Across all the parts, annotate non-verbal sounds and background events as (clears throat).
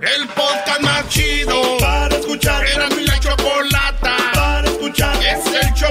El podcast más chido para escuchar. Era mi la chocolata para escuchar. Es el show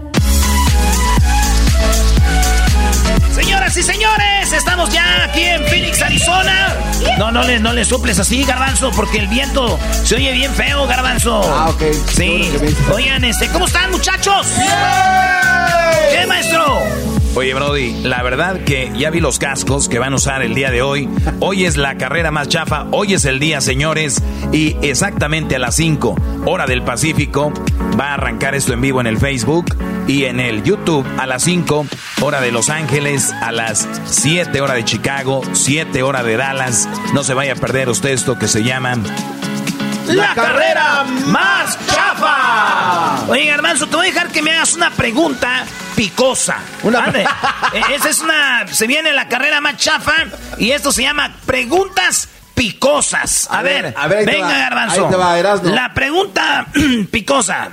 Señoras y señores, estamos ya aquí en Phoenix, Arizona. No, no le, no le soples así, Garbanzo, porque el viento se oye bien feo, Garbanzo. Ah, ok. Sí. Oigan, este, ¿cómo están, muchachos? ¿Qué, maestro? Oye, Brody, la verdad que ya vi los cascos que van a usar el día de hoy. Hoy es la carrera más chafa, hoy es el día, señores, y exactamente a las 5, hora del Pacífico, va a arrancar esto en vivo en el Facebook y en el YouTube a las 5, hora de Los Ángeles, a las 7, hora de Chicago, 7, hora de Dallas. No se vaya a perder usted esto que se llama La carrera más chafa. Oye, Garbanzo, te voy a dejar que me hagas una pregunta picosa. Una- Ande. (laughs) Eh, Esa es una. Se viene la carrera más chafa y esto se llama preguntas picosas. A, A ver, ver, a ver, venga, va, Garbanzo. ahí te va, Erasmo. La pregunta (clears throat) picosa.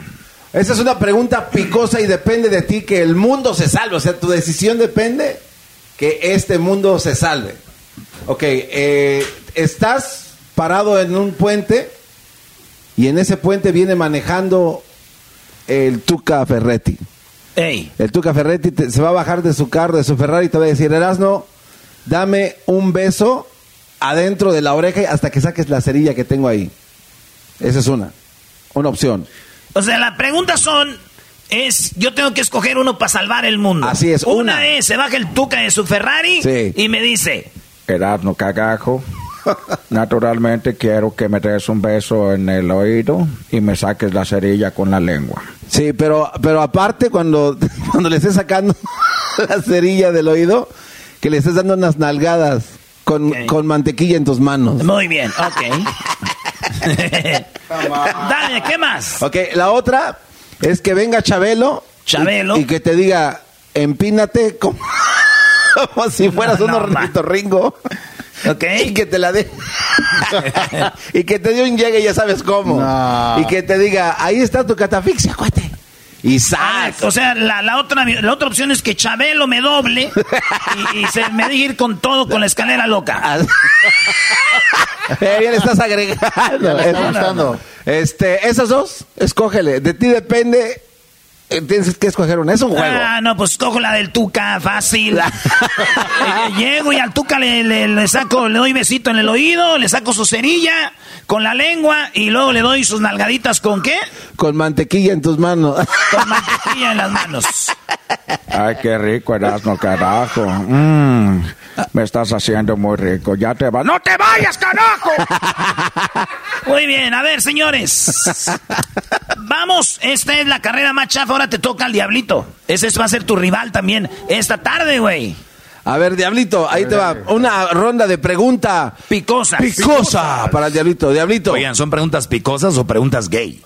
Esa es una pregunta picosa y depende de ti que el mundo se salve. O sea, tu decisión depende que este mundo se salve. Ok, eh, estás parado en un puente y en ese puente viene manejando el Tuca Ferretti. Ey. El Tuca Ferretti te- se va a bajar de su carro, de su Ferrari y te va a decir, Erasno, dame un beso adentro de la oreja hasta que saques la cerilla que tengo ahí. Esa es una, una opción. O sea, la pregunta son. Es, yo tengo que escoger uno para salvar el mundo. Así es, Una, una. es, se baja el tuca de su Ferrari Sí. y me dice, Erasmo Cagajo. Naturalmente quiero que me des un beso en el oído y me saques la cerilla con la lengua. Sí, pero, pero aparte cuando, (laughs) cuando le estés sacando (laughs) la cerilla del oído, que le estés dando unas nalgadas con, con mantequilla en tus manos. muy bien, ok. (laughs) Dale, ¿qué más? Ok, la otra es que venga Chabelo. y- Chabelo. Y, que te diga, empínate como, como si fueras No, un no, ornitorrinco. Ok. Y que te la dé. (laughs) y que te dé un llegue, ya sabes cómo. Y que te diga, ahí está tu catafixia, cuate. Y Ah. O sea, la, la otra, la otra opción es que Chabelo me doble y, y se me deje ir con todo con la escalera loca. (laughs) Eh, ya le estás agregando. le está gustando. Este, esas dos, escógele. De ti depende. Eh, Tienes que escoger una. Es un juego. Ah, no, pues cojo la del Tuca, fácil. Eh, Llego y al Tuca le, le- le saco, le doy besito en el oído, le saco su cerilla con la lengua y luego le doy sus nalgaditas con qué? Con mantequilla en tus manos. Con mantequilla en las manos. Ay, qué rico, Erasmo Carajo. Mm, me estás haciendo muy rico. Ya te vas. ¡No te vayas, carajo! Muy bien, a ver, señores. Vamos, esta es la carrera más chafa. Ahora te toca al Diablito. Ese va a ser tu rival también esta tarde, güey. A ver, Diablito, ahí te va. Una ronda de pregunta. Picosas. Picosa para el Diablito. Diablito. Oigan, ¿son preguntas picosas o preguntas gay?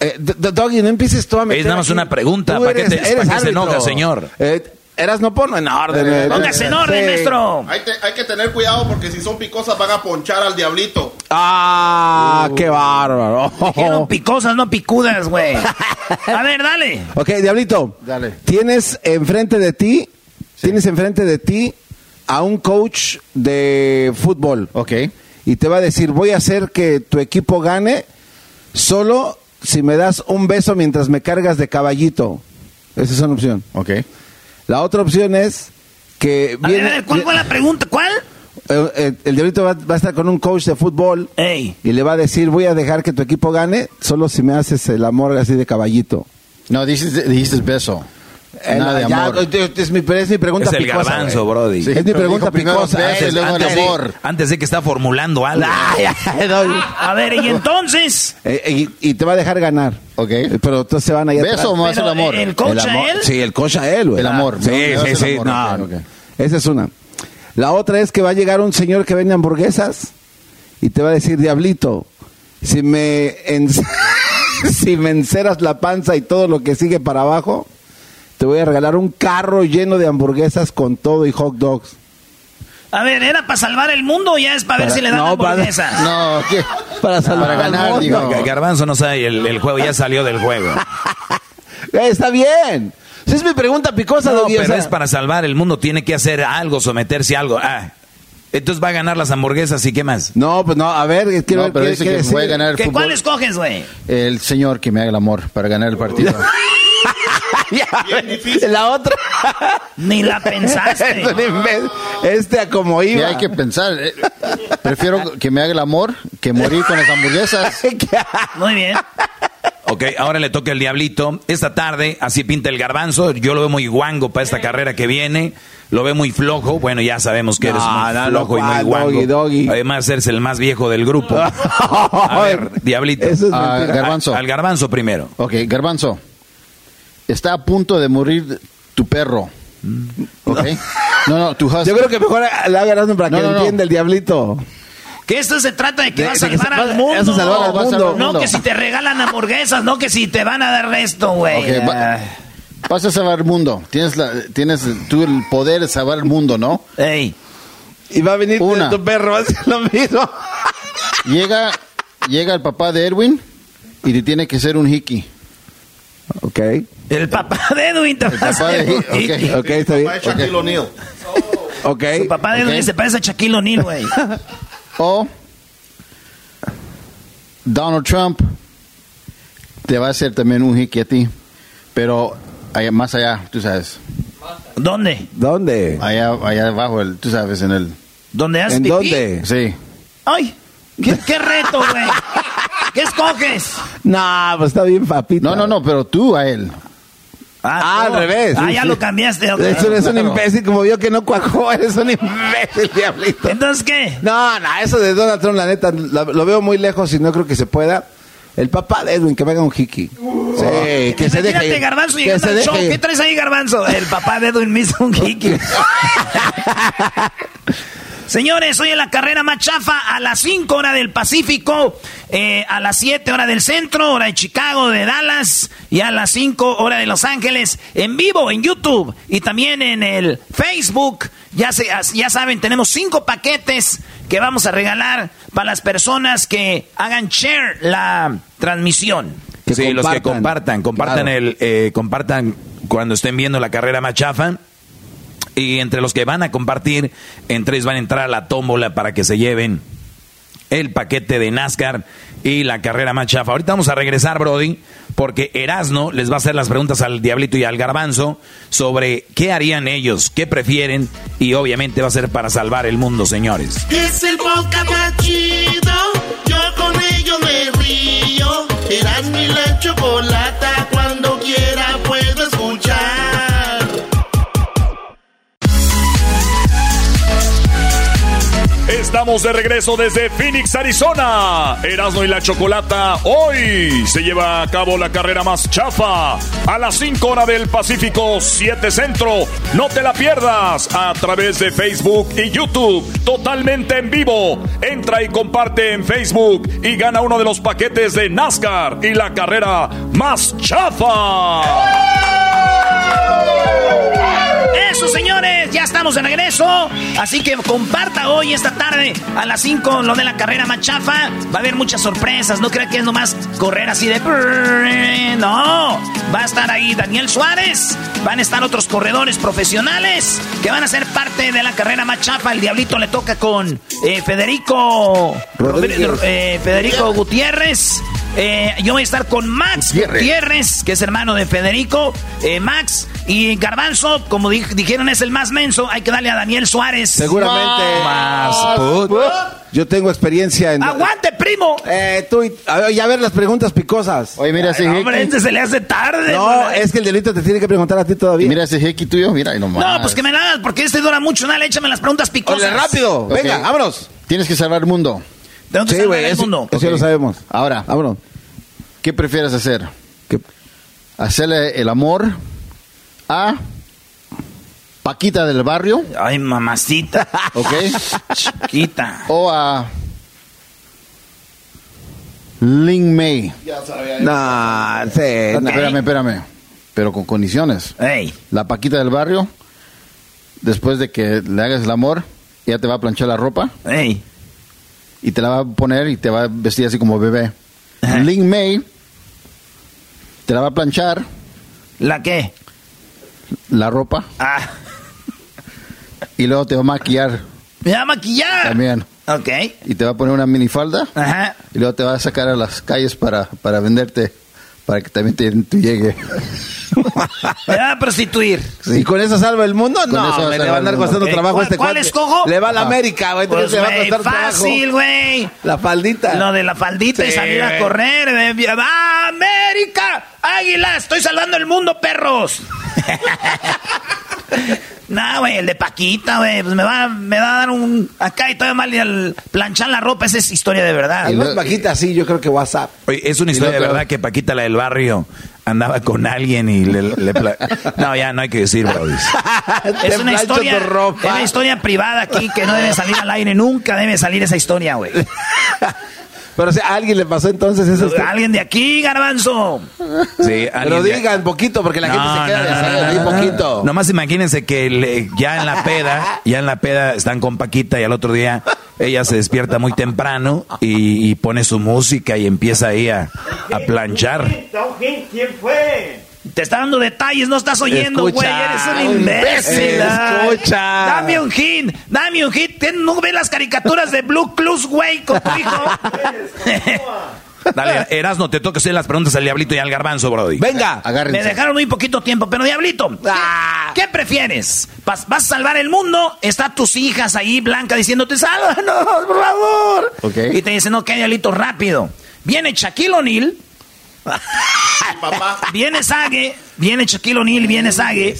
Eh, Doggy, no empieces tú a meter Es nada más aquí. una pregunta. ¿Para qué te- qué se enoja, señor? Eh, eras no ponlo en orden. eh. Póngase en orden, Sí. maestro. Hay, te- hay que tener cuidado porque si son picosas van a ponchar al diablito. Ah, qué bárbaro. Dijeron (laughs) picosas, no picudas, güey. A ver, dale. Ok, Diablito. Dale. Tienes enfrente de ti, tienes enfrente de ti a un coach de fútbol. Ok. Y te va a decir, voy a hacer que tu equipo gane solo si me das un beso mientras me cargas de caballito. Esa es una opción. Ok. La otra opción es que A viene... ver, a ver, ¿cuál fue la pregunta? ¿Cuál? Eh, eh, el diablito va, va a estar con un coach de fútbol Ey. y le va a decir, voy a dejar que tu equipo gane solo si me haces el amor así de caballito. No, dijiste, dijiste beso. Eh, Nada de ya, amor. es, mi, es mi pregunta Es el picosa, garbanzo, güey. brody. Sí, es mi pregunta picosa. beso y Es- luego el antes, de, amor. antes de que está formulando algo. Ay, ay, Doggy. A ver, y entonces. (laughs) Eh, y, y te va a dejar ganar. Ok. Eh, Pero entonces se van ahí ¿Beso o más el amor? ¿El coach El a él? Sí, el coach a él, güey. El amor, Sí, ¿no? Sí, sí. amor, No. Esa es una. La otra es que va a llegar un señor que vende hamburguesas y te va a decir, diablito, si me, en- (laughs) si me enceras la panza y todo lo que sigue para abajo, te voy a regalar un carro lleno de hamburguesas con todo y hot dogs. A ver, ¿era para salvar el mundo o ya es para ver si le dan no, para- hamburguesa? No, ¿qué? Para salvar Para ganar, mundo. digo. Gar- Garbanzo no sabe, el, el juego ya salió del juego. (laughs) Eh, está bien. Esa es mi pregunta picosa, No, Doggy, o pero sea- es para salvar el mundo, tiene que hacer algo, someterse a algo. Ah, entonces va a ganar las hamburguesas y qué más. No, pues no, a ver, quiero No, ver pero qué- dice qué que decir. voy a ganar el ¿Qué, fútbol. ¿Cuál escoges, güey? El señor que me haga el amor para ganar el partido. (laughs) Difícil. La otra. Ni la pensaste. (laughs) Este a como Y iba. hay que pensar. eh, Prefiero que me haga el amor que morir con las hamburguesas. (laughs) Muy bien. Ok, ahora le toca el diablito. Esta tarde, así pinta el garbanzo. Yo lo veo muy guango para esta carrera que viene. Lo veo muy flojo. Bueno, ya sabemos que No, eres muy no, flojo y muy guango. Doggy, doggy. Además, eres el más viejo del grupo. (laughs) A ver, diablito. Eso es Ah, garbanzo. Al garbanzo primero. Ok, garbanzo. Está a punto de morir tu perro. Ok. No, no, tu husky. Yo creo que mejor le hagan para que No, no, no. entienda el diablito. Que esto se trata de que De- va a salvar al vas- mundo. vas a salvar al vas mundo. al No mundo. que si te regalan hamburguesas, no que si te van a dar esto, güey. Va- vas a salvar el mundo. Tienes, la, tienes tú el poder de salvar el mundo, ¿no? Ey. Y va a venir Una. tu perro, va a hacer lo mismo. Llega, llega el papá de Edwin y te tiene que ser un hiki. Ok, El papá de Edwin a papá de- un ok. está bien. Shaquille O'Neal. Ok. Su papá de Edwin se parece a Shaquille O'Neal, güey. (laughs) O Donald Trump te va a hacer también un hiki a ti. Pero allá, más allá, tú sabes. ¿Dónde? ¿Dónde? Allá, allá abajo, el, tú sabes, en el... ¿Dónde haces ¿En pipí? dónde? Sí. Ay, qué, qué reto, güey. (laughs) ¿Qué escoges? No, pues está bien, papito. No, no, no, pero tú a él. Ah, no. al revés. Ah, sí, ya sí. lo cambiaste. ok. Eso eres un imbécil, como vio que no cuajó, (laughs) eres un imbécil, diablito. Entonces, ¿qué? No, no, eso de Donald Trump, la neta, lo, lo veo muy lejos y no creo que se pueda. El papá de Edwin, que me haga un hiki. Sí, que se deje. Garbanzo que se al show. deje. ¿Qué traes ahí, Garbanzo? El papá de Edwin me hizo un hiki. (laughs) Señores, hoy en la carrera más chafa a las 5 hora del Pacífico, eh, a las 7 hora del centro, hora de Chicago, de Dallas, y a las 5 hora de Los Ángeles, en vivo en YouTube y también en el Facebook. Ya, se, ya saben, tenemos cinco paquetes que vamos a regalar para las personas que hagan share la transmisión. Que sí, los que compartan. compartan, compartan Claro. el, eh, compartan cuando estén viendo la carrera más chafa. Y entre los que van a compartir, entre ellos van a entrar a la tómbola para que se lleven el paquete de NASCAR y la carrera más chafa. Ahorita vamos a regresar, Brody, porque Erasno les va a hacer las preguntas al Diablito y al Garbanzo sobre qué harían ellos, qué prefieren, y obviamente va a ser para salvar el mundo, señores. Es el podcast más. Yo con ellos me río. La chocolata. Cuando Estamos de regreso desde Phoenix, Arizona. Erasmo y la Chocolata. Hoy se lleva a cabo la carrera más chafa. A las 5 horas del Pacífico 7 Centro. No te la pierdas a través de Facebook y YouTube. Totalmente en vivo. Entra y comparte en Facebook y gana uno de los paquetes de NASCAR y la carrera más chafa. Eso, señores, ya estamos de regreso. Así que comparta hoy, esta tarde, a las 5, lo de la carrera machafa. Va a haber muchas sorpresas. No crea que es nomás correr así de. No. Va a estar ahí Daniel Suárez. Van a estar otros corredores profesionales que van a ser parte de la carrera machafa. El Diablito le toca con eh, Federico. eh, Federico Gutiérrez. Eh, yo voy a estar con Max Gutiérrez, que es hermano de Federico. Eh, Max y Garbanzo, como di- dijeron, es el más menso. Hay que darle a Daniel Suárez. Seguramente. Más, Yo tengo experiencia en. ¡Aguante, primo! Eh, tú y, a ver, y a ver las preguntas picosas. Oye, mira ese hombre, este se le hace tarde. No, es que el delito te tiene que preguntar a ti todavía. Mira ese jeque tuyo, mira, y nomás. No, pues que me la hagas, porque este dura mucho. Dale, échame las preguntas picosas. Órale, rápido. Venga, vámonos. Tienes que salvar el mundo. Tengo que Sí, salvar güey, el eso, mundo. eso ya lo sabemos. Ahora, Vámonos. ¿qué prefieres hacer? ¿Qué? ¿Hacerle el amor a Paquita del barrio? Ay, mamacita. ¿Ok? Chiquita. ¿O a Lin May? No, sí, no. Espérame, espérame. Pero con condiciones. Ey. La Paquita del barrio, después de que le hagas el amor, ella te va a planchar la ropa Ey. y te la va a poner y te va a vestir así como bebé. Ajá. Lin May te la va a planchar ¿La qué? la ropa Ah. y luego te va a maquillar Me va a maquillar. también. Ok. Y te va a poner una minifalda Ajá. y luego te va a sacar a las calles para, para venderte, para que también te, te llegue. (laughs) Me va a prostituir. ¿Y con eso salva el mundo? Con no, salva le va a andar costando Ok, trabajo a ¿cuál- este cuál escojo? Le va a la Ah. América, güey. Pues, le va a costar fácil, güey. La faldita. Lo de la faldita y Sí, salir a güey. correr. eh, ¡Va, América! ¡Águila! ¡Estoy salvando el mundo, perros! (laughs) No, güey, el de Paquita, güey, pues me va, me va a dar un... Acá y todavía mal y al planchar la ropa, esa es historia de verdad. Además, Paquita, sí, yo creo que WhatsApp. Oye, es una historia de verdad que Paquita, la del barrio, andaba con alguien y le... le pla- no, ya no hay que decir, Brody. (laughs) Es una historia, es una historia privada aquí que no debe salir al aire, nunca debe salir esa historia, güey. (laughs) Pero o sea, a alguien le pasó entonces eso. Alguien de aquí, garbanzo. Sí, Pero alguien de- digan poquito porque la gente se queda no, de no, no, no. poquito. Nomás imagínense que le- ya en la peda, (laughs) ya en la peda están con Paquita y al otro día ella se despierta muy temprano y, y pone su música y empieza ahí a, a planchar. ¿Quién fue? Te está dando detalles, no estás oyendo, güey. Eres un imbécil. ay. escucha. Dame un hit, dame un hit. ¿Qué, ¿No ves las caricaturas de Blue Clues, güey, con tu hijo? (laughs) Dale, Erasno, te toca hacer las preguntas al Diablito y al Garbanzo, Brody. Venga. Me Agárrense. dejaron muy poquito tiempo, pero Diablito, ¿qué, Ah. qué prefieres? ¿Vas, vas a salvar el mundo? Están tus hijas ahí, Blanca, diciéndote, sálvanos, por favor. Ok. Y te dicen, ok, Diablito, rápido. Viene Shaquille O'Neal. Viene Sage, viene Shaquille O'Neal, viene Sage.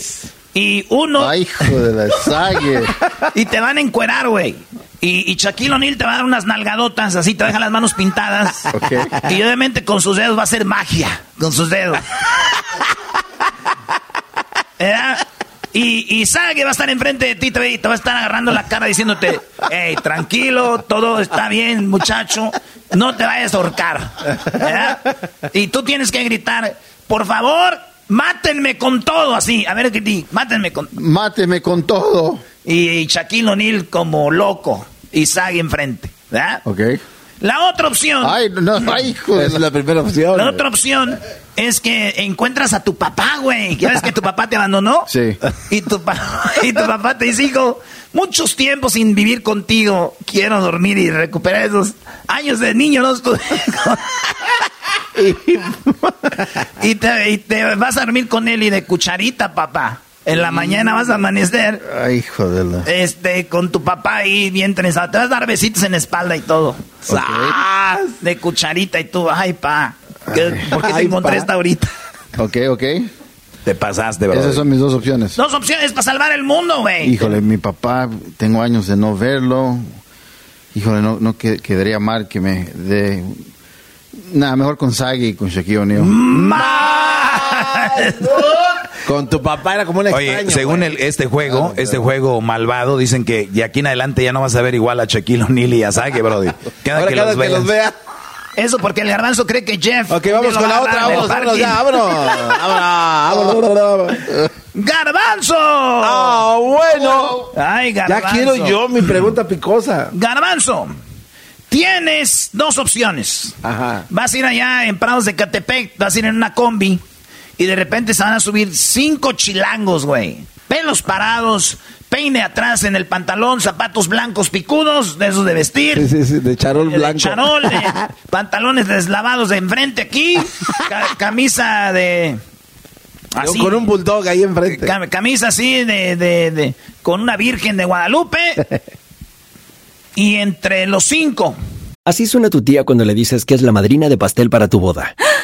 Y uno, Ay, hijo de la sague. (laughs) y te van a encuerar, güey. Y, y Shaquille O'Neal te va a dar unas nalgadotas, así te deja las manos pintadas. Y obviamente con sus dedos va a ser magia, con sus dedos. (laughs) ¿Verdad? Y, y Sage va a estar enfrente de ti te va- y te va a estar agarrando la cara diciéndote, hey, tranquilo, todo está bien, muchacho, no te vayas a ahorcar. ¿verdad? Y tú tienes que gritar, por favor, mátenme con todo, así. A ver, que mátenme con... Máteme con todo. Y Shaquille O'Neal como loco y Sage enfrente, ¿verdad? Ok. La otra opción... Ay, no, ay, hijo Es la... primera opción. La otra opción es que encuentras a tu papá, güey. ¿Ya ves que tu papá te abandonó? Sí. Y tu, pa- (laughs) y tu papá te dice, hijo, muchos tiempos sin vivir contigo. Quiero dormir y recuperar esos años de niño. No (laughs) y, te, y te vas a dormir con él y de cucharita, papá. En la mañana vas a amanecer Ay, hijo de la... este, con tu papá ahí bien trenzado. Te vas a dar besitos en la espalda y todo. ¡Sas! De cucharita y tú, ay, pa. ¿qué- ¿Por qué te Ay, encontré pa. esta ahorita? Ok, ok. Te pasaste, Brody. Esas son mis dos opciones. Dos opciones para salvar el mundo, güey. Híjole, mi papá, tengo años de no verlo. híjole, no, no que- quedaría mal que me dé... Nada, mejor con Sagi y con Shaquille O'Neal. Con tu papá era como un extraño. Oye, según güey. el, este juego, este juego malvado, dicen que de aquí en adelante ya no vas a ver igual a Shaquille O'Neal y a Sage, Brody. Cada Ahora que, cada los, que los vea. Eso porque el garbanzo cree que Jeff. Ok, vamos con la otra. del Vámonos, ya, parking. vámonos. Vámonos, vámonos. ¡Garbanzo! Ah, bueno. Ay, garbanzo. Ya quiero yo mi pregunta picosa. Garbanzo, tienes dos opciones. Ajá. Vas a ir allá en Prados de Catepec, vas a ir en una combi y de repente se van a subir cinco chilangos, güey. Pelos parados, peine atrás en el pantalón, zapatos blancos picudos, de esos de vestir. Sí, sí, sí, de charol de blanco. charol, de (laughs) pantalones deslavados de enfrente aquí, ca- camisa de... así, Con un bulldog ahí enfrente. cam- camisa así de, de- de- con una virgen de Guadalupe (laughs) y entre los cinco Así suena tu tía cuando le dices que es la madrina de pastel para tu boda.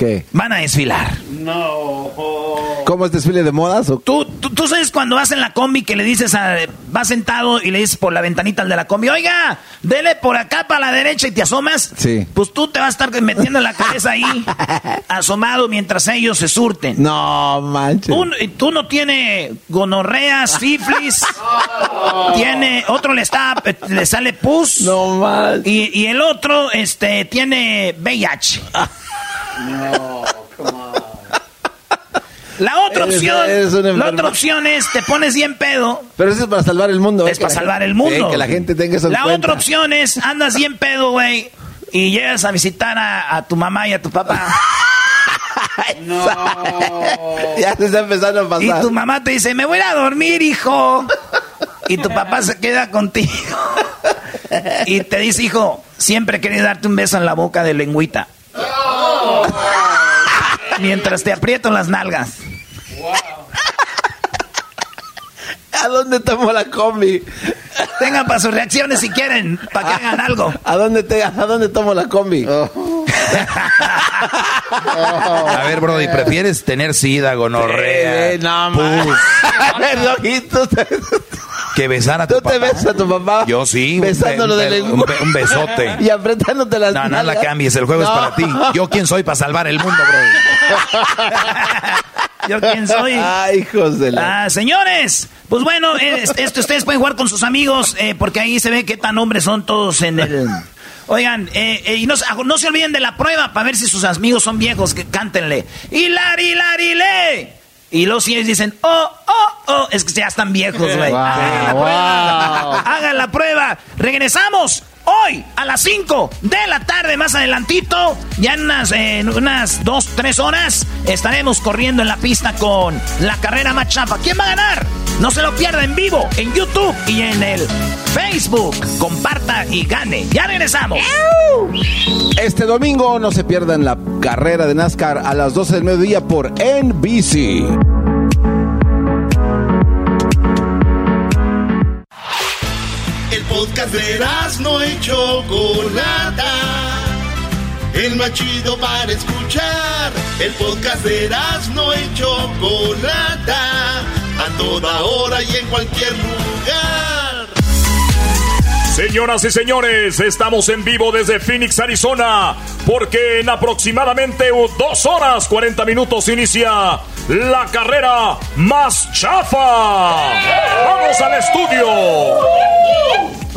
¿Qué? van a desfilar. ¿Cómo es desfile de modas? o- Tú, tú, tú sabes cuando vas en la combi que le dices a... Vas sentado y le dices por la ventanita al de la combi, oiga, dele por acá para la derecha y te asomas. Sí. Pues tú te vas a estar metiendo la cabeza ahí, (laughs) asomado mientras ellos se surten. No, manches. Tú, tú no tiene gonorrea, sífilis, (laughs) tiene, otro le está, le sale pus. No manches. Y, y el otro, este, tiene VIH. (laughs) La otra Eres- opción, eres la otra opción es te pones bien pedo, Pero eso es para salvar el mundo. ¿eh? es Que para la salvar gente- el mundo. Que la gente tenga eso en La cuenta. otra opción es andas bien pedo, güey, y llegas a visitar a, a tu mamá y a tu papá. (laughs) (laughs) Ya se está empezando a pasar. Y tu mamá te dice, me voy a ir a dormir, hijo. Y tu papá se queda contigo. (laughs) Y te dice, hijo, siempre querido darte un beso en la boca de lengüita. (laughs) Mientras te aprieto las nalgas. ¿A dónde tomo la combi? Tengan para sus reacciones si quieren, para que hagan algo. ¿A dónde, te, ¿A dónde tomo la combi? (laughs) A ver, Brody, ¿prefieres tener sida, gonorrea, Sí, no, pus, que besar a tu tú te papá? besas a tu papá. Yo sí, un Besándolo be- de un, lengua. un besote. (laughs) Y apretándote las No, no la cambies, el juego No. es para ti. ¿Yo quién soy para salvar el mundo, Brody? (laughs) ¿Yo quién soy? Ay, hijos de la... Ah, señores, pues bueno, eh, esto ustedes pueden jugar con sus amigos eh, porque ahí se ve qué tan hombres son todos en el... (laughs) Oigan, eh, eh, y no, se- no se olviden de la prueba para ver si sus amigos son viejos, que cántenle. ¡Hilari, hilari, le! Y los ellos dicen, oh, oh, oh, es que ya están viejos, güey. (laughs) Wow, Hagan la wow. prueba. Hagan la prueba. Regresamos hoy a las 5 de la tarde, más adelantito. Ya en unas, eh, unas 2, 3 horas estaremos corriendo en la pista con la carrera más. ¿Quién va a ganar? No se lo pierda en vivo, en YouTube y en el Facebook. Comparta y gane. Ya regresamos. Este domingo no se pierdan la carrera de NASCAR a las 12 del mediodía por NBC. Podcast de no y Chocolata. El más chido para escuchar. El podcast de no y Chocolata. A toda hora y en cualquier lugar. Señoras y señores, estamos en vivo desde Phoenix, Arizona, porque en aproximadamente dos horas 40 minutos inicia la carrera más chafa. ¡Vamos al estudio!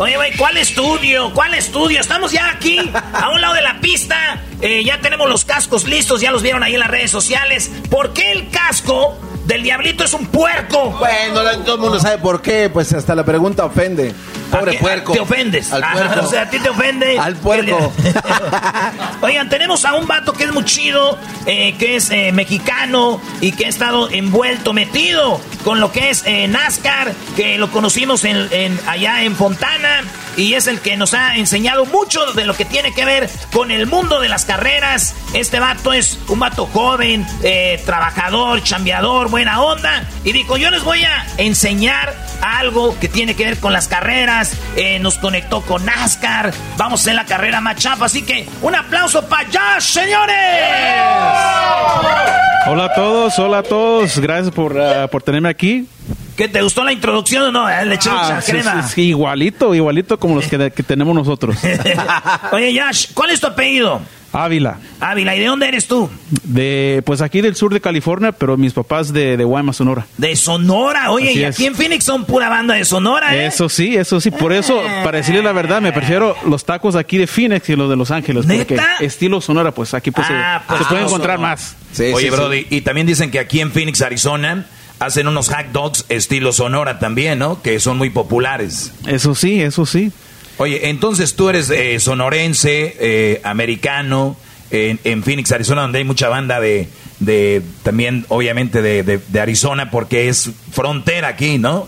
Oye, güey, ¿cuál estudio? ¿Cuál estudio? Estamos ya aquí, a un lado de la pista. Eh, ya tenemos los cascos listos, ya los vieron ahí en las redes sociales. ¿Por qué el casco del diablito es un puerco? Bueno, todo el mundo sabe por qué, pues hasta la pregunta ofende. Pobre ¿A qué- puerco. Te ofendes. Al puerco. o sea, a ti te ofende. Al puerco. (laughs) Oigan, tenemos a un vato que es muy chido, eh, que es eh, mexicano y que ha estado envuelto, metido con lo que es eh, NASCAR, que lo conocimos en, en- allá en Fontana y es el que nos ha enseñado mucho de lo que tiene que ver con el mundo de las carreras. Este vato es un vato joven, eh, trabajador, chambeador, buena onda. Y dijo, yo les voy a enseñar algo que tiene que ver con las carreras. Eh, nos conectó con NASCAR. Vamos hacer la carrera más chapa. Así que un aplauso para Josh, señores. Hola a todos, hola a todos. Gracias por, ah, por tenerme aquí. ¿Qué te gustó la introducción o no? Eh, Le eché mucha Ah, sí, crema. sí, sí, igualito, igualito como los que, que tenemos nosotros. (laughs) Oye, Josh, ¿cuál es tu apellido? Ávila. Ávila, ¿y de dónde eres tú? De, pues aquí del sur de California, pero mis papás de, de Guaymas, Sonora. De Sonora. Oye, Así y es. aquí en Phoenix son pura banda de Sonora, ¿eh? Eso sí, eso sí. Por eso, para decirle la verdad, me prefiero los tacos aquí de Phoenix y los de Los Ángeles. Porque estilo Sonora, pues aquí pues, Ah, se, pues, se puede encontrar Sonora. más. Oye, Brody, y también dicen que aquí en Phoenix, Arizona, hacen unos hot dogs estilo Sonora también, ¿no? Que son muy populares. Eso sí, eso sí. Oye, entonces tú eres eh, sonorense, eh, americano, en, en Phoenix, Arizona, donde hay mucha banda de, de también, obviamente, de, de- de Arizona, porque es frontera aquí, ¿no?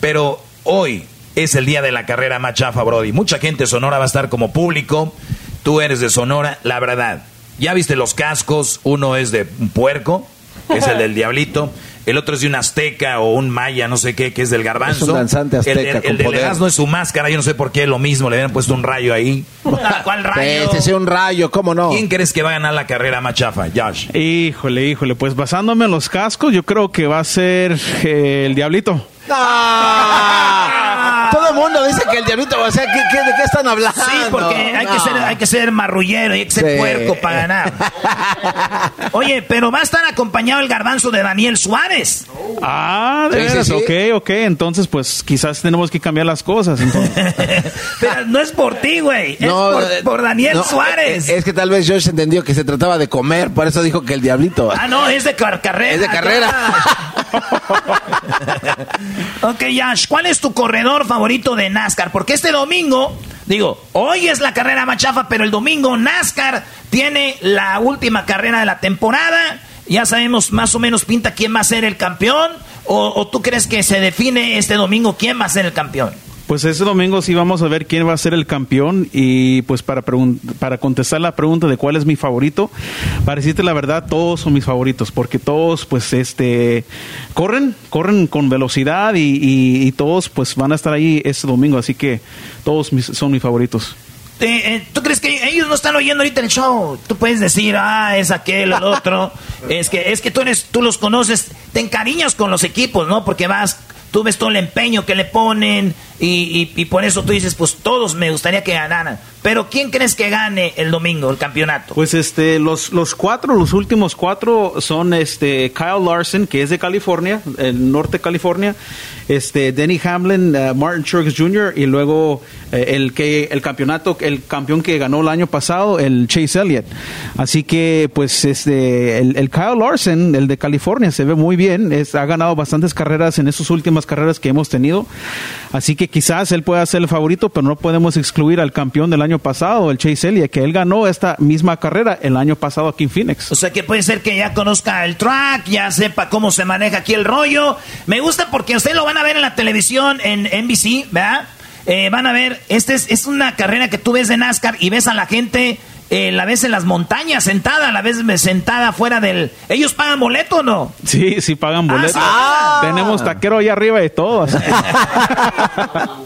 Pero hoy es el día de la carrera más chafa, Brody. Mucha gente de Sonora va a estar como público. Tú eres de Sonora, la verdad. Ya viste los cascos, uno es de un puerco, es el del diablito. El otro es de un azteca o un maya, no sé qué, que es del garbanzo. Es un danzante azteca El, con el del poder. Erasmo es su máscara, yo no sé por qué lo mismo, le habían puesto un rayo ahí. (laughs) ¿Cuál rayo? Este sea un rayo, ¿cómo no? ¿Quién crees que va a ganar la carrera más chafa, Josh? Híjole, híjole, pues basándome en los cascos, yo creo que va a ser eh, el Diablito. ¡Ah! Todo el mundo dice que el diablito, o sea, ¿qué, qué- de qué están hablando? Sí, porque hay, que No. ser, hay que ser marrullero y hay que ser Sí. puerco para ganar. (laughs) Oye, pero va a estar acompañado el garbanzo de Daniel Suárez. Ah, de Sí, sí, veras, sí. ok, ok, entonces pues quizás tenemos que cambiar las cosas. Pero (laughs) no es por ti, güey. Es por, eh, por Daniel no, Suárez. Es que tal vez Josh entendió que se trataba de comer, por eso dijo que el diablito. ah, no, es de car- carrera. Es de carrera. (laughs) ok, Yash, ¿cuál es tu corredor favorito de NASCAR? Porque este domingo, digo, hoy es la carrera más chafa, pero el domingo NASCAR tiene la última carrera de la temporada. Ya sabemos más o menos pinta quién va a ser el campeón. ¿O, o tú crees que se define este domingo quién va a ser el campeón? Pues este domingo sí vamos a ver quién va a ser el campeón y pues para, para contestar la pregunta de cuál es mi favorito, para decirte la verdad, todos son mis favoritos porque todos pues este corren, corren con velocidad y, y- y todos pues van a estar ahí este domingo, así que todos mis- son mis favoritos. Eh, eh, ¿Tú crees que ellos no están oyendo ahorita el show? Tú puedes decir, ah, es aquel, el otro. (laughs) es que, es que tú, eres, tú los conoces, te encariñas con los equipos, ¿no? Porque vas, tú ves todo el empeño que le ponen y, y- y por eso tú dices, pues todos me gustaría que ganaran. Pero ¿quién crees que gane el domingo el campeonato? Pues este, los, los cuatro, los últimos cuatro son este Kyle Larson, que es de California, el norte de California, este Denny Hamlin, eh, Martin Truex Jr. y luego eh, el que el campeonato, el campeón que ganó el año pasado, el Chase Elliott. Así que pues este el, Kyle Larson, el de California, se ve muy bien, es, ha ganado bastantes carreras en esas últimas carreras que hemos tenido. Así que quizás él pueda ser el favorito, pero no podemos excluir al campeón del año pasado, el Chase Elliott, que él ganó esta misma carrera el año pasado aquí en Phoenix. O sea que puede ser que ya conozca el track, ya sepa cómo se maneja aquí el rollo. Me gusta porque ustedes lo van a ver en la televisión, en NBC, ¿verdad? Eh, van a ver, esta es, es una carrera que tú ves de NASCAR y ves a la gente, eh, la ves en las montañas sentada, la ves sentada fuera del... ¿Ellos pagan boleto o no? Sí, sí pagan. Ah, sí. Tenemos taquero allá arriba y todo. así. (laughs)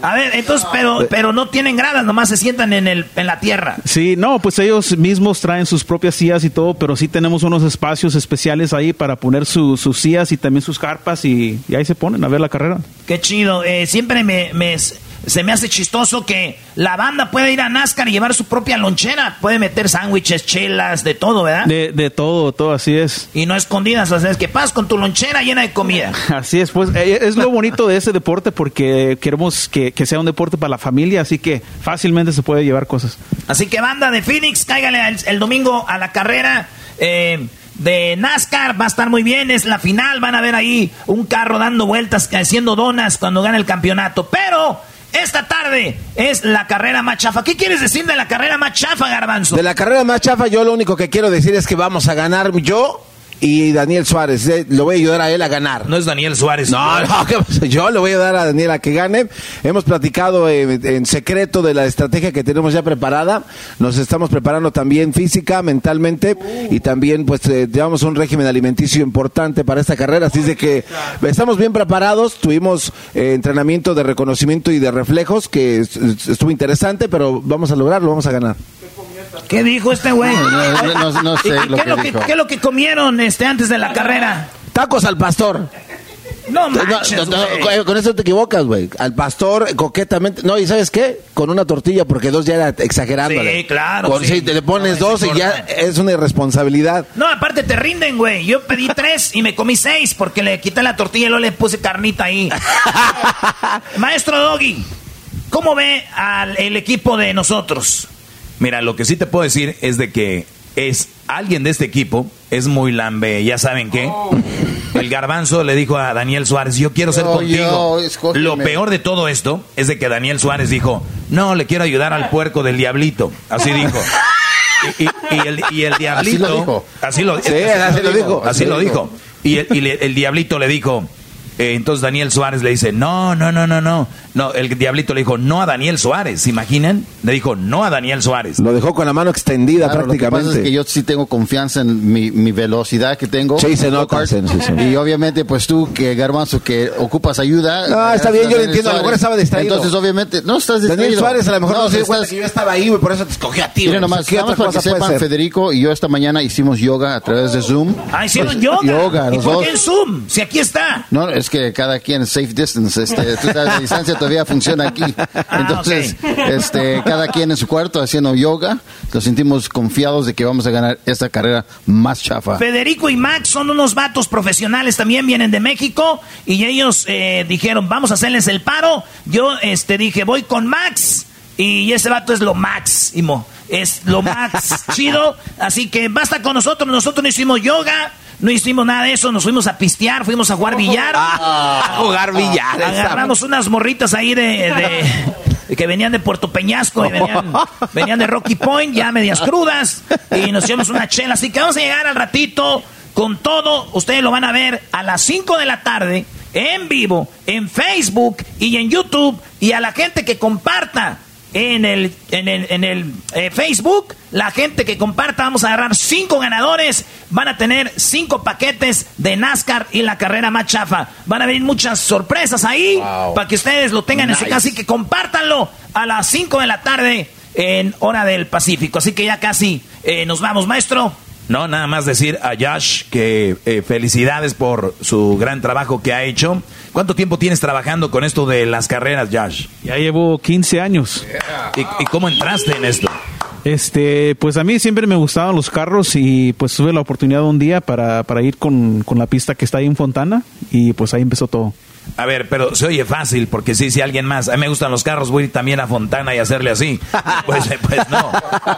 A ver, entonces, pero, pero no tienen gradas, nomás se sientan en, el, en la tierra. Sí, no, pues ellos mismos traen sus propias sillas y todo, pero sí tenemos unos espacios especiales ahí para poner su- sus sillas y también sus carpas y, y ahí se ponen a ver la carrera. Qué chido. Eh, siempre me, me, se me hace chistoso que la banda puede ir a NASCAR y llevar su propia lonchera. Puede meter sándwiches, chelas, de todo, ¿verdad? De, de todo, todo, así es. Y no escondidas, o sea, es que pasas con tu lonchera llena de comida. (laughs) Así es, pues eh, es lo bonito de ese deporte porque queremos que, que sea un deporte para la familia, así que fácilmente se puede llevar cosas. Así que banda de Phoenix, cáigale el, el domingo a la carrera. Eh, de NASCAR va a estar muy bien, es la final, van a ver ahí un carro dando vueltas, haciendo donas cuando gane el campeonato, pero esta tarde es la carrera más chafa. ¿Qué quieres decir de la carrera más chafa, Garbanzo? De la carrera más chafa, yo lo único que quiero decir es que vamos a ganar yo y Daniel Suárez. Eh, Lo voy a ayudar a él a ganar. No es Daniel Suárez. No, (laughs) no, ¿qué pasa? yo le voy a ayudar a Daniel a que gane. Hemos platicado en secreto de la estrategia que tenemos ya preparada. Nos estamos preparando también física, mentalmente y también pues eh, llevamos un régimen alimenticio importante para esta carrera. Así es de que estamos bien preparados. Tuvimos eh, entrenamiento de reconocimiento y de reflejos que es- es- estuvo interesante, pero vamos a lograrlo, vamos a ganar. ¿Qué dijo este güey? No, no, no- no sé ¿Y- y lo qué, que es lo que, dijo. qué es lo que comieron este, antes de la carrera? Tacos al pastor. No No, manches, no, no, güey. con- eso te equivocas, güey. Al pastor, coquetamente. No, ¿y sabes qué? Con una tortilla, porque dos ya era exagerándole. Sí, claro, Con, sí. te le pones No, dos y ya es una irresponsabilidad. No, aparte te rinden, güey. Yo pedí tres y me comí seis porque le quité la tortilla y luego le puse carnita ahí. (laughs) Maestro Doggy, ¿cómo ve al el equipo de nosotros? Mira, lo que sí te puedo decir es de que es alguien de este equipo es muy lambe, ya saben qué. El garbanzo le dijo a Daniel Suárez, yo quiero ser No, contigo. yo. Lo peor de todo esto es de que Daniel Suárez dijo, no, le quiero ayudar al puerco del diablito. Así dijo. Y, y- y el, y el diablito... Así lo dijo. Así lo, Sí, así lo dijo. Así lo dijo. Y el, y le- el diablito le dijo... eh, entonces Daniel Suárez le dice, no, no, no, no, no. No, el diablito le dijo, no a Daniel Suárez. ¿Se imaginan? Le dijo, no a Daniel Suárez. Lo dejó con la mano extendida Claro, lo que prácticamente. pasa es que yo sí tengo confianza en mi, mi velocidad que tengo. Sí, se nota, Go-kart. sí, sí. Y obviamente, pues tú, que Garbanzo, que ocupas ayuda. No, está bien, yo lo entiendo, a lo mejor estaba distraído. Entonces, obviamente, no estás distraído. Daniel Suárez a lo mejor no, se dio cuenta estás- que yo estaba ahí, güey, por eso te escogí a ti. Güey. nomás, ¿Qué nada otra más para que sepan, ser? Federico y yo esta mañana hicimos yoga a través de Zoom. Ah, hicieron Pues, yoga. Yoga, ¿Y los por dos. qué en Zoom? Si aquí está. No, es que cada quien safe distance, este, tú sabes, la distancia todavía funciona aquí. (laughs) Entonces, este, cada quien en su cuarto haciendo yoga, nos sentimos confiados de que vamos a ganar esta carrera más chafa. Federico y Max son unos vatos profesionales, también vienen de México y ellos eh, dijeron, vamos a hacerles el paro. Yo este dije, voy con Max y ese vato es lo máximo, es lo (laughs) más chido, así que basta con nosotros, nosotros no hicimos yoga. No hicimos nada de eso, nos fuimos a pistear, fuimos a jugar billar. (laughs) a jugar billar, Agarramos unas morritas ahí de, de- que venían de Puerto Peñasco, y venían, (laughs) venían de Rocky Point, ya medias crudas, y nos llevamos una chela. Así que vamos a llegar al ratito con todo. Ustedes lo van a ver a las 5 de la tarde, en vivo, en Facebook y en YouTube, y a la gente que comparta en el, en el, en el eh, Facebook. La gente que comparta, vamos a agarrar cinco ganadores. Van a tener cinco paquetes de NASCAR y la carrera más chafa. Van a venir muchas sorpresas ahí para que ustedes lo tengan en Nice. casa y que compártanlo a las 5 de la tarde en hora del Pacífico. Así que ya casi eh, nos vamos, maestro. No, nada más decir a Josh que eh, felicidades por su gran trabajo que ha hecho. ¿Cuánto tiempo tienes trabajando con esto de las carreras, Josh? Ya llevo 15 años. ¿Y, y cómo entraste en esto? Este, pues a mí siempre me gustaban los carros y pues tuve la oportunidad un día para, para ir con, con la pista que está ahí en Fontana y pues ahí empezó todo. A ver, pero se oye fácil, porque sí, si alguien más, a mí me gustan los carros, voy a ir también a Fontana y hacerle así. (laughs) Pues, pues no.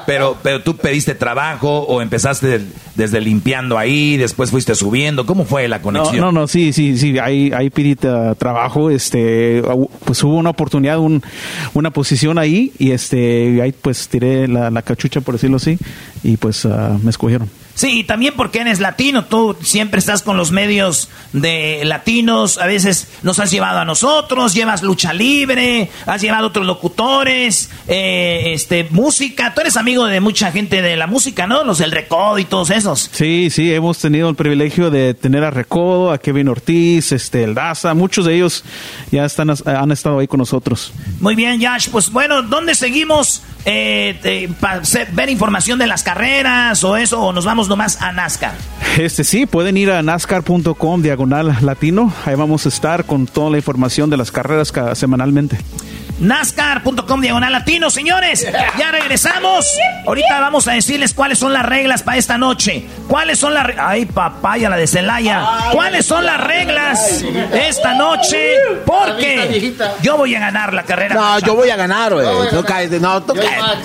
Pero, pero tú pediste trabajo o empezaste desde limpiando ahí, después fuiste subiendo. ¿Cómo fue la No, conexión? no, no, sí, sí, sí, ahí, ahí pedí trabajo, este, pues hubo una oportunidad, un- una posición ahí y este, ahí pues tiré la, la cachucha, por decirlo así, y pues uh, me escogieron. Sí, y también porque eres latino, tú siempre estás con los medios de latinos, a veces nos has llevado a nosotros, llevas lucha libre, has llevado otros locutores, eh, este, música, tú eres amigo de mucha gente de la música, ¿no? Los del Recodo y todos esos. Sí, sí, hemos tenido el privilegio de tener a Recodo, a Kevin Ortiz, este, el Daza, muchos de ellos ya están, han estado ahí con nosotros. Muy bien, Yash, pues bueno, ¿dónde seguimos eh, para ver información de las carreras o eso, o nos vamos nomás a NASCAR? Este sí, pueden ir a nascar.com diagonal latino. Ahí vamos a estar con toda la información de las carreras semanalmente. NASCAR.com diagonal latino, señores. Ya regresamos. Ahorita vamos a decirles cuáles son las reglas para esta noche. ¿Cuáles son las reglas? Ay, papaya, la de Celaya. ¿Cuáles son las reglas esta noche? Porque yo voy a ganar la carrera. No, yo voy a ganar, güey. No, cállate, no, tú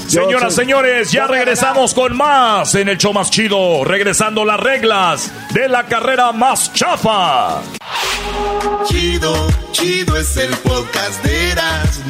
Señoras, señores, ya regresamos con más en el show más chido. Regresando las reglas de la carrera más chafa. Chido, chido es el podcast de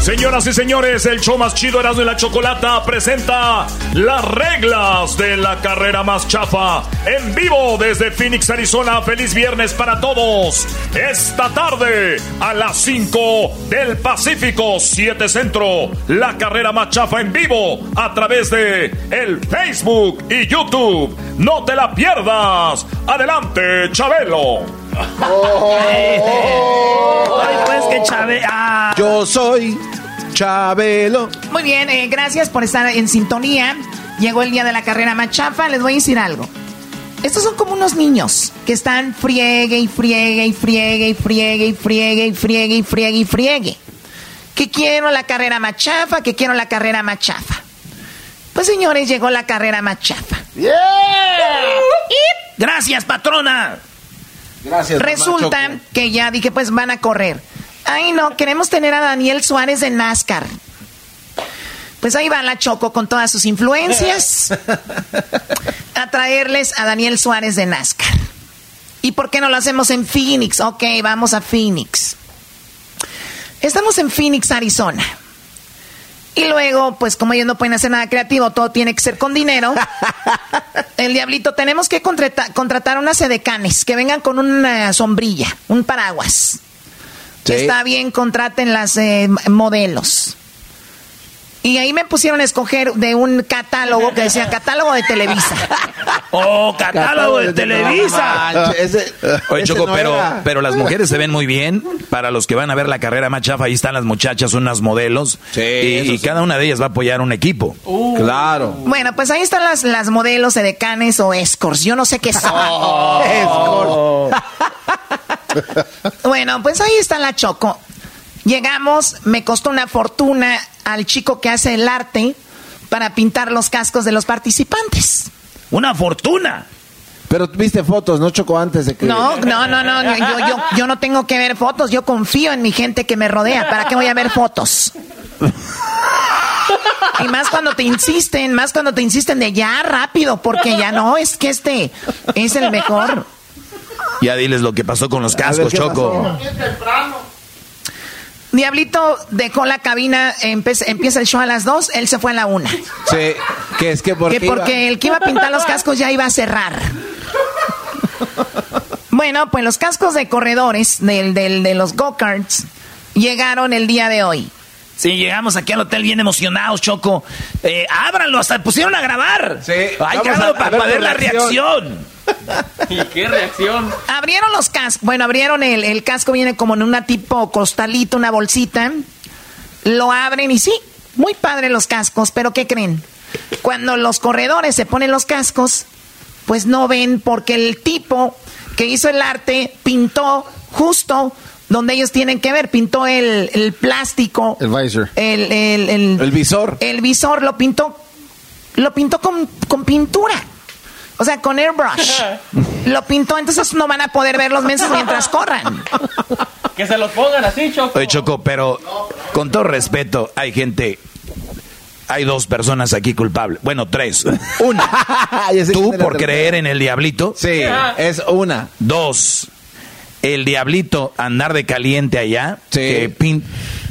Señoras y señores, el show más chido Erasmo y la Chocolata presenta las reglas de la carrera más chafa en vivo desde Phoenix, Arizona. Feliz viernes para todos. Esta tarde a las 5 del Pacífico 7 Centro, la carrera más chafa en vivo a través de el Facebook y YouTube. No te la pierdas. Adelante, Chabelo. (laughs) Ay, pues que ah. Yo soy Chabelo. Muy bien, eh, gracias por estar en sintonía. Llegó el día de la carrera más chafa. Les voy a decir algo. Estos son como unos niños que están friegue y friegue y friegue y friegue y friegue y friegue y friegue y friegue. Que quiero la carrera más chafa, que quiero la carrera más chafa. Pues señores, llegó la carrera más chafa. Gracias, patrona. Gracias. mamá Resulta que ya dije, pues van a correr. Ay, no, queremos tener a Daniel Suárez de NASCAR. Pues ahí va la Choco con todas sus influencias (laughs) a traerles a Daniel Suárez de NASCAR. ¿Y por qué no lo hacemos en Phoenix? Ok, vamos a Phoenix. Estamos en Phoenix, Arizona. Y luego, pues como ellos no pueden hacer nada creativo, todo tiene que ser con dinero. (laughs) El diablito, tenemos que contrata- contratar unas edecanes que vengan con una sombrilla, un paraguas. Sí. Está bien, contraten las eh, modelos. Y ahí me pusieron a escoger de un catálogo que decía catálogo de Televisa. (laughs) Oh, catálogo de Televisa. No manches, ese- Oye, ese Choco, no pero, era. pero las mujeres se ven muy bien. Para los que van a ver la carrera más chafa, ahí están las muchachas, unas modelos. Sí, y y sí. cada una de ellas va a apoyar un equipo. Claro. Bueno, pues ahí están las, las modelos edecanes o escorts. Yo no sé qué son. Oh. (laughs) (laughs) Bueno, pues ahí está la Choco. Llegamos, me costó una fortuna al chico que hace el arte para pintar los cascos de los participantes. Una fortuna. Pero viste fotos, ¿no, Choco? Antes de que... No, no, no, no, yo, yo, yo no tengo que ver fotos, yo confío en mi gente que me rodea. ¿Para qué voy a ver fotos? Y más cuando te insisten, más cuando te insisten de ya rápido, porque ya no, es que este es el mejor. Ya diles lo que pasó con los ver, cascos, ¿qué Choco. Diablito dejó la cabina, empieza el show a las dos, él se fue a la una. Sí, que es que porque... Que porque el que iba a pintar los cascos ya iba a cerrar. Bueno, pues los cascos de corredores del, del- de los go-karts llegaron el día de hoy. Sí, llegamos aquí al hotel bien emocionados, Choco. Eh, ábranlo, hasta pusieron a grabar. Sí, Ay, vamos ábranlo a- a para, ver para ver tu la reacción. reacción. (laughs) ¿Y qué reacción? Abrieron los cascos, bueno, abrieron el, el casco, viene como en una tipo costalito, una bolsita. Lo abren y sí, muy padre los cascos, pero ¿qué creen? Cuando los corredores se ponen los cascos, pues no ven porque el tipo que hizo el arte pintó justo donde ellos tienen que ver, pintó el, el plástico. El visor. El, el, el- El visor. el visor lo pintó, lo pintó con, con pintura. O sea, con airbrush. (laughs) Lo pintó, entonces no van a poder ver los mensajes mientras corran. Que se los pongan así, Choco. Oye, Choco, pero con todo respeto, hay gente. Hay dos personas aquí culpables. Bueno, tres. Una, (laughs) (laughs) tú por creer en el diablito. Sí, es una. Dos, el diablito andar de caliente allá. Sí. que pin-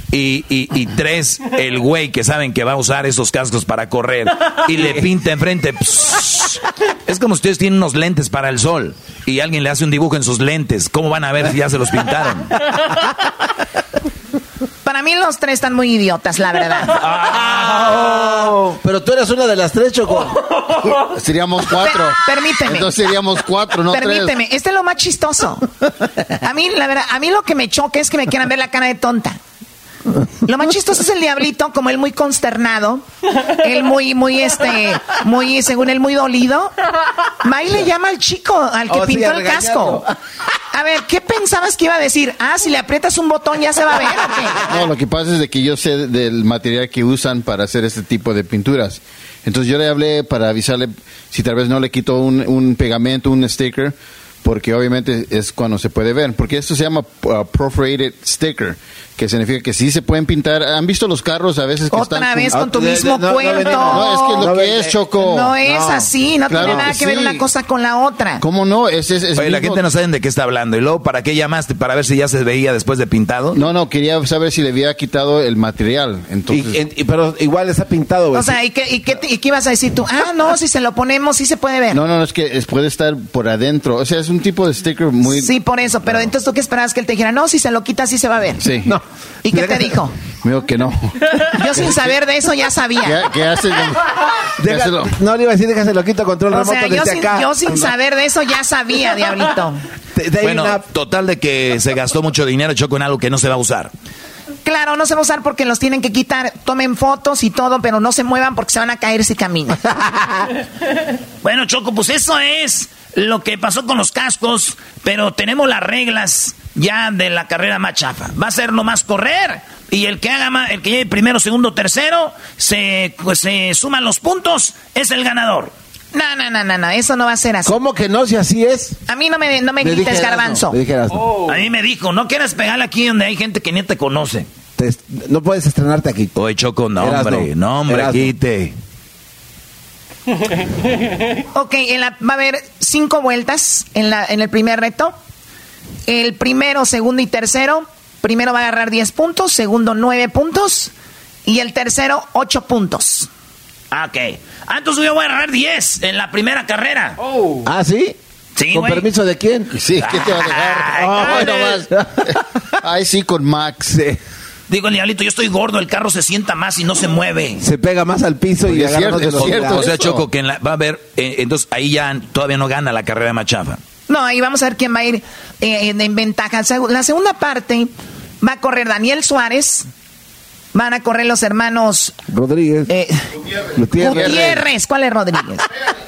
y, y- y tres, el güey que saben que va a usar esos cascos para correr y le pinta enfrente. Es como si ustedes tienen unos lentes para el sol y alguien le hace un dibujo en sus lentes. ¿Cómo van a ver si ya se los pintaron? (laughs) Para mí los tres están muy idiotas, la verdad. (laughs) Pero tú eres una de las tres, Choco. (laughs) Seríamos cuatro. Per- permíteme. Entonces seríamos cuatro, no Permíteme, tres. este es lo más chistoso. A mí, la verdad, a mí lo que me choca es que me quieran ver la cara de tonta. Lo más chistoso es el diablito, como él muy consternado, él muy, muy, este, muy, según él, muy dolido. Va y le llama al chico, al que Oh, pintó el casco. A ver, ¿qué pensabas que iba a decir? Ah, si le aprietas un botón ya se va a ver, ¿o qué? No, lo que pasa es de que yo sé del material que usan para hacer este tipo de pinturas. Entonces yo le hablé para avisarle si tal vez no le quito un, un pegamento, un sticker, porque obviamente es cuando se puede ver. Porque esto se llama uh, perforated sticker, que significa que sí se pueden pintar. ¿Han visto los carros a veces que Otra están... vez con tu de- mismo no, no cuento. No, es que es lo que es, Choco. No es así, no Claro tiene nada que que ver sí. una cosa con la otra. ¿Cómo no? Es, es, es Oye, la gente no sabe de qué está hablando. ¿Y luego para qué llamaste? ¿Para ver si ya se veía después de pintado? No, no, quería saber si le había quitado el material. Entonces... Y- y- pero igual está pintado, güey. O sea, ¿y qué, y, qué, ¿y qué ibas a decir tú? Ah, no, si se lo ponemos, sí se puede ver. No, no, no, es que es- puede estar por adentro. O sea, es un tipo de sticker muy... Sí, por eso. Pero entonces tú qué esperabas que él te dijera, no, si se lo quita, sí se va a ver. Sí. No. ¿Y qué te dijo? Me dijo que no. Yo sin saber de eso ya sabía. ¿Qué, qué hace? Deja- Déjalo. no le iba a decir, déjaselo quito control O remoto sea, yo desde sin, acá. yo sin saber de eso ya sabía, diablito. De- de ahí Bueno, una- total de que se gastó mucho dinero, Choco, en algo que no se va a usar. Claro, no se va a usar porque los tienen que quitar. Tomen fotos y todo, pero no se muevan porque se van a caer si caminan. (laughs) Bueno, Choco, pues eso es lo que pasó con los cascos, pero tenemos las reglas ya de la carrera más chafa. Va a ser nomás correr y el que haga más, el que llegue primero, segundo, tercero, se, pues, se suman los puntos, es el ganador. No, no, no, no, no, eso no va a ser así. ¿Cómo que no? Si así es. A mí no me, no me Le grites, dije garbanzo. Dije Erasmo. A mí me dijo, no quieras pegarle aquí donde hay gente que ni te conoce. Te- no puedes estrenarte aquí. Oye, Choco, no, Erasno. hombre, no, hombre, quite. (laughs) Ok, en la- va a haber cinco vueltas en, la, en el primer reto. El primero, segundo y tercero, primero va a agarrar 10 puntos, segundo 9 puntos y el tercero 8 puntos. Ah, Ok. Ah, entonces yo voy a agarrar 10 en la primera carrera. ¿Ah, sí? Sí, ¿Con permiso de quién? Sí, ¿qué te va a dejar? (laughs) Ay, Ay, no más. (laughs) Ay, sí, con Max. Digo, el diablito, yo estoy gordo, el carro se sienta más y no se mueve. Se pega más al piso y Es agarra cierto, más de es los cierto. O sea, eso. Choco, que en la- va a haber, eh, entonces ahí ya todavía no gana la carrera más chafa. No, ahí vamos a ver quién va a ir eh, en, en ventaja. La segunda parte va a correr Daniel Suárez, van a correr los hermanos Rodríguez. eh, Gutiérrez. Gutiérrez. ¿Cuál es Rodríguez?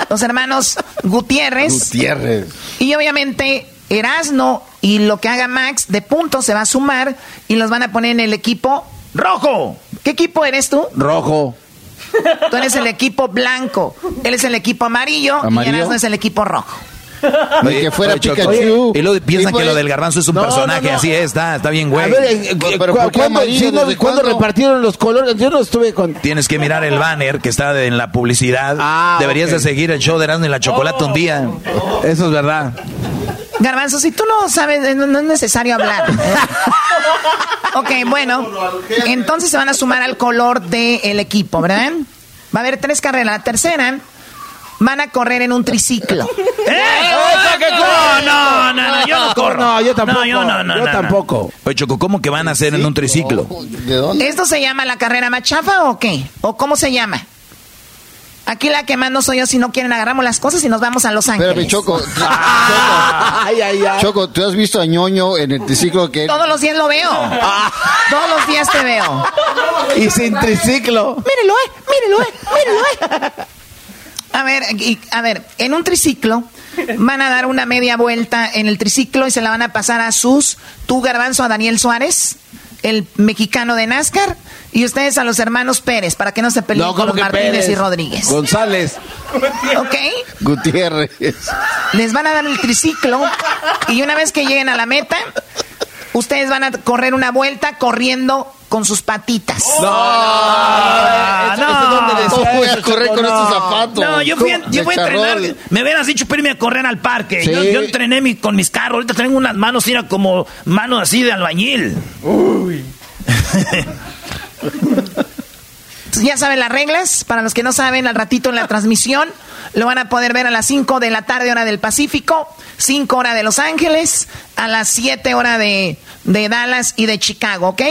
Los hermanos Gutiérrez. Gutiérrez. Y obviamente Erasno y lo que haga Max de puntos se va a sumar y los van a poner en el equipo rojo. ¿Qué equipo eres tú? Rojo. Tú eres el equipo blanco. Él es el equipo amarillo, ¿Amarillo? y Erasno es el equipo rojo. (laughs) Ni que fuera Oye, Pikachu. Y luego piensan que lo del garbanzo es un No, personaje, no, no. así es, está, está bien, güey. A ver, eh, Pero, eh, pero ¿cu- ¿por qué ¿cuándo, repartieron los colores? Yo no estuve con... Tienes que mirar el banner que está en la publicidad. Ah, Deberías de seguir el show de Erasmo y la Chocolate un día. Eso es verdad. Garbanzo, si tú no sabes, eh, no, no es necesario hablar. (laughs) ok, bueno. Entonces se van a sumar al color del equipo, ¿verdad? Va a haber tres carreras. La tercera van a correr en un triciclo. (laughs) ¡Eh! No, no, no, no, yo no corro. No, yo tampoco. No, yo no, no, yo no, no. tampoco. Oye, Choco, ¿cómo que van a hacer en un triciclo? ¿De dónde? ¿Esto se llama la carrera machafa o qué? ¿O cómo se llama? Aquí la que mando soy yo. Si no quieren, agarramos las cosas y nos vamos a Los Ángeles. Espérame, Choco. (laughs) (laughs) Ay, ay, ay. Choco, ¿tú has visto a ñoño en el triciclo que... Todos los días lo veo. Todos los días te veo. Y sin triciclo. Mírelo, eh, mírelo, eh, mírelo, eh. A ver, y- a ver, en un triciclo van a dar una media vuelta en el triciclo y se la van a pasar a sus, tú garbanzo a Daniel Suárez, el mexicano de NASCAR, y ustedes a los hermanos Pérez, para que no se peleen con como los que Martínez Pérez. y Rodríguez. González. ¿Ok? Gutiérrez. Les van a dar el triciclo y una vez que lleguen a la meta, ustedes van a correr una vuelta corriendo con sus patitas. Ah, donde no. decía ¿Cómo voy a correr con No. estos zapatos? No, yo fui, yo fui a entrenar. Me hubieras dicho, para irme a correr al parque. Sí. Yo, yo entrené mi- con mis carros. Ahorita tengo unas manos, mira, como manos así de albañil. Entonces, ya saben las reglas. Para los que no saben, al ratito en la transmisión lo van a poder ver a las 5 de la tarde, hora del Pacífico, 5 hora de Los Ángeles, a las 7 hora de, de Dallas y de Chicago, ¿ok?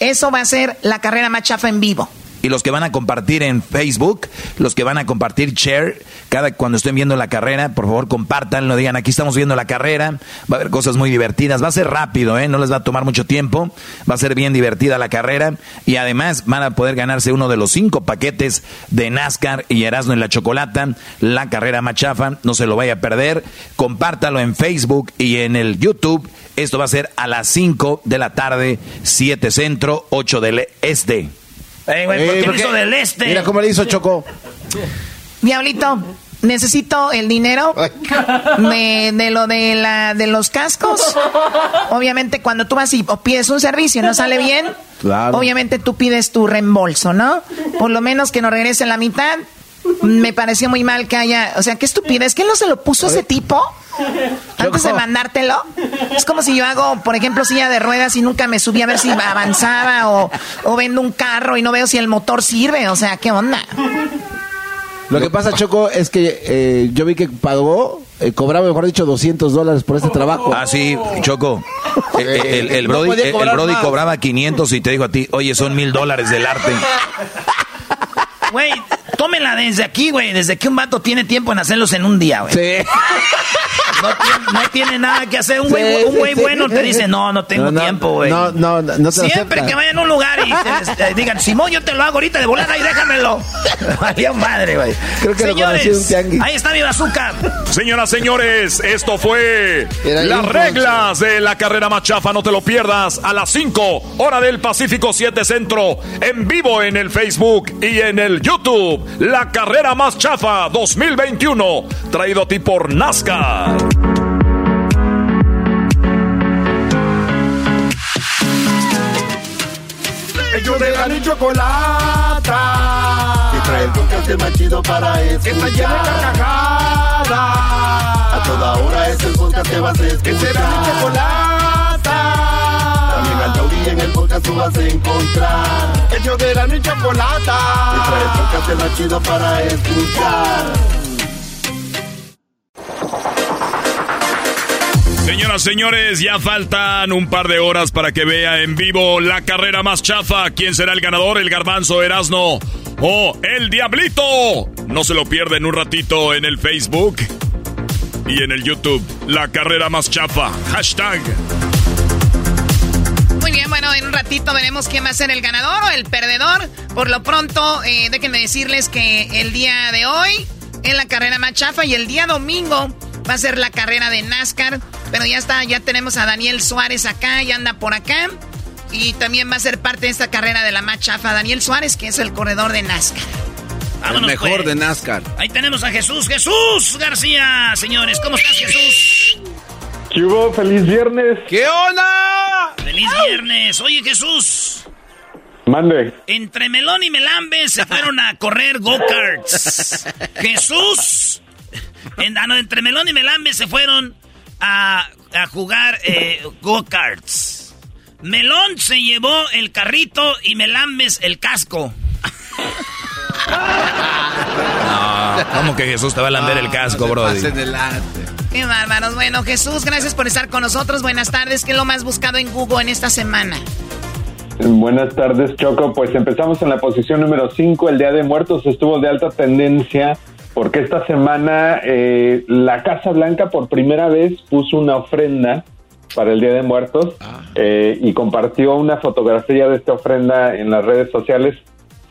Eso va a ser la carrera más chafa en vivo. Y los que van a compartir en Facebook, los que van a compartir share, cada cuando estén viendo la carrera, por favor compártanlo, digan aquí estamos viendo la carrera, va a haber cosas muy divertidas, va a ser rápido, ¿eh? no les va a tomar mucho tiempo, va a ser bien divertida la carrera y además van a poder ganarse uno de los cinco paquetes de NASCAR y Erasmo en la Chocolata, la carrera machafa, no se lo vaya a perder, compártalo en Facebook y en el YouTube, esto va a ser a las 5 de la tarde, 7 centro, 8 del este. Güey, ¿por qué hizo del este? Mira cómo le hizo Choco. Diablito, necesito el dinero de, de lo de la de los cascos. Obviamente cuando tú vas y o pides un servicio y no sale bien, Claro. obviamente tú pides tu reembolso, ¿no? Por lo menos que nos regrese la mitad. Me pareció muy mal que haya, o sea, qué estupidez, ¿qué no se lo puso ese tipo? Antes de mandártelo. Es como si yo hago, por ejemplo, silla de ruedas y nunca me subí a ver si avanzaba o, o vendo un carro y no veo si el motor sirve, o sea, ¿qué onda? Lo que pasa, Choco, es que eh, yo vi que pagó, eh, cobraba, mejor dicho, 200 dólares por este trabajo. Ah, sí, Choco. (laughs) El, el- el No Brody, el- el Brody cobraba 500 y te dijo a ti, oye, son mil dólares del arte. Güey, tómela desde aquí, güey. Desde que un vato tiene tiempo en hacerlos en un día, güey. Sí. (laughs) No, tiene, no tiene nada que hacer. Un güey, Sí, un sí, güey sí. bueno te dice, no, no tengo No, no, tiempo, güey. No, no, no, te lo Siempre acepta. que vayan a un lugar y te eh, digan, Simón, yo te lo hago ahorita de volada y déjamelo. (laughs) Valía madre, güey. Creo que lo conocí en un Señores, tianguis. ahí está mi bazooka. Señoras, señores, esto fue Era las reglas de la carrera más chafa. No te lo pierdas a las 5, hora del Pacífico 7 Centro, en vivo en el Facebook y en el YouTube. La carrera más chafa 2021, traído a ti por NASCAR. Ellos de la ni chocolata. Y trae el podcast más chido para escuchar. Está llena de carcajadas. A toda hora es el podcast que vas a escuchar. Que será mi chocolata. En el podcast tú vas a encontrar. Ellos de la ni chocolata. Y trae el podcast más chido para escuchar. Señoras, señores, ya faltan un par de horas para que vea en vivo la carrera más chafa. ¿Quién será el ganador? ¿El garbanzo Erasno o el Diablito? No se lo pierden un ratito en el Facebook y en el YouTube. La carrera más chafa. Hashtag. Bien, bueno, en un ratito veremos quién va a ser el ganador o el perdedor. Por lo pronto, eh, déjenme decirles que el día de hoy es la carrera más chafa y el día domingo va a ser la carrera de NASCAR. Pero ya está, ya tenemos a Daniel Suárez acá, ya anda por acá. Y también va a ser parte de esta carrera de la más chafa. Daniel Suárez, que es el corredor de NASCAR. Vámonos, el mejor pues. de NASCAR. Ahí tenemos a Jesús. Jesús García, señores. ¿Cómo estás, Jesús? ¿Qué hubo? ¡Feliz viernes! ¿Qué onda? Feliz viernes. Oye, Jesús. Mande. Entre Melón y Melambe se fueron a correr go-karts. Jesús. En, ah, no, entre Melón y Melambe se fueron a, a jugar eh, go-karts. Melón se llevó el carrito y Melambes el casco. No, ¿cómo que Jesús te va a lamber el casco, Brody? Qué bárbaros. Bueno, Jesús, gracias por estar con nosotros. Buenas tardes. ¿Qué es lo más buscado en Google en esta semana? Buenas tardes, Choco. Pues empezamos en la posición número 5. El Día de Muertos estuvo de alta tendencia porque esta semana eh, la Casa Blanca por primera vez puso una ofrenda para el Día de Muertos eh, y compartió una fotografía de esta ofrenda en las redes sociales.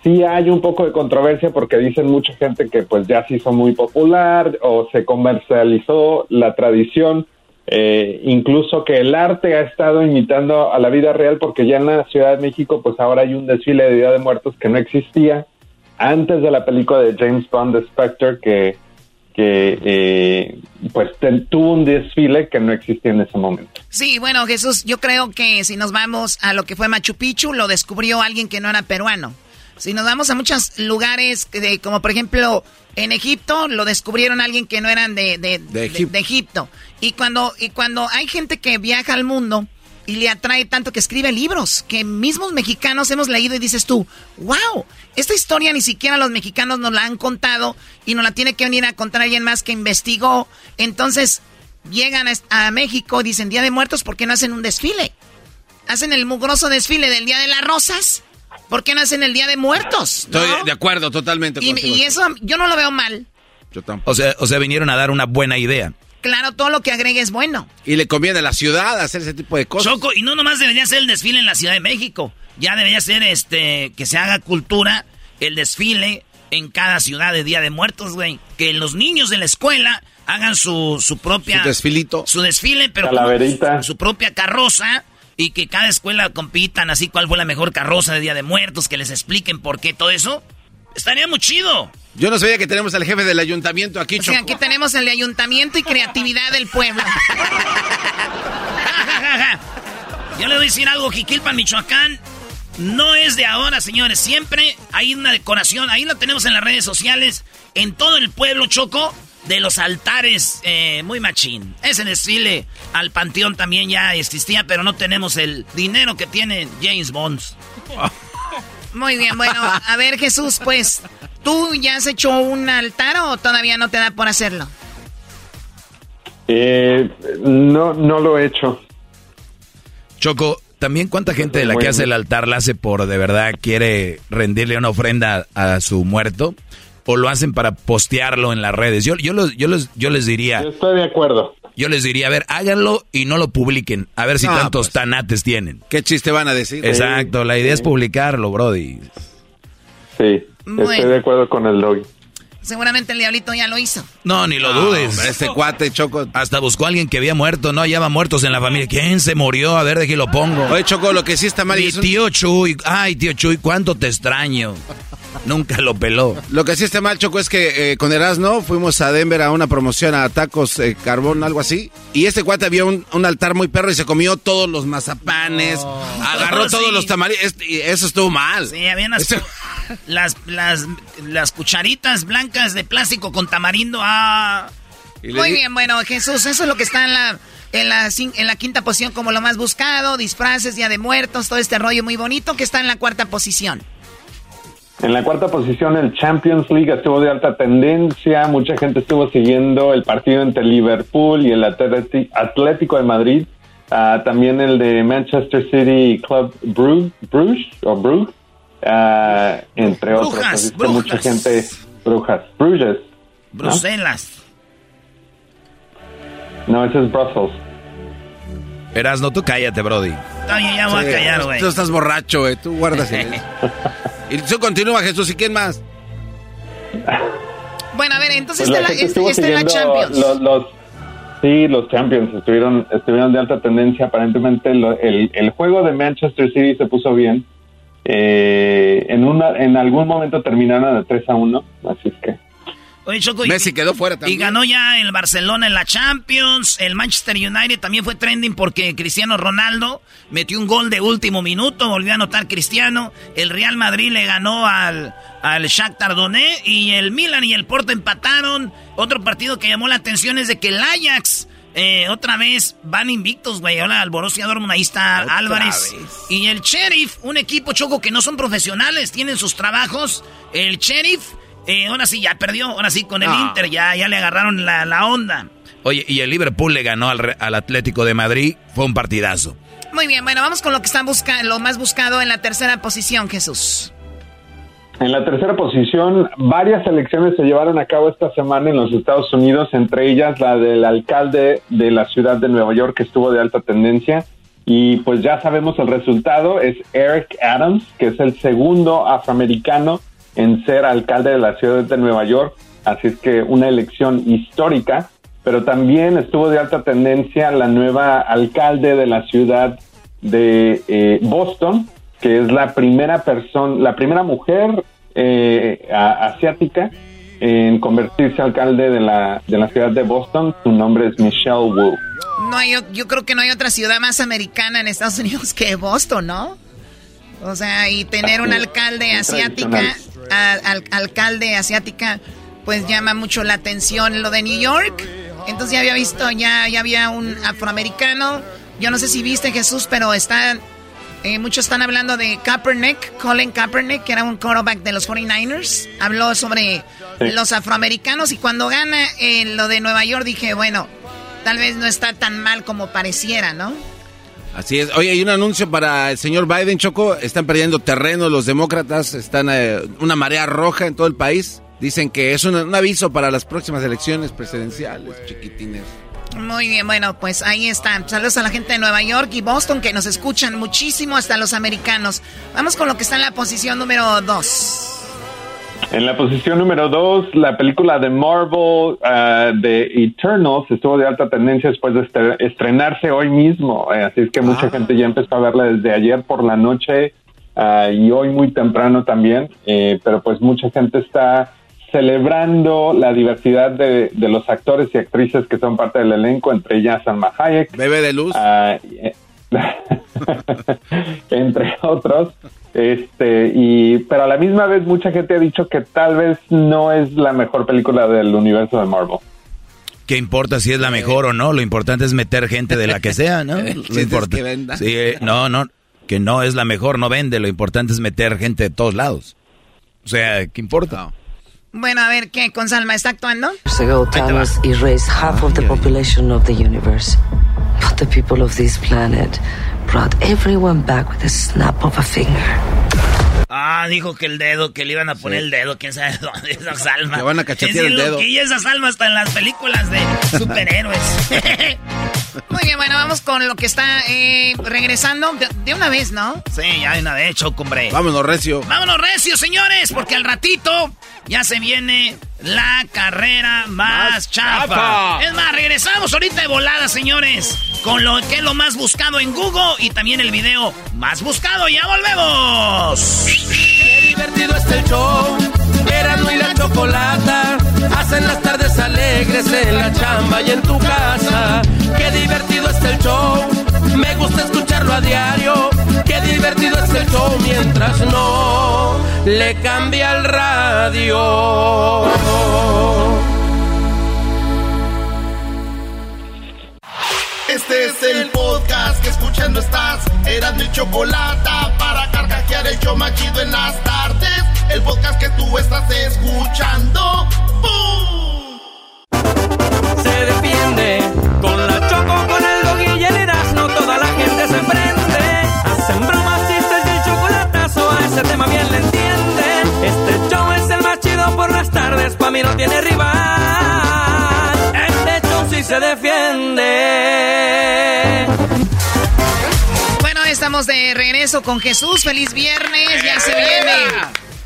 Sí hay un poco de controversia porque dicen mucha gente que pues ya se hizo muy popular o se comercializó la tradición. Eh, incluso que el arte ha estado imitando a la vida real porque ya en la Ciudad de México pues ahora hay un desfile de Día de Muertos que no existía antes de la película de James Bond The Spectre que, que eh, pues tuvo un desfile que no existía en ese momento. Sí, bueno, Jesús, yo creo que si nos vamos a lo que fue Machu Picchu, lo descubrió alguien que no era peruano. Si nos vamos a muchos lugares, de, como por ejemplo en Egipto, lo descubrieron alguien que no eran de, de, de- Egipto. de Egipto. Y cuando, y cuando hay gente que viaja al mundo y le atrae tanto que escribe libros, que mismos mexicanos hemos leído y dices tú, wow, esta historia ni siquiera los mexicanos nos la han contado y nos la tiene que venir a contar alguien más que investigó. Entonces llegan a, a México y dicen Día de Muertos, ¿por qué no hacen un desfile? Hacen el mugroso desfile del Día de las Rosas ¿Por qué no hacen el Día de Muertos? ¿no? Estoy de acuerdo totalmente Y, y eso yo no lo veo mal. Yo tampoco. O sea, o sea, vinieron a dar una buena idea. Claro, todo lo que agregue es bueno. Y le conviene a la ciudad hacer ese tipo de cosas. Choco, y no nomás debería ser el desfile en la Ciudad de México. Ya debería ser este que se haga cultura el desfile en cada ciudad de Día de Muertos, güey. Que los niños de la escuela hagan su, su propia... Su desfilito. Su desfile, pero Calaverita. con su propia carroza. Y que cada escuela compitan así cuál fue la mejor carroza de Día de Muertos. Que les expliquen por qué todo eso. Estaría muy chido. Yo no sabía que tenemos al jefe del ayuntamiento aquí, O sea, aquí tenemos el de ayuntamiento y creatividad del pueblo. (laughs) Yo le voy a decir algo, Jiquilpan, Michoacán. No es de ahora, señores. Siempre hay una decoración. Ahí lo tenemos en las redes sociales. En todo el pueblo, Choco. De los altares, eh, muy machín. Ese desfile al panteón también ya existía, pero no tenemos el dinero que tiene James Bond. (laughs) Muy bien, bueno, a ver Jesús, pues, ¿tú ya has hecho un altar o todavía no te da por hacerlo? Eh, no, no lo he hecho. Choco, también cuánta gente de la que hace el altar la hace por de verdad quiere rendirle una ofrenda a su muerto o lo hacen para postearlo en las redes. Yo, yo, los- yo, los- yo les diría, Yo estoy de acuerdo. yo les diría, a ver, háganlo y no lo publiquen, a ver si No, tantos tanates tienen. ¿Qué chiste van a decir? Exacto, la idea es publicarlo, Brody. Sí, Bueno. estoy de acuerdo con el doggy. Seguramente el diablito ya lo hizo. No, ni lo No, dudes. hombre, este cuate, Choco. Hasta buscó a alguien que había muerto, no hallaba muertos en la familia. ¿Quién se murió? A ver, de qué lo pongo. Oye, Choco, lo que sí está mal. y Mi es un- tío Chuy. Ay, tío Chuy, cuánto te extraño. (laughs) Nunca lo peló. Lo que sí está mal, Choco, es que eh, con Erasno fuimos a Denver a una promoción a tacos eh, carbón, algo así. Y este cuate había un, un altar muy perro y se comió todos los mazapanes, agarró (laughs) Oh, todos sí. los tamales. Y eso estuvo mal. Sí, había unas- (laughs) las, las, las cucharitas blancas de plástico con tamarindo. Ah. Muy di- bien, bueno, Jesús, eso es lo que está en la, en la, en la quinta posición como lo más buscado, disfraces, Día de Muertos, todo este rollo muy bonito que está en la cuarta posición. En la cuarta posición, el Champions League estuvo de alta tendencia. Mucha gente estuvo siguiendo el partido entre Liverpool y el Atlético de Madrid. Ah, también el de Manchester City Club Brugge, Bruges, o Brugge, ah, entre otros. Brujas, Así que Brujas. mucha gente, Brujas, Bruges. ¿no? Bruselas. No, ese es Brussels. Erasno, tú cállate, Brody. Está bien, ya voy Sí, a callar, güey. Tú estás borracho, güey. Tú guardas silencio. (laughs) y tú continúa, Jesús. ¿Y quién más? Bueno, a ver, entonces Pues está, la está- en la Champions. Los, los- sí, los Champions estuvieron, estuvieron de alta tendencia. Aparentemente lo- el, el juego de Manchester City se puso bien. Eh, en, una, en algún momento terminaron de 3 a 1. Así es que Oye, Choco, y- Messi quedó fuera Y ganó ya el Barcelona en la Champions. El Manchester United también fue trending porque Cristiano Ronaldo metió un gol de último minuto. Volvió a anotar Cristiano. El Real Madrid le ganó al, al Shakhtar Donetsk. Y el Milan y el Porto empataron. Otro partido que llamó la atención es de que el Ajax eh, otra vez van invictos, güey. Ahora al Borussia Dortmund ahí está Otra Álvarez. vez. Y el Sheriff, un equipo choco que no son profesionales, tienen sus trabajos. El Sheriff, eh, ahora sí ya perdió, ahora sí con el Ah. Inter ya, ya le agarraron la, la onda. Oye, y el Liverpool le ganó al, Re- al Atlético de Madrid. Fue un partidazo. Muy bien, bueno, vamos con lo que está busca lo más buscado en la tercera posición, Jesús. En la tercera posición, varias elecciones se llevaron a cabo esta semana en los Estados Unidos, entre ellas la del alcalde de la ciudad de Nueva York, que estuvo de alta tendencia. Y pues ya sabemos el resultado, es Eric Adams, que es el segundo afroamericano en ser alcalde de la ciudad de Nueva York. Así es que una elección histórica, pero también estuvo de alta tendencia la nueva alcalde de la ciudad de eh, Boston, que es la primera persona, la primera mujer eh, a- asiática en convertirse alcalde de la, de la ciudad de Boston. Su nombre es Michelle Wu. No hay, yo creo que no hay otra ciudad más americana en Estados Unidos que Boston, ¿no? O sea, y tener un Así alcalde asiática, al- alcalde asiática, pues llama mucho la atención lo de New York. Entonces ya había visto, ya, ya había un afroamericano. Yo no sé si viste Jesús, pero está, eh, muchos están hablando de Kaepernick, Colin Kaepernick, que era un quarterback de los 49ers. Habló sobre Sí. los afroamericanos y cuando gana eh, lo de Nueva York dije, bueno, tal vez no está tan mal como pareciera, ¿no? Así es. Oye, hay un anuncio para el señor Biden, Choco. Están perdiendo terreno los demócratas. Están eh, una marea roja en todo el país. Dicen que es un, un aviso para las próximas elecciones presidenciales, chiquitines. Muy bien, bueno, pues ahí están. Saludos a la gente de Nueva York y Boston que nos escuchan muchísimo, hasta los americanos. Vamos con lo que está en la posición número 2. En la posición número dos, la película de Marvel ah, de Eternals estuvo de alta tendencia después de estre- estrenarse hoy mismo. eh, así es que mucha gente ya empezó a verla desde ayer por la noche ah, y hoy muy temprano también. eh, pero pues mucha gente está celebrando la diversidad de, de los actores y actrices que son parte del elenco, entre ellas Salma Hayek. Bebé de luz. Ah, eh, (laughs) entre otros. Este, y, pero a la misma vez mucha gente ha dicho que tal vez no es la mejor película del universo de Marvel. ¿Qué importa si es la mejor o no? Lo importante es meter gente de la que sea, ¿no? (laughs) Es importa- que venda. Sí, eh, no, no, que no es la mejor, no vende. Lo importante es meter gente de todos lados. O sea, ¿qué importa? Bueno, a ver, ¿qué? ¿Con Salma está actuando? years ago, Thanos erased half of the population of the universe. But the people of this planet brought everyone back with a snap of a finger. Ah, dijo que el dedo, que le iban a poner el dedo, quién sabe (laughs) dónde, esa salma. Que van a cachetear Es el dedo. Que y esa salma está en las películas de (laughs) superhéroes. (laughs) Muy bien, bueno, vamos con lo que está eh, regresando de, de una vez, ¿no? sí, ya de una vez, Choco, hombre. Vámonos, Recio. Vámonos, recio, señores, porque al ratito ya se viene la carrera más, Más chafa. chafa. Es más, regresamos ahorita de volada, señores, con lo que es lo más buscado en Google y también el video más buscado. ¡Ya volvemos! Qué divertido está el show. Erasmo y la chocolata hacen las tardes alegres en la chamba y en tu casa. Qué divertido está el show. Me gusta escucharlo a diario. Qué divertido está el show mientras no le cambia el radio. Este es el podcast que escuchando estás. Eran mi chocolate para carcajear el show machido en las tardes. El podcast que tú estás escuchando. ¡Bum! Mí no tiene rival. Este show sí se defiende. Bueno, estamos de regreso con Jesús. Feliz viernes, ya se viene.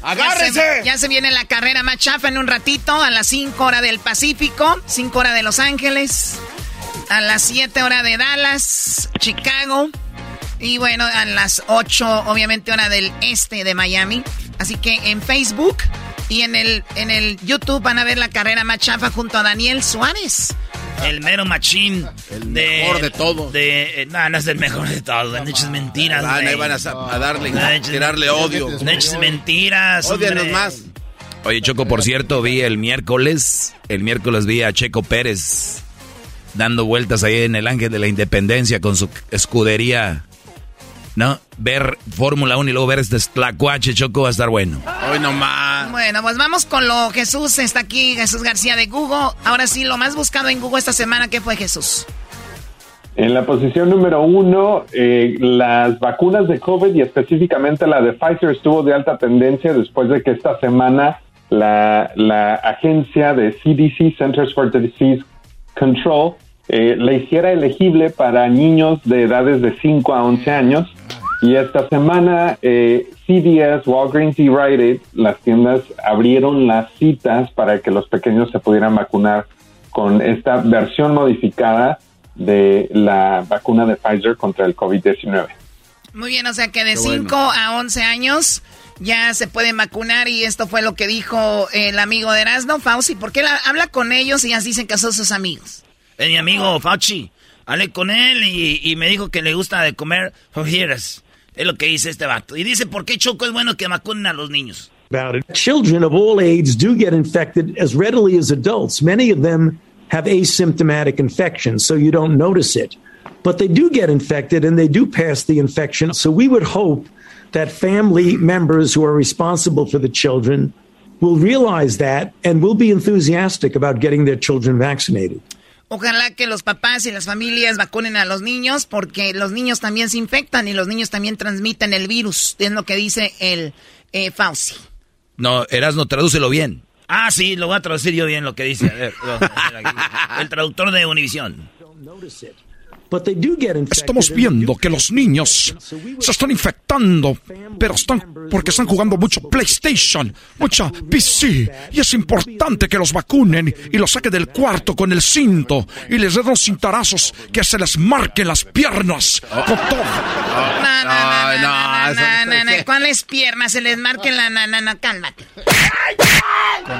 ¡Agárrense! Ya se, ya se viene la carrera más chafa en un ratito, a las 5 horas del Pacífico, 5 horas de Los Ángeles, a las 7 horas de Dallas, Chicago, y bueno, a las 8, obviamente, hora del este de Miami. Así que en Facebook y en el, en el YouTube van a ver la carrera más chafa junto a Daniel Suárez. El mero machín. El mejor de todos. De, eh, no, no es el mejor de todos. Han hecho mentiras. Van, ahí van a, darle, No, tirarle odio. No eches mentiras. Hombre. más. Oye, Choco, por cierto, vi el miércoles, el miércoles vi a Checo Pérez dando vueltas ahí en el Ángel de la Independencia con su escudería, ¿no? Ver Fórmula 1 y luego ver este tlacuache, Choco, va a estar bueno. Hoy nomás. Bueno, pues vamos con lo Jesús está aquí, Jesús García de Google. Ahora sí, lo más buscado en Google esta semana, ¿qué fue Jesús? En la posición número uno, eh, las vacunas de COVID y específicamente la de Pfizer estuvo de alta tendencia después de que esta semana la, la agencia de CDC, Centers for Disease Control, eh, la hiciera elegible para niños de edades de 5 a 11 años. Y esta semana eh, CVS, Walgreens y Rite Aid, las tiendas abrieron las citas para que los pequeños se pudieran vacunar con esta versión modificada de la vacuna de Pfizer contra el COVID-19. Muy bien, o sea que de Qué bueno. 5 a 11 años ya se pueden vacunar y esto fue lo que dijo el amigo de Erasmo, Fauci. ¿Por qué la- habla con ellos y ya dicen que son sus amigos? Es mi amigo Fauci. Hablé con él y, y me dijo que le gusta de comer fajitas. Es lo que dice este vato. Y dice, ¿por qué Choco es bueno que vacunen a los niños? Children of all ages do get infected as readily as adults. Many of them have asymptomatic infections, so you don't notice it. But they do get infected and they do pass the infection. So we would hope that family members who are responsible for the children will realize that and will be enthusiastic about getting their children vaccinated. Ojalá que los papás y las familias vacunen a los niños porque los niños también se infectan y los niños también transmiten el virus. Es lo que dice el eh, Fauci. No, Erasno, tradúcelo bien. Ah, sí, lo voy a traducir yo bien lo que dice. A ver, (laughs) el traductor de Univisión. Estamos viendo que los niños se están infectando, pero están porque están jugando mucho PlayStation, mucha PC, y es importante que los vacunen y los saquen del cuarto con el cinto y les den unos cintarazos que se les marquen las piernas con todo. No, no, no, no, no, ¿Cuáles piernas se les marquen la no, no, no, cálmate.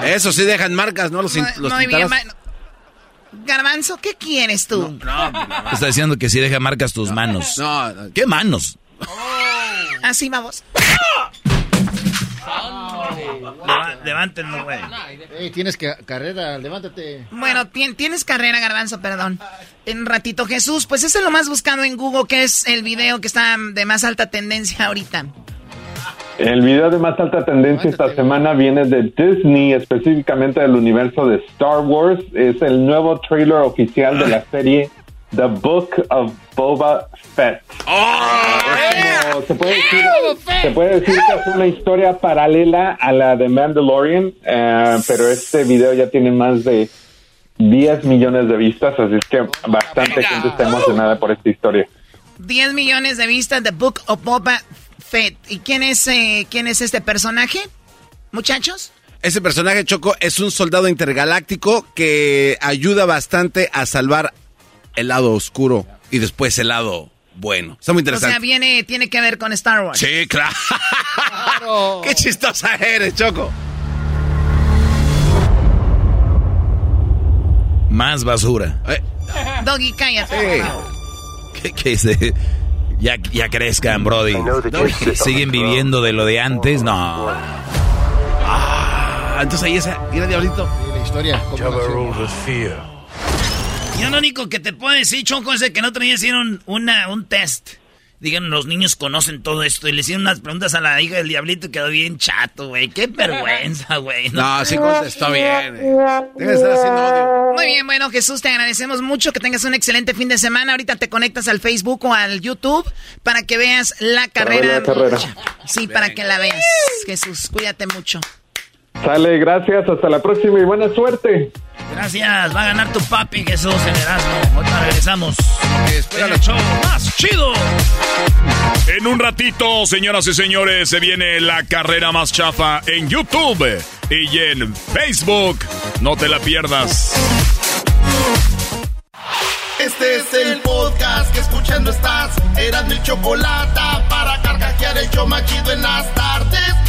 Eso sí dejan marcas, ¿no? Los, los Muy bien, Garbanzo, ¿qué quieres tú? No, Está diciendo que si deja marcas tus manos. No, ¿Qué manos? Así vamos. Levántenlo, güey. tienes que, carrera, levántate. Bueno, tienes carrera, Garbanzo, perdón. En ratito, Jesús, pues eso es lo más buscado en Google, que es el video que está de más alta tendencia ahorita. El video de más alta tendencia esta semana viene de Disney, específicamente del universo de Star Wars. Es el nuevo trailer oficial de la serie The Book of Boba Fett. Oh, se, puede decir, que es una historia paralela a la de Mandalorian, eh, pero este video ya tiene más de 10 millones de vistas, así es que bastante gente está emocionada por esta historia. 10 millones de vistas, The Book of Boba Fett. ¿Y quién es, eh, quién es este personaje, muchachos? Ese personaje, Choco, es un soldado intergaláctico que ayuda bastante a salvar el lado oscuro y después el lado bueno. Está muy interesante. O sea, viene, tiene que ver con Star Wars. Sí, claro. (laughs) Qué chistosa eres, Choco. Más basura. Eh. Doggy, cállate. ¿Qué, qué es? Ya, ya crezcan, Brody. ¿Siguen viviendo de lo de antes? No. Ah, entonces ahí esa, mira Diablito. La historia. Yo lo único que te puedo decir, Choco, es que no día hicieron una, un test. Digan, los niños conocen todo esto. Y le hicieron unas preguntas a la hija del diablito y quedó bien chato, güey. Qué vergüenza, güey. No, sí contestó bien. Debe estar haciendo odio. Muy bien, bueno, Jesús, te agradecemos mucho. Que tengas un excelente fin de semana. Ahorita te conectas al Facebook o al YouTube para que veas la carrera. La carrera. Sí, para que la veas. Jesús, cuídate mucho. Sale, gracias. Hasta la próxima y buena suerte. Gracias, va a ganar tu papi Jesús en Erasmo. Ahorita regresamos. Espera el show más chido. En un ratito, señoras y señores, se viene la carrera más chafa en YouTube y en Facebook. No te la pierdas. Este es el podcast que escuchando estás. Eran mi chocolate para carcajear el yo machido en las tardes.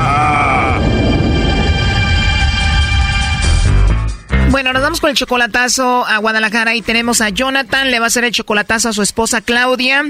Bueno, nos vamos con el chocolatazo a Guadalajara y tenemos a Jonathan, le va a hacer el chocolatazo a su esposa Claudia.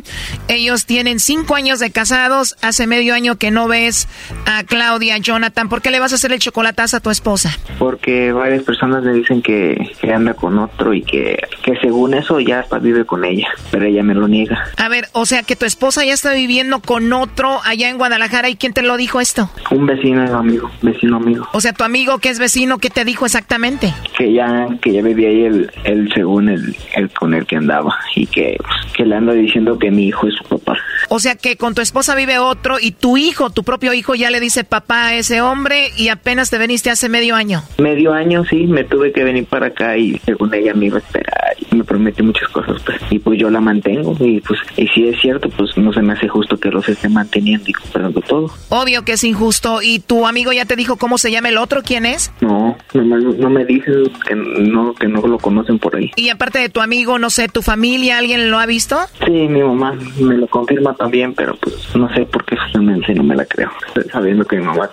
Ellos tienen cinco años de casados, hace medio año que no ves a Claudia, Jonathan. ¿Por qué le vas a hacer el chocolatazo a tu esposa? Porque varias personas me dicen que, que anda con otro y que, que según eso ya hasta vive con ella, pero ella me lo niega. A ver, o sea que tu esposa ya está viviendo con otro allá en Guadalajara y ¿quién te lo dijo esto? Un vecino amigo, vecino amigo. O sea, tu amigo que es vecino, ¿qué te dijo exactamente? Que ya que ya vivía ahí el, el según el, el con el que andaba y que, que le anda diciendo que mi hijo es su papá. O sea que con tu esposa vive otro y tu hijo, tu propio hijo ya le dice papá a ese hombre y apenas te veniste hace medio año. Medio año sí, me tuve que venir para acá y según ella me iba a esperar y me prometió muchas cosas pues y pues yo la mantengo y pues y si es cierto pues no se me hace justo que los esté manteniendo y comprando todo. Obvio que es injusto y tu amigo ya te dijo cómo se llama el otro, ¿quién es? No, no, me- no me dicen que no que no lo conocen por ahí. Y aparte de tu amigo, no sé, tu familia, ¿alguien lo ha visto? Sí, mi mamá me lo confirma también, pero pues no sé por qué justamente no me la creo. Sabiendo que mi mamá,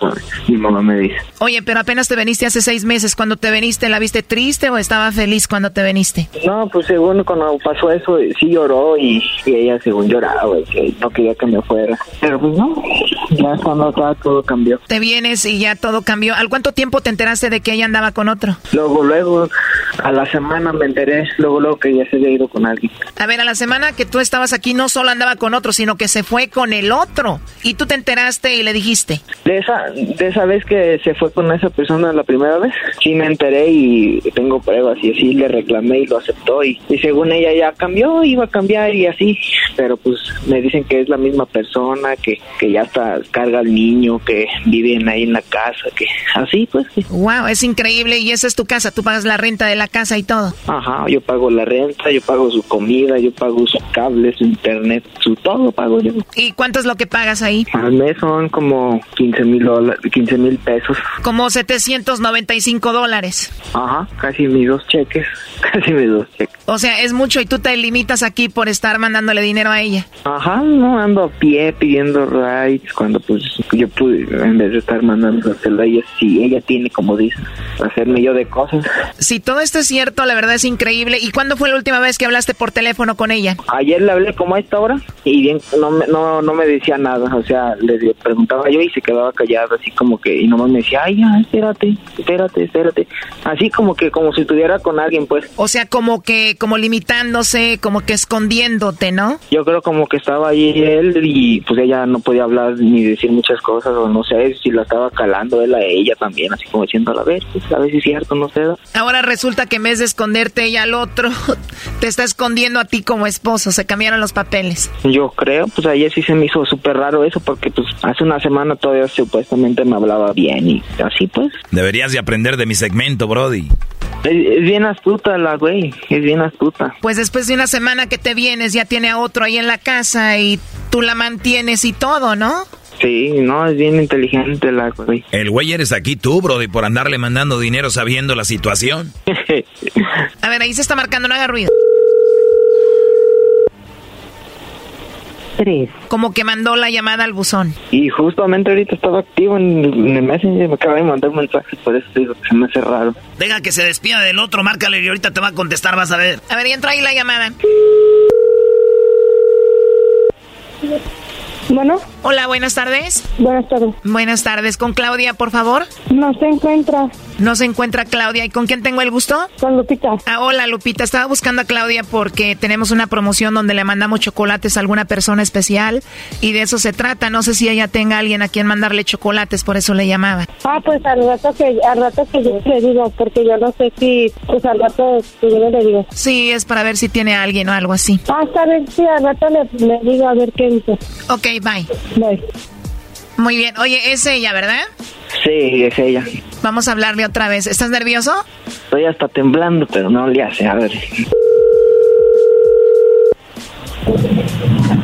mi mamá me dice. Oye, pero apenas te veniste hace seis meses. Cuando te veniste, ¿la viste triste o estaba feliz cuando te veniste? No, pues según cuando pasó eso, sí lloró y, ella según lloraba, que no quería que me fuera. Pero pues no, ya cuando todo, todo cambió. Te vienes y ya todo cambió. ¿Al cuánto tiempo te enteraste de que ella andaba con otro? Luego, luego, a la semana me enteré, luego, luego que ella se había ido con alguien. A ver, a la semana que tú estabas aquí no solo andaba con otro, sino que se fue con el otro. Y tú te enteraste y le dijiste. De esa, de esa vez que se fue con esa persona la primera vez, sí me enteré y tengo pruebas y así le reclamé y lo aceptó y, y según ella ya cambió, iba a cambiar y así, pero pues me dicen que es la misma persona, que, que ya está carga al niño, que viven ahí en la casa, que así pues. Wow, es increíble y esa es tu casa, tú pagas la renta de la casa y todo. Ajá, yo pago la renta, yo pago su comida, yo pago su cable, su internet, su todo pago yo. ¿Y cuánto es lo que pagas ahí? Al mes son como 15 mil dólares, 15 mil pesos. Como 795 dólares. Ajá, casi mis dos cheques, (laughs) casi mis dos cheques. O sea, es mucho y tú te limitas aquí por estar mandándole dinero a ella. Ajá, no ando a pie pidiendo rides cuando pues yo pude, en vez de estar mandando a ella, si ella tiene, como dice, hacerme yo de cosas. Si todo esto es cierto, la verdad es increíble. ¿Y cuándo fue la última vez que hablaste por teléfono con ella? Ayer le hablé como a esta hora y bien, no me, no, no me decía nada, o sea, le preguntaba yo y se quedaba callado, así como que, y nomás me decía, ay, ya, espérate, espérate, espérate. Así como que, como si estuviera con alguien, pues. O sea, como que, como limitándose, como que escondiéndote, ¿no? Yo creo como que estaba ahí él y pues ella no podía hablar ni decir muchas cosas, o no sé si la estaba calando él a ella también, así como diciendo, a ver, pues, a ver si es cierto, no sé. Ahora resulta que en vez de esconderte ella al otro, (laughs) te está escondiendo a ti como esposo, se cambiaron los papeles. Yo creo, pues ayer sí se me hizo súper raro eso, porque pues hace una semana todavía supuestamente me hablaba bien y así pues. Deberías de aprender de mi segmento, Brody. Es, bien astuta la güey, es bien astuta. Pues después de una semana que te vienes ya tiene a otro ahí en la casa y tú la mantienes y todo, ¿no? Sí, no, es bien inteligente la güey. El güey eres aquí tú, Brody, por andarle mandando dinero sabiendo la situación. (laughs) a ver, ahí se está marcando, no haga ruido. Como que mandó la llamada al buzón. Y justamente ahorita estaba activo en, el Messenger, me acaba de mandar un mensaje, por eso digo que se me hace raro. Deja que se despida del otro, márcale y ahorita te va a contestar, vas a ver. A ver, y entra ahí la llamada. Bueno. Hola, buenas tardes. Buenas tardes. Buenas tardes. ¿Con Claudia, por favor? No se encuentra. No se encuentra Claudia. ¿Y con quién tengo el gusto? Con Lupita. Ah, hola, Lupita. Estaba buscando a Claudia porque tenemos una promoción donde le mandamos chocolates a alguna persona especial y de eso se trata. No sé si ella tenga a alguien a quien mandarle chocolates, por eso le llamaba. Ah, pues al rato que, al rato que yo le digo, porque yo no sé si, pues al rato que yo le digo. Sí, es para ver si tiene a alguien o algo así. Ah, está bien, sí, al rato le, le digo a ver qué dice. Ok, bye. Bye. Muy bien. Oye, es ella, ¿verdad? Sí, es ella. Vamos a hablarle otra vez. ¿Estás nervioso? Estoy hasta temblando, pero no le hace. A ver.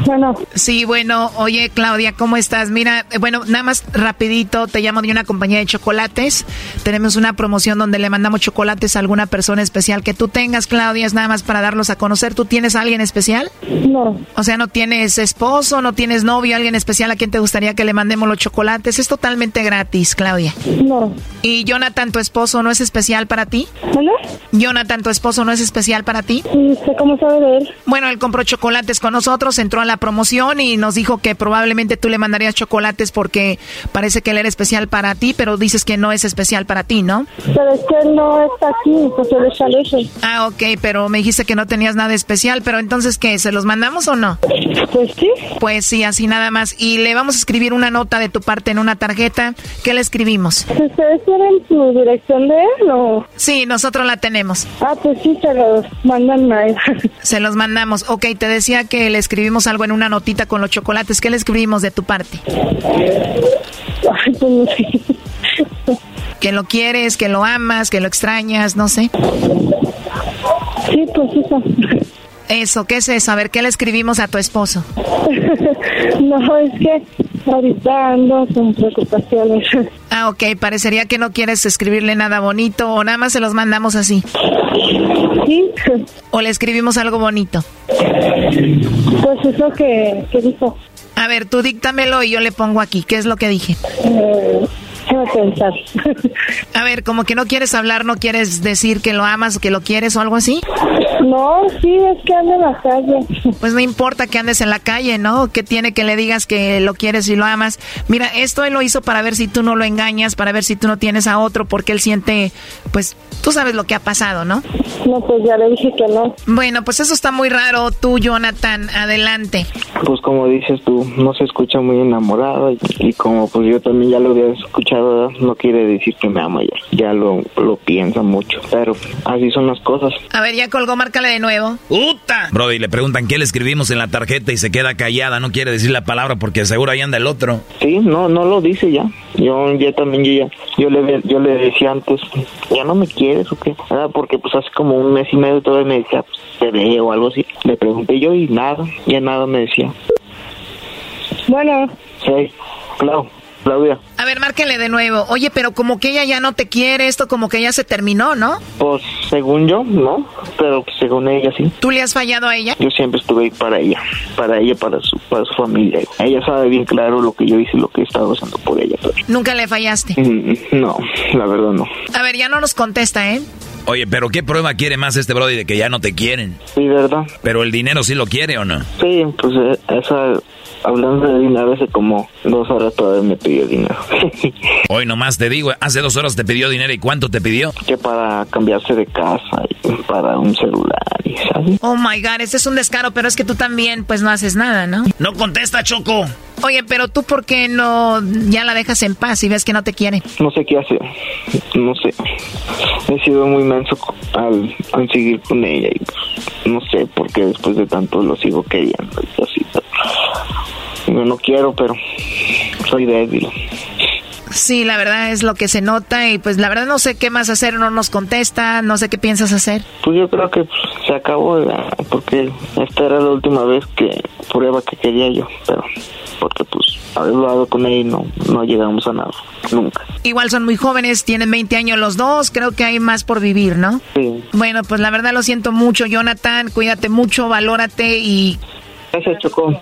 Bueno. Sí, bueno, oye Claudia, ¿cómo estás? Mira, eh, bueno, nada más rapidito, te llamo de una compañía de chocolates. Tenemos una promoción donde le mandamos chocolates a alguna persona especial que tú tengas, Claudia, es nada más para darlos a conocer. ¿Tú tienes a alguien especial? No. O sea, ¿no tienes esposo, no tienes novio, alguien especial a quien te gustaría que le mandemos los chocolates? Es totalmente gratis, Claudia. No. ¿Y Jonathan, tu esposo, no es especial para ti? ¿No? Jonathan, tu esposo, no es especial para ti? ¿Cómo sabe de él? Bueno, él compró chocolates con nosotros, entró a la promoción y nos dijo que probablemente tú le mandarías chocolates porque parece que él era especial para ti, pero dices que no es especial para ti, ¿no? Pero es que él no está aquí, pues está lejos. Ah, ok, pero me dijiste que no tenías nada especial, pero entonces, ¿qué? ¿Se los mandamos o no? Pues sí. Pues sí, así nada más. Y le vamos a escribir una nota de tu parte en una tarjeta. ¿Qué le escribimos? ¿Ustedes tienen su dirección de él o...? Sí, nosotros la tenemos. Ah, pues sí, se los mandan a él. Se los mandamos. Ok, te decía que le escribimos algo en una notita con los chocolates. ¿Qué le escribimos de tu parte? Ay, pues no sé. Que lo quieres, que lo amas, que lo extrañas, no sé. Sí, pues eso. Eso, ¿qué es eso? A ver, ¿qué le escribimos a tu esposo? (laughs) no, es que ahorita ando con preocupaciones. (laughs) Ah, ok, parecería que no quieres escribirle nada bonito o nada más se los mandamos así. Sí. ¿O le escribimos algo bonito? Pues eso que, que dijo. A ver, tú díctamelo y yo le pongo aquí. ¿Qué es lo que dije? Eh, déjame pensar. (laughs) A ver, como que no quieres hablar, no quieres decir que lo amas, que lo quieres o algo así. No, sí, es que ando en la calle. Pues no importa que andes en la calle, ¿no? Que tiene que le digas que lo quieres y lo amas. Mira, esto él lo hizo para ver si tú no lo engañas, para ver si tú no tienes a otro, porque él siente, pues, tú sabes lo que ha pasado, ¿no? No, pues ya le dije que no. Bueno, pues eso está muy raro. Tú, Jonathan, adelante. Pues como dices tú, no se escucha muy enamorado y, y como pues yo también ya lo había escuchado, no quiere decir que me ama ya. Ya lo, lo piensa mucho, pero así son las cosas. A ver, ya colgó, márcale de nuevo. ¡Uta! Brody, le preguntan qué le escribimos en la tarjeta y se queda callada, no quiere decir la palabra porque seguro ahí anda el otro. Sí, no, no lo dice ya. Yo ya también yo ya, yo le, yo le decía antes, ya no me quieres o qué, Ah, porque pues hace como un mes y medio todavía me decía, pues, te veo o algo así. Le pregunté yo y nada, ya nada me decía. Bueno. Sí, Clau, Claudia. A ver, márquenle de nuevo. Oye, pero como que ella ya no te quiere, esto como que ya se terminó, ¿no? Pues según yo, no, pero pues, según ella sí. ¿Tú le has fallado a ella? Yo siempre estuve ahí para ella, para ella, para su, para su familia. Ella sabe bien claro lo que yo hice y lo que he estado haciendo por ella. pero- Nunca le fallaste. Mm, No, la verdad no. A ver, ya no nos contesta, ¿eh? Oye, pero ¿qué prueba quiere más este Brody de que ya no te quieren? Sí, ¿verdad? Pero el dinero sí lo quiere o no? Sí, pues eh, esa, hablando de dinero, hace como dos horas todavía me pidió dinero. (laughs) Hoy nomás te digo, hace dos horas te pidió dinero y ¿cuánto te pidió? que para cambiarse de casa y para un celular y ¿sabes? Oh my god, ese es un descaro, pero es que tú también, pues no haces nada, ¿no? No contesta, Choco. Oye, pero tú, ¿por qué no ya la dejas en paz y ves que no te quiere? No sé qué hacer, no sé. He sido muy menso al, al seguir con ella y pues, no sé por qué después de tanto lo sigo queriendo y así. Yo no quiero, pero soy débil. Sí, la verdad es lo que se nota y pues la verdad no sé qué más hacer, no nos contesta, no sé qué piensas hacer. Pues yo creo que pues, se acabó, ¿verdad? porque esta era la última vez que prueba que quería yo, pero porque pues haber hablado con ella y no, no llegamos a nada, nunca. Igual son muy jóvenes, tienen 20 años los dos, creo que hay más por vivir, ¿no? Sí. Bueno, pues la verdad lo siento mucho, Jonathan, cuídate mucho, valórate y... Gracias, Chocó.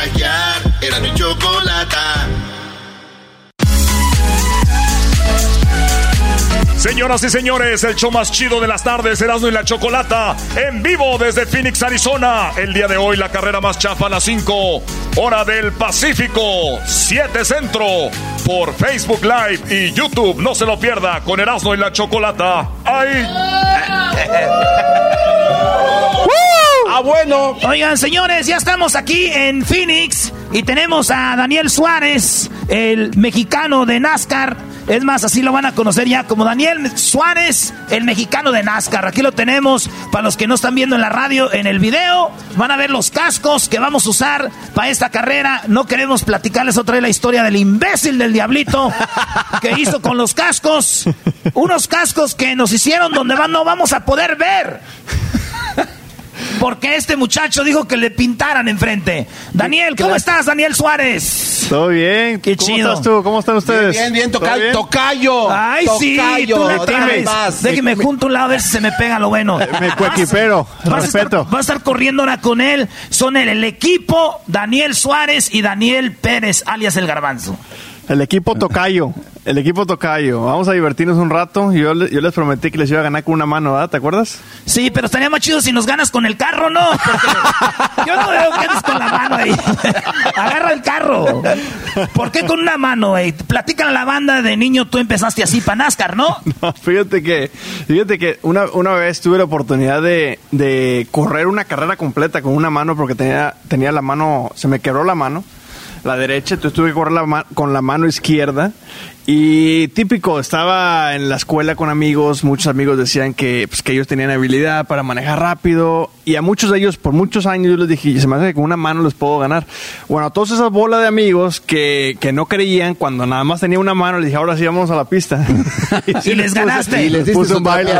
carcajear. Era mi chocolata. Señoras y señores, el show más chido de las tardes, Erasmo y la Chocolata, en vivo desde Phoenix, Arizona. El día de hoy, la carrera más chafa a las 5, hora del Pacífico, 7 Centro, por Facebook Live y YouTube. No se lo pierda con Erasmo y la Chocolata. ¡Ay! (laughs) Bueno. Oigan, señores, ya estamos aquí en Phoenix y tenemos a Daniel Suárez, el mexicano de NASCAR. Es más, así lo van a conocer ya como Daniel Suárez, el mexicano de NASCAR. Aquí lo tenemos. Para los que no están viendo en la radio, en el video, van a ver los cascos que vamos a usar para esta carrera. No queremos platicarles otra vez la historia del imbécil del diablito que hizo con los cascos. Unos cascos que nos hicieron donde no vamos a poder ver. Porque este muchacho dijo que le pintaran enfrente. Daniel, ¿cómo estás, Daniel Suárez? Todo bien. Qué ¿Cómo chido. estás tú? ¿Cómo están ustedes? Bien, bien, ¿Todo toca- tocayo. Ay, sí, tú traes. Déjeme junto a un lado a ver si se me pega lo bueno. Me coequipero, Vas a estar- respeto. Vas a estar corriendo ahora con él. Son el, el equipo Daniel Suárez y Daniel Pérez, alias el Garbanzo. El equipo Tocayo. El equipo Tocayo. Vamos a divertirnos un rato. Yo, yo les prometí que les iba a ganar con una mano, ¿verdad? ¿Te acuerdas? Sí, pero estaría más chido si nos ganas con el carro, ¿no? Porque yo no veo que andes con la mano ahí. Agarra el carro. ¿Por qué con una mano, güey? Platican a la banda de niño, tú empezaste así para NASCAR, ¿no? (laughs) No, fíjate que, fíjate que una, una vez tuve la oportunidad de, de correr una carrera completa con una mano porque tenía, tenía la mano, se me quebró la mano. La derecha, entonces tuve que correr la con la mano izquierda. Y típico, estaba en la escuela con amigos, muchos amigos decían que, pues, que ellos tenían habilidad para manejar rápido y a muchos de ellos por muchos años yo les dije, se me hace que con una mano les puedo ganar. Bueno, a todas esas bolas de amigos que, que no creían cuando nada más tenía una mano, les dije, ahora sí vamos a la pista. (laughs) Y les ganaste. Puse un baile.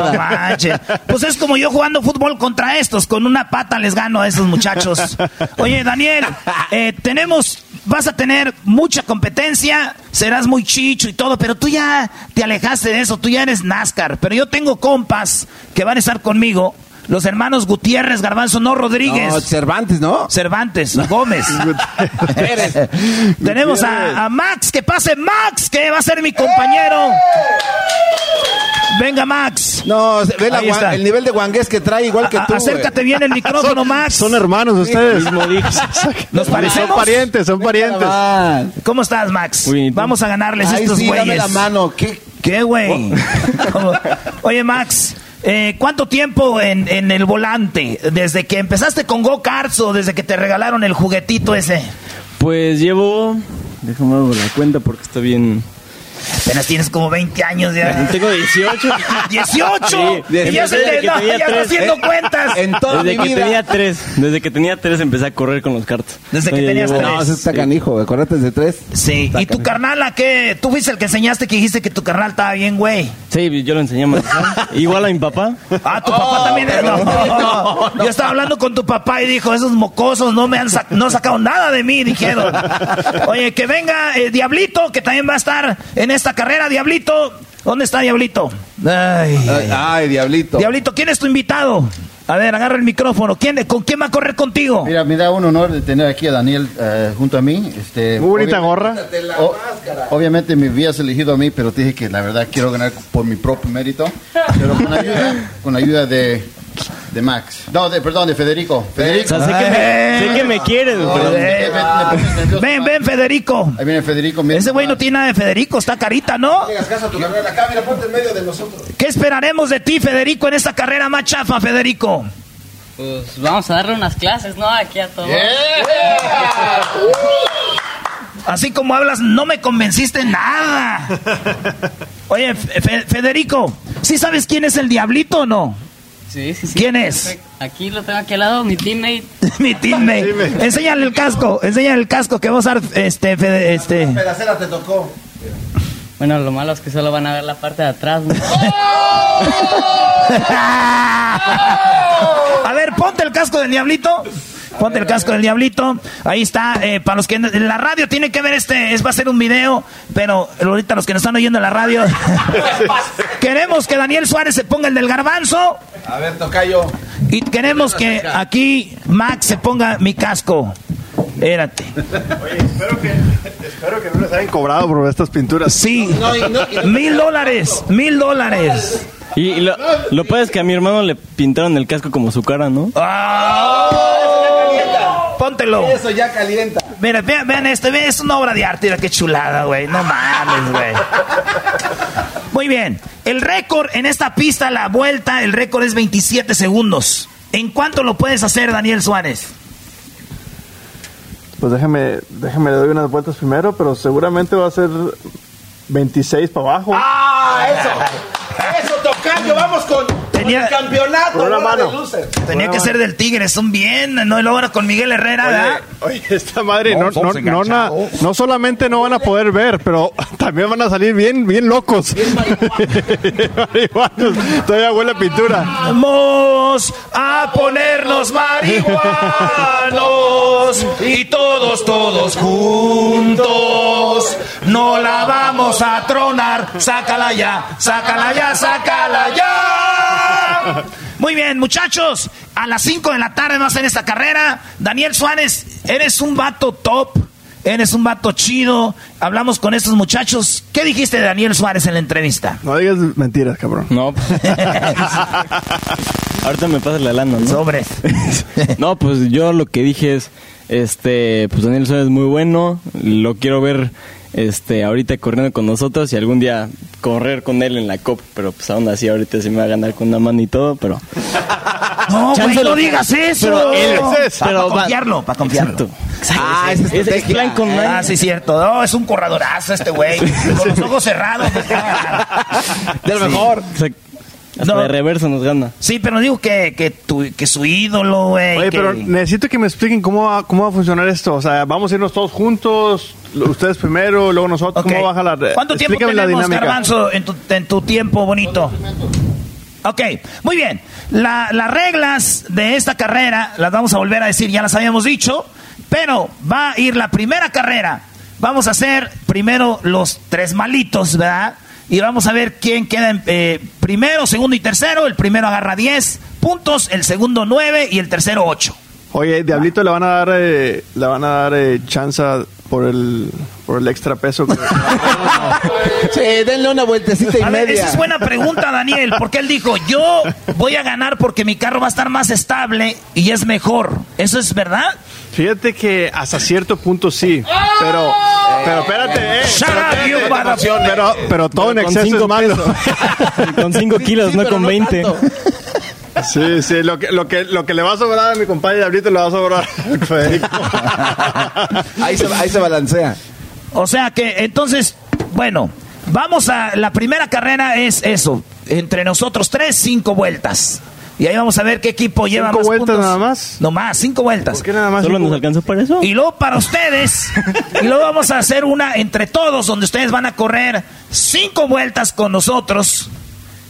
Pues es como yo jugando fútbol contra estos. Con una pata les gano a esos muchachos. Oye, Daniel, eh, tenemos, vas a tener mucha competencia, serás muy chicho y todo, pero tú ya te alejaste de eso, tú ya eres NASCAR. Pero yo tengo compas que van a estar conmigo. Los hermanos Gutiérrez, Garbanzo, no Rodríguez. No, Cervantes, ¿no? Cervantes, Gómez. (laughs) (laughs) Tenemos a, a Max, que pase Max, que va a ser mi compañero. Venga, Max. No, ve la el nivel de guangués que trae igual que A- tú. acércate bien el (laughs) micrófono, Max. Son hermanos ustedes. ¿Nos parecemos? Son parientes, son parientes. ¿Cómo estás, Max? Vamos a ganarles Ay, estos sí, güeyes. dame la mano. ¿Qué? ¿Qué, güey? ¿Cómo? Oye, Max, eh, ¿cuánto tiempo en, en el volante? ¿Desde que empezaste con go-karts o desde que te regalaron el juguetito ese? Pues llevo. Déjame la cuenta porque está bien. Apenas tienes como 20 años ya. (laughs) Tengo 18. ¡18! (laughs) Sí, y ya se desde te que no, ya tres. haciendo Eh, cuentas. desde que tenía tres. Desde que tenía tres empecé a correr con los cartos. Desde que tenías llevo- tres. No, ese está canijo, acuérdate de tres. Sí, ¿y tu carnal a qué? Tú fuiste el que enseñaste que dijiste que tu carnal estaba bien, güey. Sí, yo lo enseñé manejar. (laughs) Igual a mi papá. Ah, tu papá también. No, Yo estaba hablando con tu papá y dijo, esos mocosos no me han sac- no sacado nada de mí, dijeron. Oye, que venga eh, Diablito, que también va a estar en esta carrera. Diablito, ¿dónde está Diablito? Ay, Ay, ay, diablito. Diablito, ¿quién es tu invitado? A ver, agarra el micrófono. ¿Quién, ¿Con quién va a correr contigo? Mira, me da un honor de tener aquí a Daniel eh, junto a mí. Este, Muy bonita gorra. o- obviamente me habías elegido a mí, pero te dije que la verdad quiero ganar por mi propio mérito. Pero con ayuda, con ayuda de, de Max. No, de, perdón, de Federico. Federico. O sea, sé que me, sé que me quieres, No, pero- me- me- me pones nervioso, Ven, ven, Federico. Ahí viene Federico. mira. Ese güey no tiene nada de Federico, está carita, ¿no? No le hagas caso a tu carnal acá, mira, ponte en medio de nosotros. ¿Qué esperaremos de ti, Federico, en esta carrera más chafa, Federico? Pues vamos a darle unas clases, ¿no? Aquí a todos. Así como hablas, no me convenciste nada. (laughs) Oye, Fe- Federico, ¿sí sabes quién es el diablito o no? Sí, sí, sí. ¿Quién es? Aquí lo tengo aquí al lado, mi teammate. (laughs) Mi teammate. Enséñale el casco, enséñale el casco que usar este, Fede- este. Pedacera te tocó. Bueno, lo malo es que solo van a ver la parte de atrás, ¿no? (laughs) A ver, ponte el casco del diablito. Ponte el casco del diablito. Ahí está. eh, para los que en la radio tiene que ver este, es va a ser un video, pero ahorita los que nos están oyendo en la radio, (laughs) queremos que Daniel Suárez se ponga el del garbanzo A ver, tocayo. y queremos que aquí Max se ponga mi casco. Espérate. Espero que, espero que no les hayan cobrado por estas pinturas. Sí. (laughs) Mil dólares. Mil dólares. Y, y lo, lo peor es que a mi hermano le pintaron el casco como su cara, ¿no? Póntelo. Eso ya calienta. Mira, vean, vean esto, vean, es una obra de arte, mira qué chulada, güey. No mames, güey. Muy bien. El récord en esta pista, la vuelta, el récord es 27 segundos. ¿En cuánto lo puedes hacer, Daniel Suárez? Pues déjame, déjame le doy unas vueltas primero, pero seguramente va a ser 26 para abajo. ¡Ah, eso! ¡Eso, tocayo! ¡Vamos con, con Tenía- el campeonato! Con una de mano. Tenía que ser del Tigre, son bien, no luego ahora con Miguel Herrera, ¿verdad? Oye, esta madre, no, No, no, no, na- enganchados. no solamente no van a poder ver, pero (laughs) también van a salir bien, bien locos. Marihuanos. (laughs) Todavía huele a pintura. Vamos a ponernos marihuanos y todos, todos juntos. No la vamos a tronar. Sácala ya, sácala ya, sácala ya. Muy bien, muchachos. A las 5 de la tarde va a ser esta carrera. Daniel Suárez, eres un vato top. Eres un vato chido. Hablamos con estos muchachos. ¿Qué dijiste de Daniel Suárez en la entrevista? No digas mentiras, cabrón. No. (laughs) Ahorita me pasa la lana, ¿no? Sobre. (laughs) no, pues yo lo que dije es, este, pues Daniel Suárez es muy bueno, lo quiero ver este, ahorita corriendo con nosotros y algún día correr con él en la COP, pero pues aún así ahorita se me va a ganar con una mano y todo, pero... (laughs) No, güey, no lo- digas eso. pero él- para pero confiarlo, para confiarlo. Exacto. Ah, es, es- es plan con Ah, sí, cierto. No, es un corredorazo este güey. (laughs) Con los ojos cerrados. De lo mejor. Hasta de reverso nos gana. Sí, pero digo que, que, tu, que su ídolo, güey. Oye, que- pero necesito que me expliquen cómo va, cómo va a funcionar esto. O sea, vamos a irnos todos juntos, ustedes primero, luego nosotros. ¿Cómo va a jalar? ¿Cuánto tiempo Explícame la tenemos, dinámica. Garbanzo, en tu, en tu tiempo bonito? Ok, muy bien. La- las reglas de esta carrera las vamos a volver a decir, ya las habíamos dicho, pero va a ir la primera carrera. Vamos a hacer primero los tres malitos, ¿verdad? Y vamos a ver quién queda en eh, primero, segundo y tercero. El primero agarra 10 puntos, el segundo 9 y el tercero 8. Oye, Diablito le van a dar, eh, le van a dar eh, chance por el, por el extra peso. que- (laughs) Sí, denle una vueltecita y A ver, media. esa es buena pregunta, Daniel, porque él dijo, yo voy a ganar porque mi carro va a estar más estable y es mejor. ¿Eso es verdad? Fíjate que hasta cierto punto sí, pero, pero espérate, eh, pero, espérate, pero, pero todo Pero en con exceso es malo. (laughs) con 5 kilos, no con 20. Sí, sí, lo que, lo que, lo que le va a sobrar a mi compadre Diablito le va a sobrar a (laughs) Federico. Ahí se, ahí se balancea. O sea que, entonces, bueno, vamos a, la primera carrera es eso, entre nosotros tres, cinco vueltas. Y ahí vamos a ver qué equipo lleva ¿Cinco más vueltas puntos. nada más? No más, cinco vueltas. ¿Por qué nada más ¿Solo nos alcanzó para eso? Y luego para ustedes, (laughs) y luego vamos a hacer una entre todos, donde ustedes van a correr cinco vueltas con nosotros.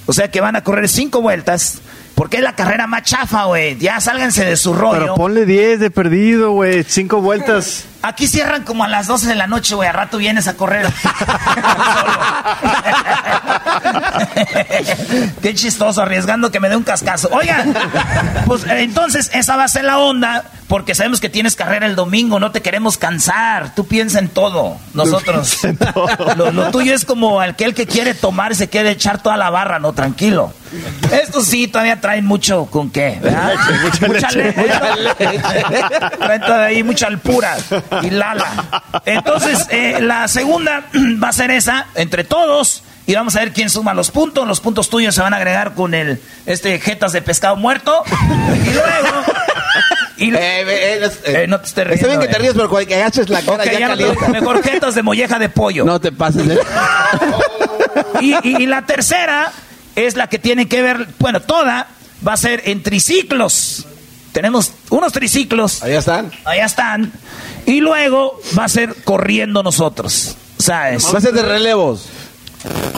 O sea que van a correr cinco vueltas, porque es la carrera más chafa, güey. Ya sálganse de su rollo. Pero ponle 10 de perdido, güey, cinco vueltas. Aquí cierran como a las 12 de la noche, güey. A rato vienes a correr. Qué chistoso, arriesgando que me dé un cascazo. Oigan, pues entonces esa va a ser la onda, porque sabemos que tienes carrera el domingo, no te queremos cansar. Tú piensa en todo. Nosotros. Lo, lo tuyo es como aquel que quiere tomar y se quiere echar toda la barra, no, tranquilo. Estos sí todavía traen mucho con qué, ¿verdad? Mucha Mucha leche. leche. Traen todavía mucha alpura y lala. Entonces, eh, la segunda (clears throat) va a ser esa, entre todos. Y vamos a ver quién suma los puntos. Los puntos tuyos se van a agregar con el este jetas de pescado muerto. Y luego. y- Eh, no te estés riendo, Está bien que te eh. ríes, pero cuando que agaches la cara ya ya no te- mejor jetas de molleja de pollo. No te pases de... Y, y- y la tercera es la que tiene que ver, bueno, toda va a ser en triciclos. Tenemos unos triciclos. Allá están. Allá están. Y luego va a ser corriendo nosotros. ¿Sabes? Va a ser de relevos.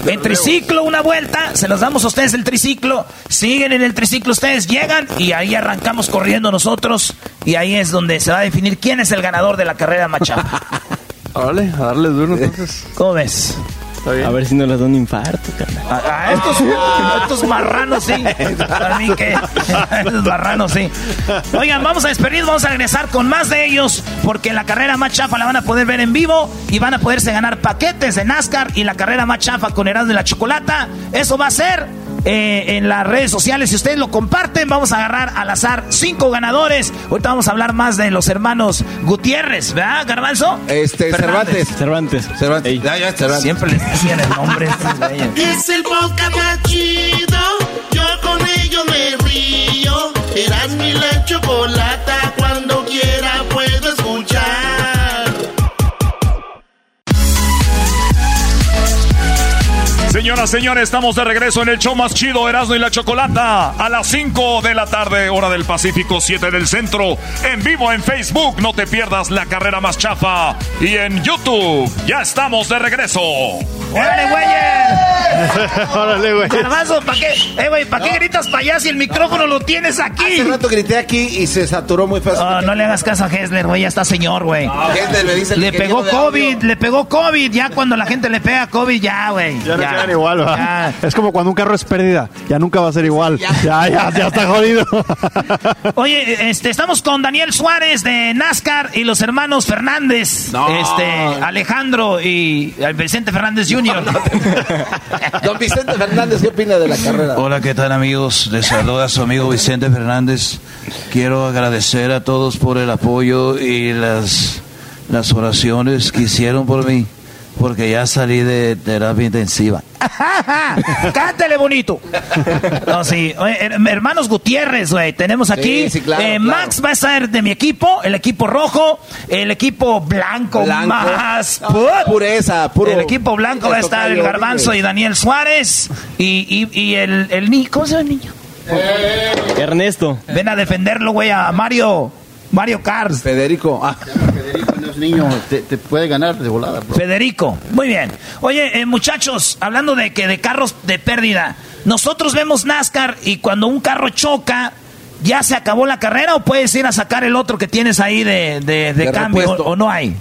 En triciclo una vuelta, se los damos a ustedes el triciclo, siguen en el triciclo ustedes, llegan y ahí arrancamos corriendo nosotros y ahí es donde se va a definir quién es el ganador de la carrera machapa. (laughs) Órale, a darle duro entonces. ¿Cómo ves? Está bien. A ver si no les da un infarto, carnal. A, a estos, a estos marranos sí. A mí que. a estos marranos sí. Oigan, vamos a despedir, vamos a regresar con más de ellos. Porque la carrera más chafa la van a poder ver en vivo. Y van a poderse ganar paquetes de NASCAR. Y la carrera más chafa con Erasmo de la Chocolata. Eso va a ser. Eh, en las redes sociales, si ustedes lo comparten, vamos a agarrar al azar cinco ganadores. Ahorita vamos a hablar más de los hermanos Gutiérrez, ¿verdad, Garbanzo? Este, Fernández. Cervantes. Cervantes. Cervantes. Ya, ya, Cervantes. Siempre les decían el nombre. (laughs) Es el podcast más chido. Yo con ello me río. Eras mi la chocolata. Cuando quiera Señoras, señores, estamos de regreso en el show más chido, Erasmo y la Chocolata, a las 5 de la tarde, hora del Pacífico, 7 del centro, en vivo en Facebook, no te pierdas la carrera más chafa, y en YouTube, ya estamos de regreso. ¡Órale, güeyes! Órale, güey. Garbanzo, ¿para qué? Eh, güey, ¿para qué gritas para allá si el micrófono lo tienes aquí? Hace rato grité aquí y se saturó muy fácil. No, no le hagas caso a Hessler, güey, ya está señor, güey. Dice el Le ingeniero pegó COVID, le pegó COVID, ya cuando la gente le pega COVID, ya, güey. Ya no quedan igual. Ya. Es como cuando un carro es pérdida. Ya nunca va a ser igual. Ya, ya, ya, está jodido. Oye, este, estamos con Daniel Suárez de NASCAR y los hermanos Fernández. No. Este, Alejandro y el Vicente Fernández Jr. (laughs) Don Vicente Fernández, ¿qué opina de la carrera? Hola, ¿qué tal amigos? Les saluda su amigo Vicente Fernández. Quiero agradecer a todos por el apoyo y las, las oraciones que hicieron por mí. Porque ya salí de terapia intensiva. (laughs) Cántale bonito. No, sí. Hermanos Gutiérrez, güey. Tenemos aquí. Sí, sí, claro, eh, claro. Max va a estar de mi equipo, el equipo rojo, el equipo blanco, Blanco. más. No, put. pureza, puro. el equipo blanco va a estar el Garbanzo y Daniel Suárez. Y, y, y el, el niño. ¿Cómo se llama el niño? Ernesto. Ven a defenderlo, güey, a Mario. Mario Cars. Federico. Ah. Federico te, te puede ganar de volada, bro. Federico, muy bien. Oye, eh, muchachos, hablando de que de carros de pérdida, nosotros vemos NASCAR y cuando un carro choca, ¿ya se acabó la carrera o puedes ir a sacar el otro que tienes ahí de, de- de De cambio o, o no hay?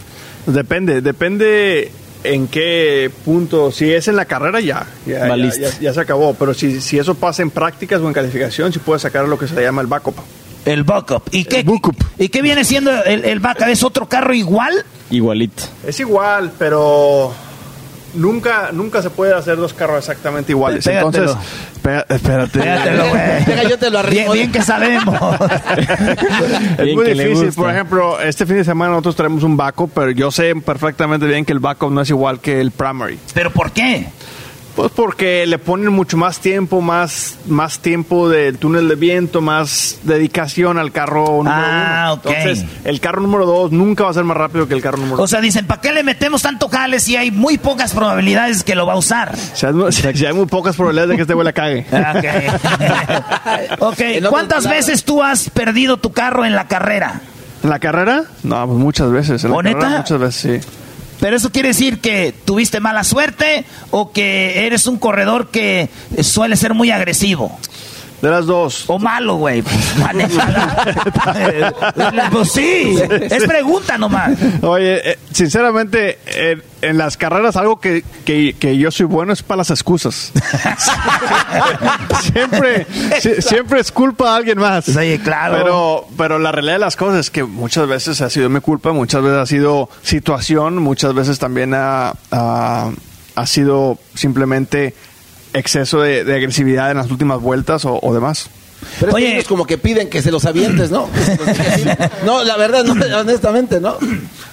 Depende, depende en qué punto. Si es en la carrera, ya. Ya, ya, ya- ya se acabó. Pero si, si eso pasa en prácticas o en calificación, sí puedes sacar lo que se llama el backup. El backup. ¿Y qué, El backup. ¿Y qué viene siendo el, el backup? ¿Es otro carro igual? Igualito. Es igual, pero nunca, nunca se puede hacer dos carros exactamente iguales. Pégatelo. Entonces, pega- espérate. Pégatelo, güey. (laughs) Deja, yo te lo Bien, arrimo. bien que sabemos. (laughs) Es Bien muy difícil. Por ejemplo, este fin de semana nosotros tenemos un backup, pero yo sé perfectamente bien que el backup no es igual que el primary. ¿Pero por qué? Pues porque le ponen mucho más tiempo, más, más tiempo del túnel de viento, más dedicación al carro número Ah, uno. ok. Entonces, el carro número dos nunca va a ser más rápido que el carro número O sea, dicen, ¿para qué le metemos tanto jale si hay muy pocas probabilidades que lo va a usar? O sea, no- si hay muy pocas probabilidades de que este güey la cague. (laughs) Ok. (laughs) ok, En otras ¿cuántas veces tú has perdido tu carro en la carrera? ¿En la carrera? No, pues muchas veces. En la ¿O neta? carrera muchas veces, sí. Pero eso quiere decir que tuviste mala suerte o que eres un corredor que suele ser muy agresivo. De las dos. O malo, güey. Pues, pues sí, es pregunta nomás. Oye, eh, sinceramente, en, en las carreras algo que, que- que yo soy bueno es para las excusas. (laughs) siempre, si- siempre es culpa de alguien más. Sí, claro. Pero, pero la realidad de las cosas es que muchas veces ha sido mi culpa, muchas veces ha sido situación, muchas veces también ha, ha- ha sido simplemente exceso de, de agresividad en las últimas vueltas o, o demás. Pero Oye. Es como que piden que se los avientes, ¿no? No, la verdad, no, honestamente, ¿no?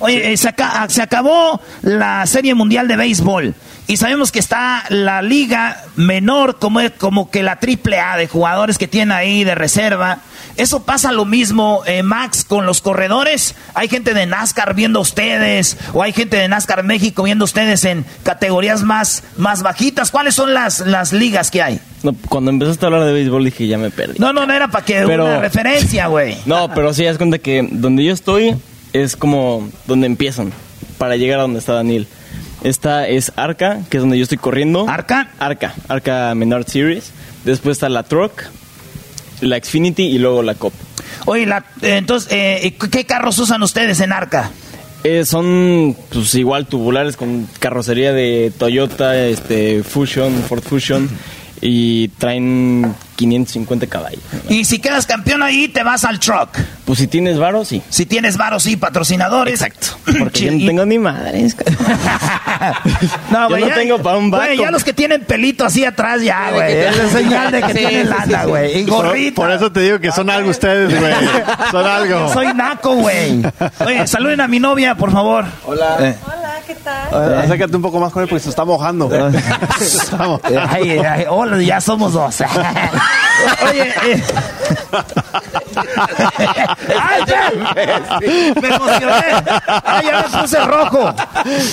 Oye, eh, se, aca- se acabó la Serie Mundial de Béisbol y sabemos que está la liga menor como, como que la triple A de jugadores que tiene ahí de reserva. Eso pasa lo mismo, eh, Max, con los corredores. Hay gente de NASCAR viendo ustedes o hay gente de NASCAR México viendo ustedes en categorías más, más bajitas. ¿Cuáles son las, las ligas que hay? No, cuando empezaste a hablar de béisbol dije, ya me perdí. No, no, no era para que Pero- una referencia, güey. (laughs) No, pero sí, das cuenta que donde yo estoy es como donde empiezan para llegar a donde está Daniel. Esta es Arca, que es donde yo estoy corriendo. ¿Arca? Arca, Arca Menard Series. Después está la Truck, la Xfinity y luego la Cop. Oye, la- eh, entonces, eh, ¿qué carros usan ustedes en Arca? Eh, son pues igual tubulares con carrocería de Toyota, este Fusion, Ford Fusion y traen 550 caballos. Y si quedas campeón ahí, te vas al truck. Pues si tienes varo, sí. Si tienes varos, sí, patrocinadores. Exacto. (clears throat) Porque yo no tengo ni madres. (laughs) No, Yo güey, no ya- tengo para un Güey, backup. ya los que tienen pelito así atrás, ya, Sí, güey. que- Es la señal de que (laughs) Sí, tienen sí, lana, sí, güey. Y Por, gorrita. por eso te digo que son algo ustedes, güey. (laughs) Son algo. Soy naco, güey. Oye, saluden a mi novia, por favor. Hola. Eh, Hola, ¿qué tal? Eh, Acércate un poco más con él porque se está mojando. Vamos. (laughs) Ay, ay, hola, ya somos dos. (laughs) Oye, eh. ¡Ay, ya! Me emocioné. ¡Ay, ya me puse rojo!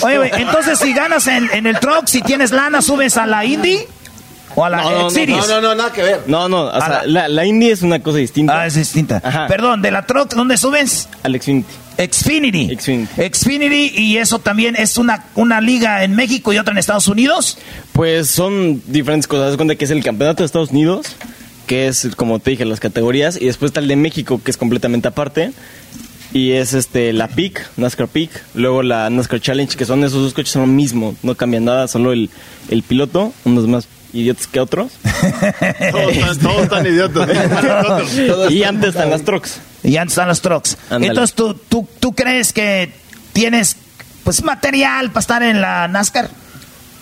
Oye, güey, entonces si ganas en, en el truck, si tienes lana, subes a la Indy o a la No, no, no, X-Series. No, no, no, nada que ver. No, no, o sea, la, la Indy es una cosa distinta. Ah, es distinta. Ajá. Perdón, de la truck, ¿dónde subes? Al Xfinity. Xfinity. Xfinity. Xfinity, y eso también es una, una liga en México y otra en Estados Unidos. Pues son diferentes cosas. Cuenta que es el campeonato de Estados Unidos, que es, como te dije, las categorías. Y después está el de México, que es completamente aparte. Y es este la PIC, NASCAR PIC. Luego la NASCAR Challenge, que son esos dos coches, son lo mismo. No cambian nada, solo el, el piloto, unos más idiotas que otros. (laughs) Todos, están- todos están idiotas. (laughs) Nosotros. y antes están las trucks. Y antes están los trucks. Entonces, ¿tú, tú, ¿tú crees que tienes pues material para estar en la NASCAR?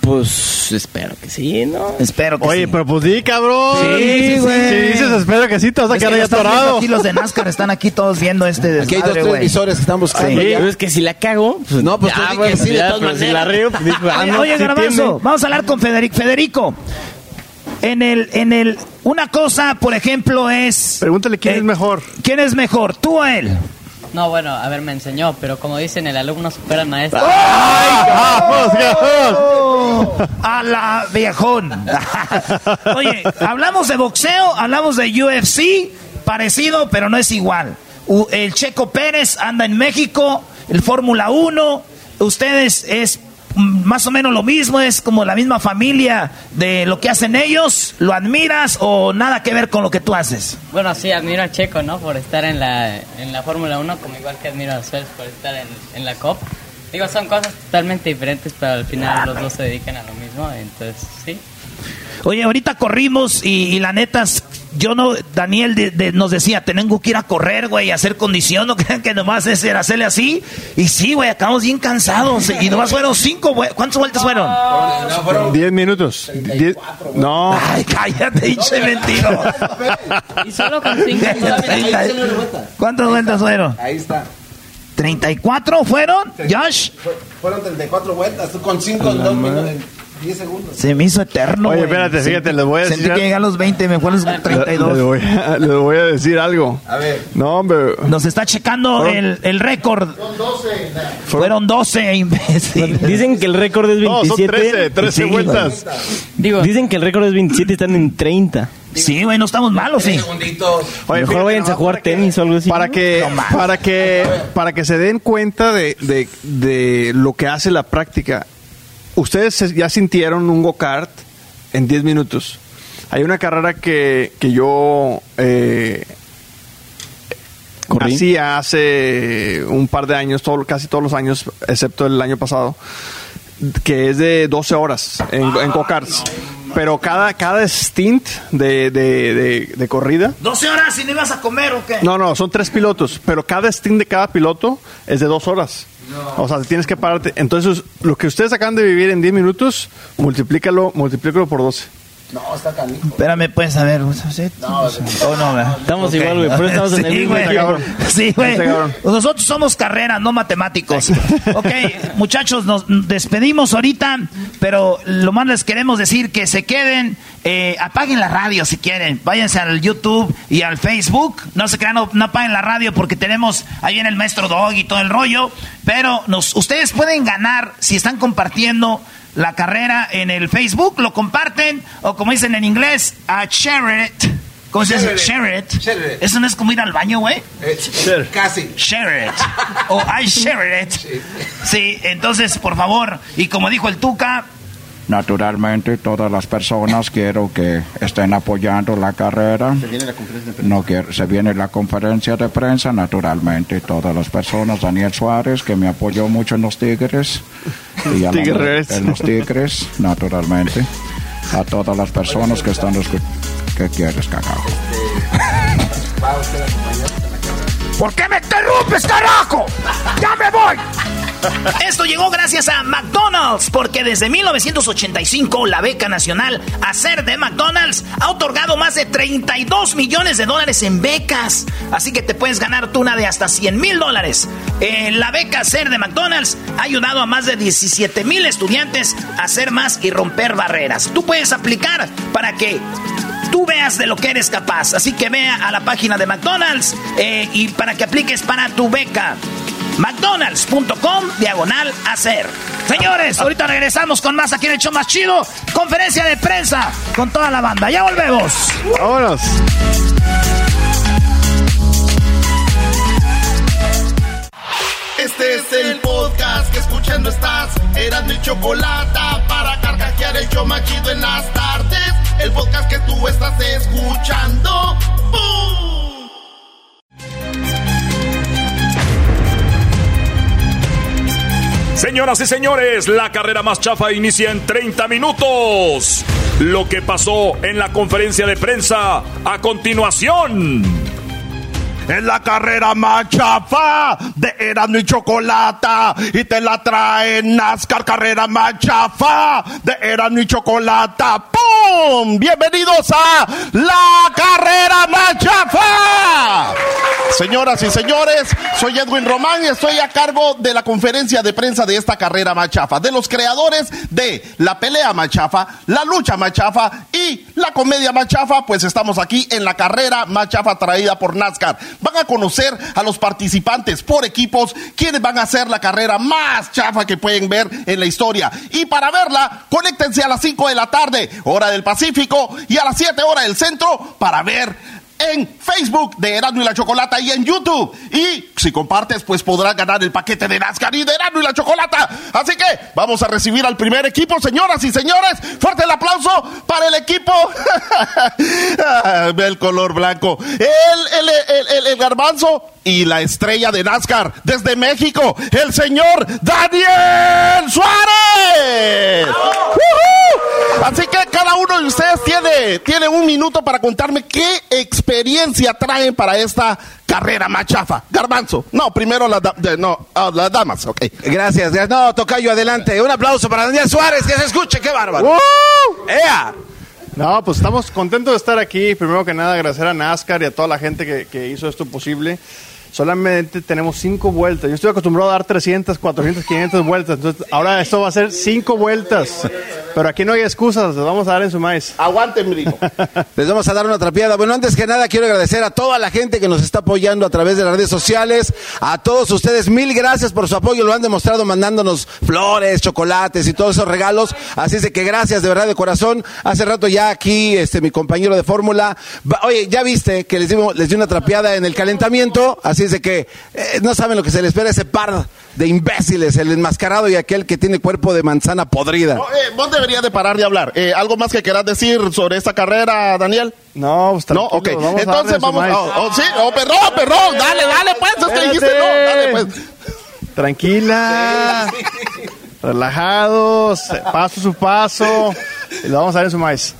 Pues espero que sí, ¿no? Espero que Oye, sí. pero pues di, cabrón. Sí, güey. Si dices espero que sí, te vas a quedar ahí atorado. Aquí los de NASCAR están aquí todos viendo este Aquí hay dos, desmadre, tres güey. emisores que están buscando. Sí. ya. Pero es que si la cago, pues, No, pues tú di que sí, de ya, todas pero si maneras. la río, pues ah, Oye, no, oye, sí Garbanzo, tiene. vamos a hablar con Federico. Federico, en el, en el, una cosa, por ejemplo, es... Pregúntale quién eh, es mejor. ¿Quién es mejor, tú o él? No, bueno, a ver, me enseñó, pero como dicen, el alumno supera al maestro. ¡Oh! A la viejón. (laughs) Oye, hablamos de boxeo, hablamos de UFC, parecido, pero no es igual. El Checo Pérez anda en México, el Fórmula 1, ustedes es más o menos lo mismo, es como la misma familia de lo que hacen ellos, ¿lo admiras o nada que ver con lo que tú haces? Bueno, sí, admiro a Checo, ¿no? Por estar en la, en la Fórmula 1, como igual que admiro a Suárez por estar en, en la COP. Digo, son cosas totalmente diferentes, pero al final los dos se dedican a lo mismo, entonces sí. Oye, ahorita corrimos y, y la neta, yo no, Daniel de- de- nos decía, tengo que ir a correr, güey, a hacer condición, (laughs) no crean que nomás es era hacerle así. Y sí, güey, acabamos bien cansados. Y nomás fueron cinco, güey. ¿Cuántas vueltas fueron? Diez minutos. Diez- No. Ay, cállate, hinche mentiroso. Y solo con cinco. (laughs) ¿Cuántas vueltas fueron? Ahí está. ¿34 fueron, Josh? Fue- Fueron 34 vueltas, tú con 5 en 2 minutos, en 10 segundos. Se me hizo eterno, Oye, espérate, Sentí- fíjate, les voy a Sentí decir- que llegué a los 20, me fue a los Les 32. voy, a, les voy a decir algo. A ver. No, hombre. Nos está checando el, el récord. Fueron 12, imbécil. Dicen que el récord es No, son 27. 13, 13 Sí, vueltas. Digo, Dicen que el récord es 27 y están en 30. Sí, güey, no estamos malos, sí. Oye, Mejor fíjate, váyanse a jugar tenis o algo así. Para que, para que, para que se den cuenta de, de, de lo que hace la práctica. Ustedes se- ya sintieron un go-kart en 10 minutos. Hay una carrera que, que yo eh, Corrí. hacía hace un par de años, todo, casi todos los años, excepto el año pasado, que es de 12 horas en, en go-karts. Pero cada, cada stint de, de, de- de corrida 12 horas y no ibas a comer o qué? no, no, son tres pilotos, pero cada stint de cada piloto es de dos horas. O sea, tienes que pararte. Entonces, lo que ustedes acaban de vivir en 10 minutos, multiplícalo, multiplícalo por 12. No, está canijo. Espérame, pues, a ver. ¿sí? Oh, no, ¿verdad? Estamos igual, güey, pero estamos en el Sí, mismo. Sí, güey. Nosotros somos carreras, no matemáticos. Ok, muchachos, nos despedimos ahorita, pero lo más les queremos decir que se queden, eh, apaguen la radio si quieren, váyanse al YouTube y al Facebook, no se crean, no, no apaguen la radio porque tenemos ahí en el maestro Dog y todo el rollo, pero nos, ustedes pueden ganar si están compartiendo la carrera en el Facebook, lo comparten, o como dicen en inglés, a share it. ¿Cómo se dice? Share it. Share it. Eso no es como ir al baño, güey. Eh, Casi. Share it. (laughs) O I share it. Sí, entonces, por favor, y como dijo el Tuca, Naturalmente, todas las personas quiero que estén apoyando la carrera. No quiero, se viene la conferencia de prensa, naturalmente, todas las personas. Daniel Suárez, que me apoyó mucho en los Tigres. (laughs) Y a la- Tigres. En los Tigres, naturalmente. A todas las personas que están escuchando. ¿Qué quieres, cagado? ¿por qué me interrumpes, carajo? ¡Ya me voy! Esto llegó gracias a McDonald's, porque desde 1985 la beca nacional Hacer de McDonald's ha otorgado más de 32 millones de dólares en becas. Así que te puedes ganar tú una de hasta 100 mil dólares. La beca Hacer de McDonald's ha ayudado a más de 17 mil estudiantes a hacer más y romper barreras. Tú puedes aplicar para que tú veas de lo que eres capaz. Así que ve a la página de McDonald's eh, y para que apliques para tu beca. McDonald's.com diagonal hacer. Señores, ahorita regresamos con más aquí en el show más chido. Conferencia de prensa con toda la banda. Ya volvemos. Vámonos. Este es el podcast que escuchando estás. Eran mi chocolate para carcajear el show más chido en las tardes. El podcast que tú estás escuchando. ¡Bum! Señoras y señores, la carrera más chafa inicia en 30 minutos. Lo que pasó en la conferencia de prensa a continuación. En la carrera más chafa de Erasmo y Chocolata y te la trae NASCAR carrera más chafa de Erasmo y Chocolata. ¡Pum! Bienvenidos a la carrera más chafa. Señoras y señores, soy Edwin Román y estoy a cargo de la conferencia de prensa de esta carrera machafa, de los creadores de la pelea machafa, la lucha machafa y la comedia machafa, pues estamos aquí en la carrera machafa traída por NASCAR. Van a conocer a los participantes por equipos, quienes van a hacer la carrera más chafa que pueden ver en la historia. Y para verla, conéctense a las 5 de la tarde, hora del Pacífico, y a las 7 horas del centro para ver en Facebook de Erasmo y la Chocolata y en YouTube. Y si compartes, pues podrás ganar el paquete de NASCAR y de Erasmo y la Chocolata. Así que vamos a recibir al primer equipo, señoras y señores. Fuerte el aplauso para el equipo. (laughs) Ve el color blanco. El, el, el, el- el garbanzo y la estrella de NASCAR desde México, el señor Daniel Suárez. Así que cada uno de ustedes tiene, tiene un minuto para contarme qué experiencia traen para esta carrera machafa. Garbanzo. No, primero las da- no, ah, las damas, ok. Gracias, gracias. No, Tocayo, adelante. Un aplauso para Daniel Suárez, que se escuche, qué bárbaro. ¡Uh! ¡Ea! No, pues estamos contentos de estar aquí. Primero que nada, agradecer a NASCAR y a toda la gente que, que hizo esto posible. Solamente tenemos cinco vueltas. Yo estoy acostumbrado a dar 300, 400, 500 vueltas. Entonces, ahora esto va a ser cinco vueltas. Pero aquí no hay excusas, les vamos a dar en su maíz. Aguanten, primo. (laughs) Les vamos a dar una trapeada. Bueno, antes que nada quiero agradecer a toda la gente que nos está apoyando a través de las redes sociales. A todos ustedes, mil gracias por su apoyo. Lo han demostrado mandándonos flores, chocolates y todos esos regalos. Así es de que gracias de verdad de corazón. Hace rato ya aquí, este, mi compañero de fórmula. va- Oye, ya viste que les dimos, les di una trapeada en el calentamiento. Así es de que eh, no saben lo que se les espera ese par de imbéciles, el enmascarado y aquel que tiene cuerpo de manzana podrida. Eh, vos deberías de parar de hablar. Eh, ¿Algo más que quieras decir sobre esta carrera, Daniel? No, pues No, ok. vamos a Entonces vamos. Oh, oh, sí, oh, perdón, perdón. Dale, dale, pues. Es que dijiste no. Dale, pues. Tranquila. (laughs) Relajados. Paso su paso. Y lo vamos a dar en su maíz.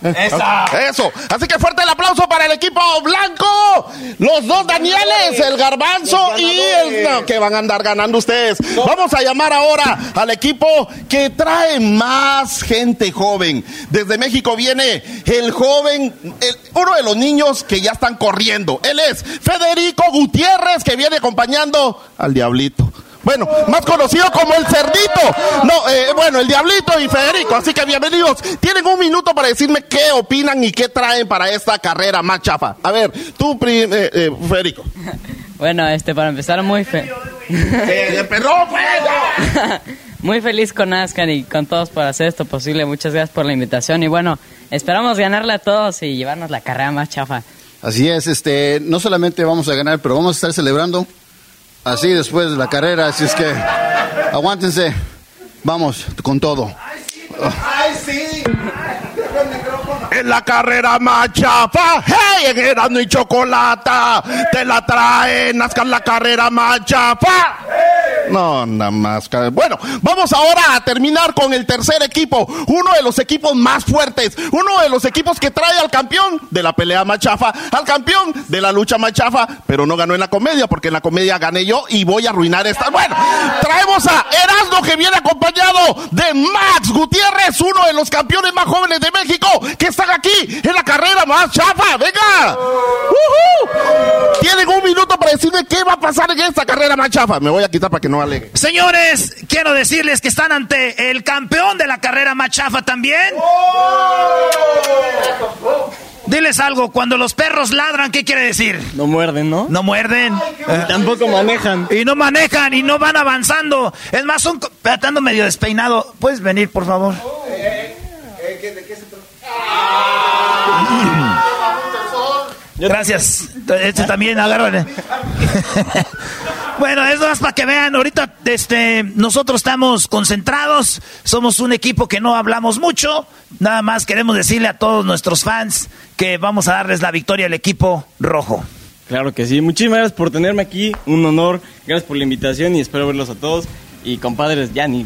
Eso. Así que fuerte el aplauso para el equipo blanco. Los dos Danieles, el garbanzo y el no, que van a andar ganando ustedes. Vamos a llamar ahora al equipo que trae más gente joven. Desde México viene el joven, el- uno de los niños que ya están corriendo. Él es Federico Gutiérrez que viene acompañando al Diablito. Bueno, más conocido como el cerdito. No, eh, bueno, el diablito y Federico. Así que bienvenidos. Tienen un minuto para decirme qué opinan y qué traen para esta carrera más chafa. A ver, tú, pri- eh, eh, Federico. (laughs) Bueno, este, para empezar, muy fe... (laughs) Eh, pues, (laughs) Muy feliz con NASCAR y con todos por hacer esto posible. Muchas gracias por la invitación y bueno, esperamos ganarle a todos y llevarnos la carrera más chafa. Así es, este, no solamente vamos a ganar, pero vamos a estar celebrando así después de la carrera, así es que aguántense, vamos con todo. ¡Ay, sí! En la carrera más chafa, hey, en Erasmo y Chocolata, te la traen, nazcan la carrera más chafa. No, nada más. Bueno, vamos ahora a terminar con el tercer equipo, uno de los equipos más fuertes, uno de los equipos que trae al campeón de la pelea más chafa, al campeón de la lucha más chafa, pero no ganó en la comedia, porque en la comedia gané yo y voy a arruinar esta. Bueno, traemos a Erasmo que viene acompañado de Max Gutiérrez, uno de los campeones más jóvenes de México, que están aquí en la carrera más chafa. ¡Venga! Tienen un minuto para decirme qué va a pasar en esta carrera más chafa. Me voy a quitar para que no alegue. Señores, quiero decirles que están ante el campeón de la carrera machafa también. Diles algo, cuando los perros ladran, ¿qué quiere decir? No muerden, ¿no? No muerden. Y tampoco manejan. Y no manejan y no van avanzando. Es más, son... medio despeinado. ¿Puedes venir, por favor? (laughs) Gracias. Este también, agárrale. (laughs) bueno, eso es para que vean. Ahorita este, nosotros estamos concentrados. Somos un equipo que no hablamos mucho. Nada más queremos decirle a todos nuestros fans que vamos a darles la victoria al equipo rojo. Claro que sí. Muchísimas gracias por tenerme aquí. Un honor. Gracias por la invitación y espero verlos a todos. Y compadres, ya ni,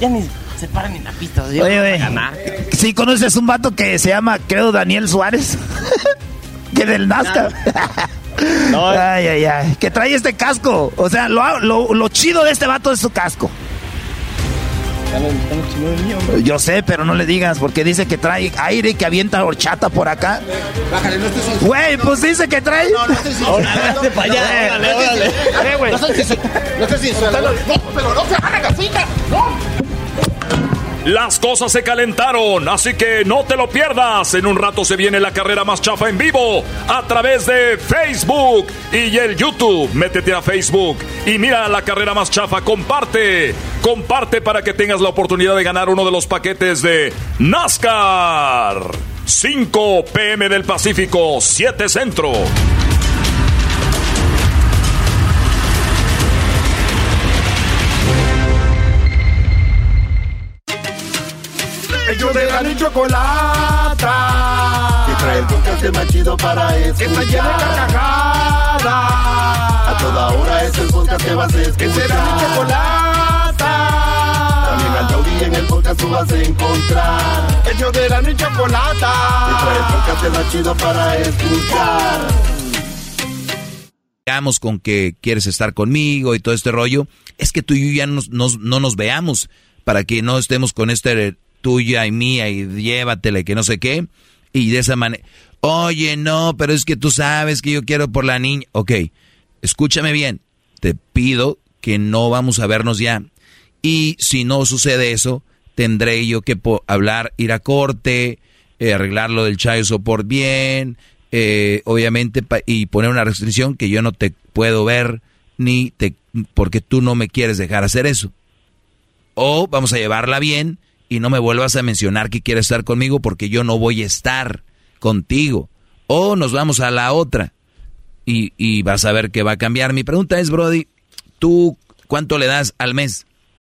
ya ni se paran en la pista. Oye, oye. ganar. ¿Sí conoces un vato que se llama, creo, Daniel Suárez? (laughs) que del NASCAR. (laughs) Ay, ay, ay. Que trae este casco. O sea, lo, lo, lo chido de este vato es su casco. Yo sé, pero no le digas, porque dice que trae aire que avienta horchata por acá. Bájale, no estés Güey, pues dice que trae. No, no estés insultando. Allá, órale, órale. Eh, güey. No estés insultando. No estés insultando. No, pero no se hagan así, no. Las cosas se calentaron, así que no te lo pierdas. En un rato se viene la carrera más chafa en vivo a través de Facebook y el YouTube. Métete a Facebook y mira la carrera más chafa. Comparte, comparte para que tengas la oportunidad de ganar uno de los paquetes de NASCAR. 5 pm del Pacífico, 7 Centro. Ellos de la ni chocolata. Que trae el podcast más chido para escuchar. Que está llena de carcajadas. A toda hora es el podcast que vas a escuchar. Que será mi chocolata. También al taurí en el podcast tú vas a encontrar. Ellos de la ni chocolata. Que trae el podcast más chido para escuchar. Veamos con que quieres estar conmigo y todo este rollo, es que tú y yo ya nos- nos- no nos veamos para que no estemos con este tuya y mía y llévatela y que no sé qué. Y de esa manera, oye, no, pero es que tú sabes que yo quiero por la niña. Ok, escúchame bien, te pido que no vamos a vernos ya. Y si no sucede eso, tendré yo que hablar, ir a corte, eh, arreglar lo del child support bien, eh, obviamente, y poner una restricción que yo no te puedo ver ni te, porque tú no me quieres dejar hacer eso. O vamos a llevarla bien y no me vuelvas a mencionar que quieres estar conmigo porque yo no voy a estar contigo. O nos vamos a la otra y, y vas a ver que va a cambiar. Mi pregunta es, Brody, ¿tú cuánto le das al mes?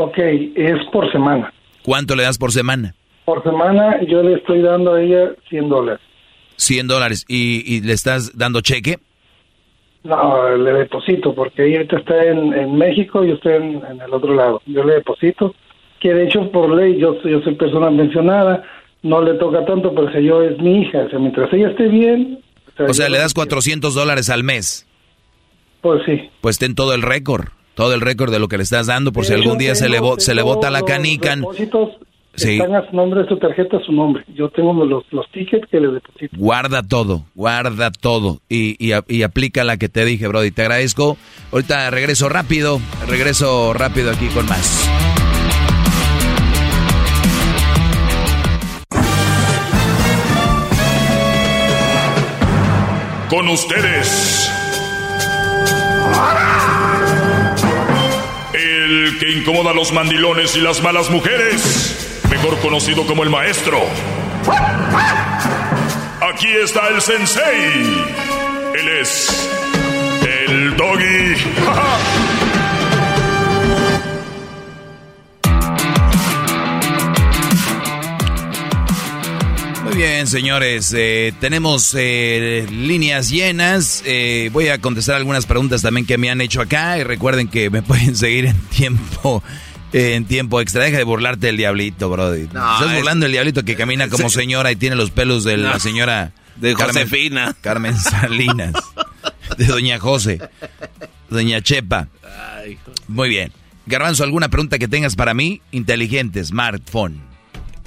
Ok, es por semana. ¿Cuánto le das por semana? Por semana yo le estoy dando a ella 100 dólares. 100 dólares. ¿Y, y le estás dando cheque? No, le deposito porque ella está en, en México y yo estoy en, en el otro lado. Yo le deposito, que de hecho por ley yo, soy- yo soy persona mencionada, no le toca tanto, pero si yo es mi hija, o sea, mientras ella esté bien, O sea, yo- le das 400 dólares al mes. Pues sí. Pues ten todo el récord. Todo el récord de lo que le estás dando por si algún día se le, bo- se le bota la los canica. depósitos Sí. están a su nombre de su tarjeta, a su nombre. Yo tengo los, los tickets que le deposito. Guarda todo, guarda todo y, y, y aplica la que te dije, Brody. Te agradezco. Ahorita regreso rápido, regreso rápido aquí con más. Con ustedes. El que incomoda a los mandilones y las malas mujeres. Mejor conocido como el maestro. Aquí está el sensei. Él es el doggy. (laughs) Muy bien, señores, eh, tenemos eh, líneas llenas. Eh, voy a contestar algunas preguntas también que me han hecho acá y recuerden que me (laughs) pueden seguir en tiempo en tiempo extra. Deja de burlarte del diablito, Brody. No, Estás es- burlando del diablito que camina como señora y tiene los pelos de la señora De Josefina. Carmen Salinas. De Doña José. Doña Chepa. Muy bien. Garbanzo, ¿alguna pregunta que tengas para mí? Inteligente, smartphone.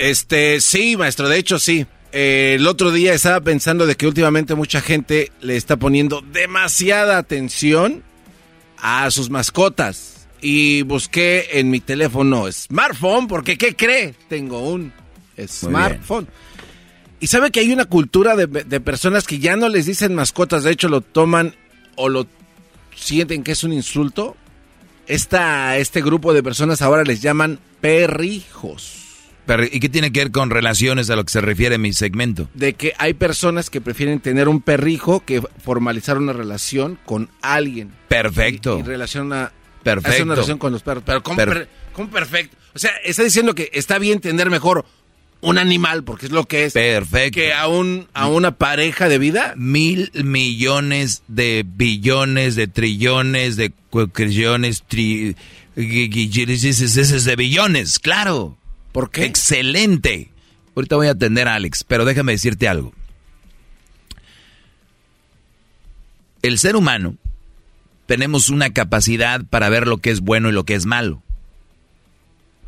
Este, sí, maestro, de hecho sí. Eh, el otro día estaba pensando de que últimamente mucha gente le está poniendo demasiada atención a sus mascotas. Y busqué en mi teléfono smartphone, porque ¿qué cree? Tengo un smartphone. Y sabe que hay una cultura de, de personas que ya no les dicen mascotas, de hecho lo toman o lo sienten que es un insulto. Esta, este grupo de personas ahora les llaman perrijos. ¿Y qué tiene que ver con relaciones a lo que se refiere mi segmento? De que hay personas que prefieren tener un perrijo que formalizar una relación con alguien. Perfecto. Y, y relaciona, Perfecto. hace una relación con los perros. Pero ¿cómo, Per- per- cómo perfecto? O sea, está diciendo que está bien tener mejor un animal, porque es lo que es. Perfecto. Que a, un, a una pareja de vida. Mil millones de billones, de trillones, de cuatrillones, tri... de billones, claro. ¿Por qué? Excelente. Ahorita voy a atender a Alex, pero déjame decirte algo. El ser humano tenemos una capacidad para ver lo que es bueno y lo que es malo.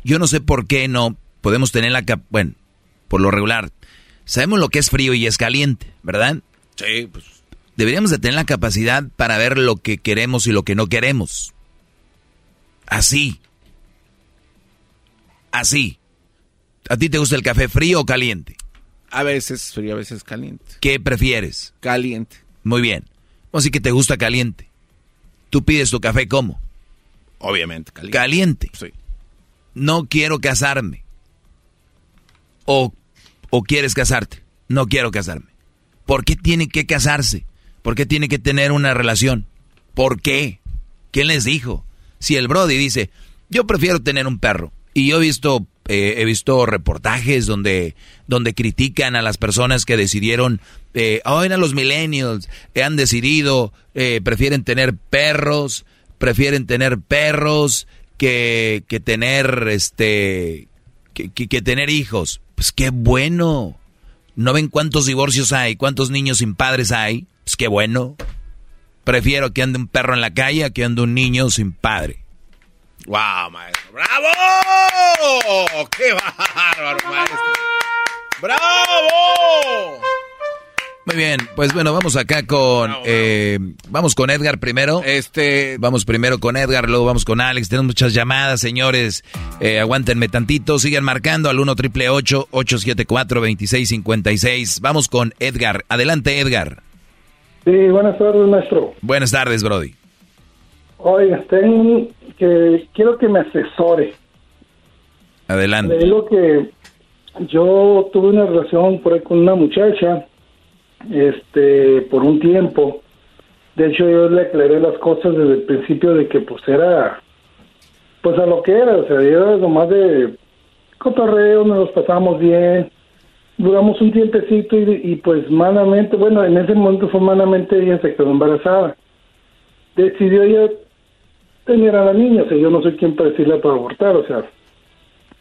Yo no sé por qué no podemos tener la cap bueno, por lo regular, sabemos lo que es frío y es caliente, ¿verdad? Sí, pues. Deberíamos de tener la capacidad para ver lo que queremos y lo que no queremos. Así. Así. ¿A ti te gusta el café frío o caliente? A veces frío, a veces caliente. ¿Qué prefieres? Caliente. Muy bien. O sí que te gusta caliente. ¿Tú pides tu café cómo? Obviamente, caliente. Caliente. Sí. No quiero casarme. O, o quieres casarte. No quiero casarme. ¿Por qué tiene que casarse? ¿Por qué tiene que tener una relación? ¿Por qué? ¿Quién les dijo? Si el Brody dice, yo prefiero tener un perro. Y yo he visto, eh, he visto reportajes donde, donde critican a las personas que decidieron, eh, ahora los millennials eh, han decidido, eh, prefieren tener perros, prefieren tener perros que, que tener, este, que, que- que tener hijos. Pues qué bueno. ¿No ven cuántos divorcios hay? ¿Cuántos niños sin padres hay? Pues qué bueno. Prefiero que ande un perro en la calle a que ande un niño sin padre. ¡Wow, maestro! ¡Bravo! ¡Qué bárbaro, maestro! ¡Bravo! Muy bien, pues bueno, vamos acá con eh, vamos con Edgar primero. Este, vamos primero con Edgar, luego vamos con Alex. Tenemos muchas llamadas, señores. Eh, aguántenme tantito, sigan marcando al 1 triple 874 2656. Vamos con Edgar. Adelante, Edgar. Sí, buenas tardes, maestro. Buenas tardes, Brody. Oiga, tengo que quiero que me asesore. Adelante. Le digo que yo tuve una relación por ahí con una muchacha, este, por un tiempo. De hecho, yo le aclaré las cosas desde el principio de que pues era, pues a lo que era, o sea, era nomás de cotorreo, nos los pasamos bien, duramos un tiempecito y, y pues malamente, bueno, en ese momento fue malamente ella se quedó embarazada. Decidió ella tener a la niña, o sea, yo no soy quien para decirle para abortar, o sea,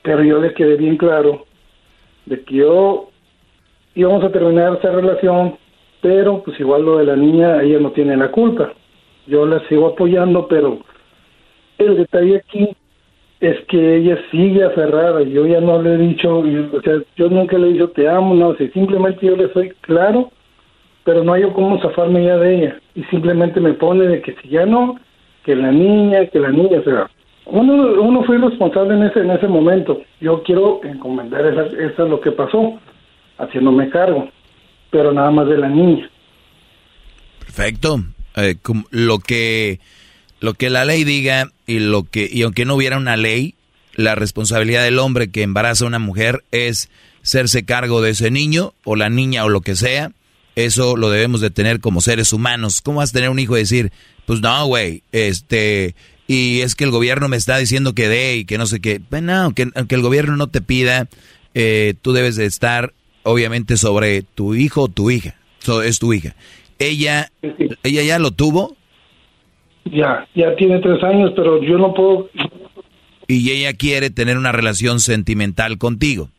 pero yo le quedé bien claro de que yo íbamos a terminar esa relación, pero pues igual lo de la niña, ella no tiene la culpa. Yo la sigo apoyando, pero el detalle aquí es que ella sigue aferrada. Yo ya no le he dicho, o sea, yo nunca le he dicho te amo, no, si simplemente yo le soy claro, pero no hay cómo zafarme ya de ella. Y simplemente me pone de que si ya no, que la niña, que la niña, o sea, uno, uno fue responsable en ese, en ese momento. Yo quiero encomendar esa, eso es lo que pasó, haciéndome cargo, pero nada más de la niña. Perfecto. Eh, lo que lo que la ley diga y lo que y aunque no hubiera una ley, la responsabilidad del hombre que embaraza a una mujer es hacerse cargo de ese niño o la niña o lo que sea. Eso lo debemos de tener como seres humanos. ¿Cómo vas a tener un hijo y decir, pues no, güey, este, y es que el gobierno me está diciendo que dé y que no sé qué? Bueno, aunque, aunque el gobierno no te pida, eh, tú debes de estar, obviamente, sobre tu hijo o tu hija. So, es tu hija. Ella, ella ya lo tuvo Ya, ya tiene tres años, pero yo no puedo, y ella quiere tener una relación sentimental contigo.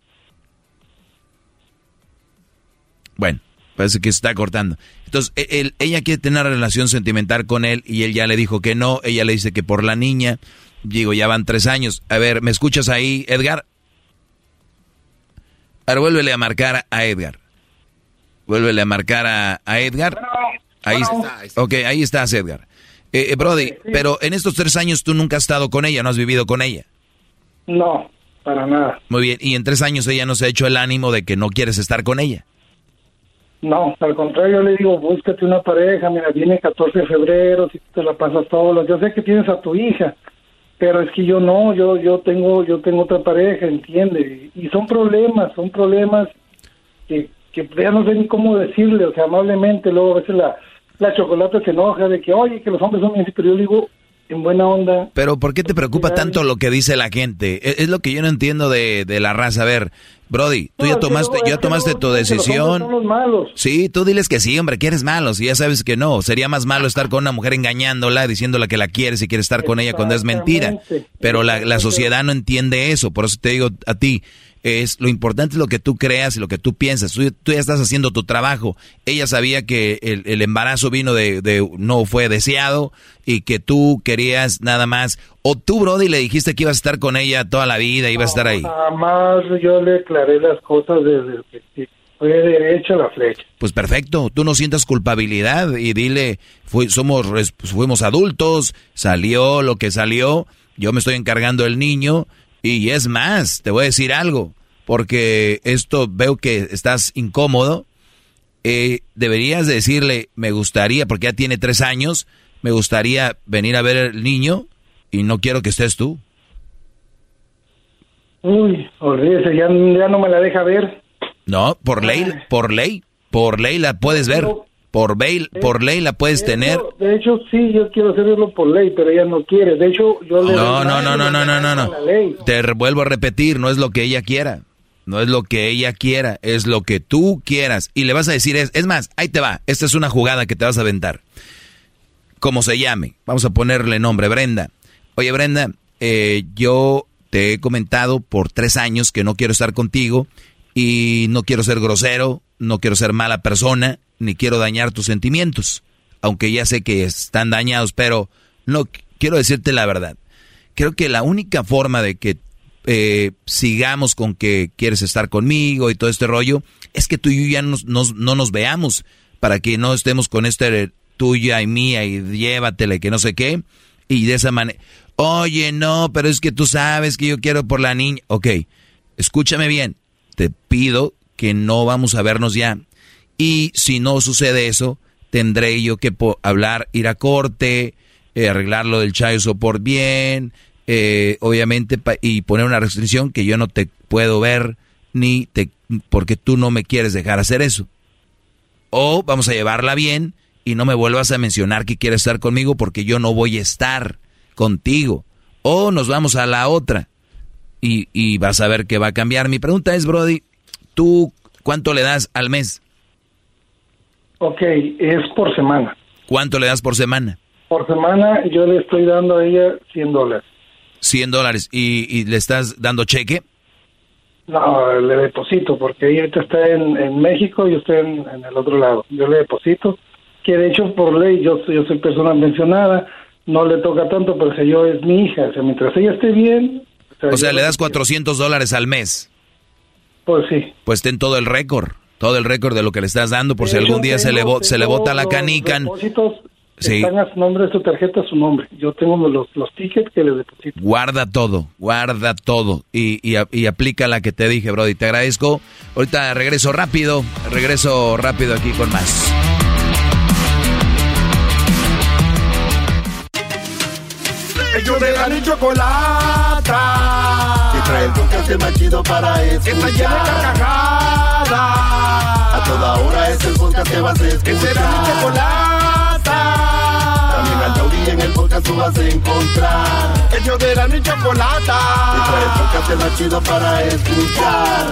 Bueno, parece que se está cortando. Entonces, e- él- ella quiere tener una relación sentimental con él y él ya le dijo que no. Ella le dice que por la niña. Digo, ya van tres años. A ver, ¿me escuchas ahí, Edgar? Ahora vuélvele a marcar a Edgar. Vuélvele a marcar a, a Edgar. Ahí está. Ok, ahí estás, Edgar. Eh, eh, Brody, pero en estos tres años tú nunca has estado con ella, no has vivido con ella. No, para nada. Muy bien, y en tres años ella no se ha hecho el ánimo de que no quieres estar con ella. No, al contrario, yo le digo, búscate una pareja, mira, viene el 14 de febrero, si te la pasas todo, yo sé que tienes a tu hija, pero es que yo no, yo yo tengo yo tengo otra pareja, entiende, y son problemas, son problemas que, que ya no sé ni cómo decirle, o sea, amablemente, luego a veces la, la chocolate se enoja de que, oye, que los hombres son bien, pero yo le digo, en buena onda. Pero ¿por qué te preocupa tanto lo que dice la gente? E, Es, lo que yo no entiendo de, de la raza. A ver, Brody, tú No, ya tomaste, no, ya tomaste no, tu los decisión. los malos. Sí, tú diles que sí, hombre, que eres malo. Si ya sabes que no, sería más malo estar con una mujer engañándola, diciéndola que la quieres y quieres estar con ella cuando es mentira. Pero la, la sociedad no entiende eso. Por eso te digo a ti, es lo importante es lo que tú creas y lo que tú piensas. Tú, tú ya estás haciendo tu trabajo. Ella sabía que el, el embarazo vino de, de no fue deseado y que tú querías nada más. O tú, Brody, le dijiste que ibas a estar con ella toda la vida, ibas a estar ahí. Jamás yo le aclaré las cosas desde el principio. Fue derecha la flecha. Pues perfecto, tú no sientas culpabilidad y dile, fui- somos, fuimos adultos, salió lo que salió, yo me estoy encargando del niño y es más, te voy a decir algo, porque esto veo que estás incómodo, eh, deberías de decirle, me gustaría, porque ya tiene tres años, me gustaría venir a ver el niño y no quiero que estés tú. Uy, olvídese, ya, ya no me la deja ver. No, por ley, por ley, por ley la puedes ver, por ley, por ley la puedes tener. De hecho, sí, yo quiero hacerlo por ley, pero ella no quiere. De hecho, yo le... No, no, no, no, no, no, no, no. Te vuelvo a repetir, no es lo que ella quiera. No es lo que ella quiera, es lo que tú quieras. Y le vas a decir, es, es más, ahí te va, esta es una jugada que te vas a aventar. Como se llame, vamos a ponerle nombre, Brenda. Oye, Brenda, eh, yo te he comentado por tres años que no quiero estar contigo y no quiero ser grosero, no quiero ser mala persona, ni quiero dañar tus sentimientos. Aunque ya sé que están dañados, pero no quiero decirte la verdad. Creo que la única forma de que eh, sigamos con que quieres estar conmigo y todo este rollo, es que tú y yo ya nos- no nos veamos para que no estemos con este tuya y mía y llévatela y que no sé qué. Y de esa manera, oye, no, pero es que tú sabes que yo quiero por la niña. Ok, escúchame bien, te pido que no vamos a vernos ya. Y si no sucede eso, tendré yo que hablar, ir a corte, eh, arreglar lo del child support bien, eh, obviamente, y poner una restricción que yo no te puedo ver ni te, porque tú no me quieres dejar hacer eso. O vamos a llevarla bien y no me vuelvas a mencionar que quieres estar conmigo porque yo no voy a estar contigo. O nos vamos a la otra y, y vas a ver que va a cambiar. Mi pregunta es, Brody, ¿tú cuánto le das al mes? Ok, es por semana. ¿Cuánto le das por semana? Por semana yo le estoy dando a ella 100 dólares. 100 dólares. ¿Y, y le estás dando cheque? No, le deposito porque ella está en, en México y yo estoy en, en el otro lado. Yo le deposito, que de hecho por ley yo, soy- yo soy persona mencionada, no le toca tanto, pero si yo es mi hija, o sea, mientras ella esté bien, O sea, yo- le das 400 dólares al mes. Pues sí. Pues ten todo el récord. Todo el récord de lo que le estás dando por si hecho, algún día se le, tengo- se le bota la canica. Sí. Están a su nombre su tarjeta, a su nombre. Yo tengo los, los tickets que le deposito. Guarda todo, guarda todo y, y, aplica la que te dije, Brody. Te agradezco. Ahorita regreso rápido, regreso rápido aquí con más. Ellos de la chocolata. Trae el podcast más chido para escuchar. Que está llena de carcajadas. A toda hora es el podcast que vas a escuchar. Que será mi chocolata. También al taurí en el podcast tú vas a encontrar. Ellos de la ni chocolata. Que trae el podcast más chido para escuchar.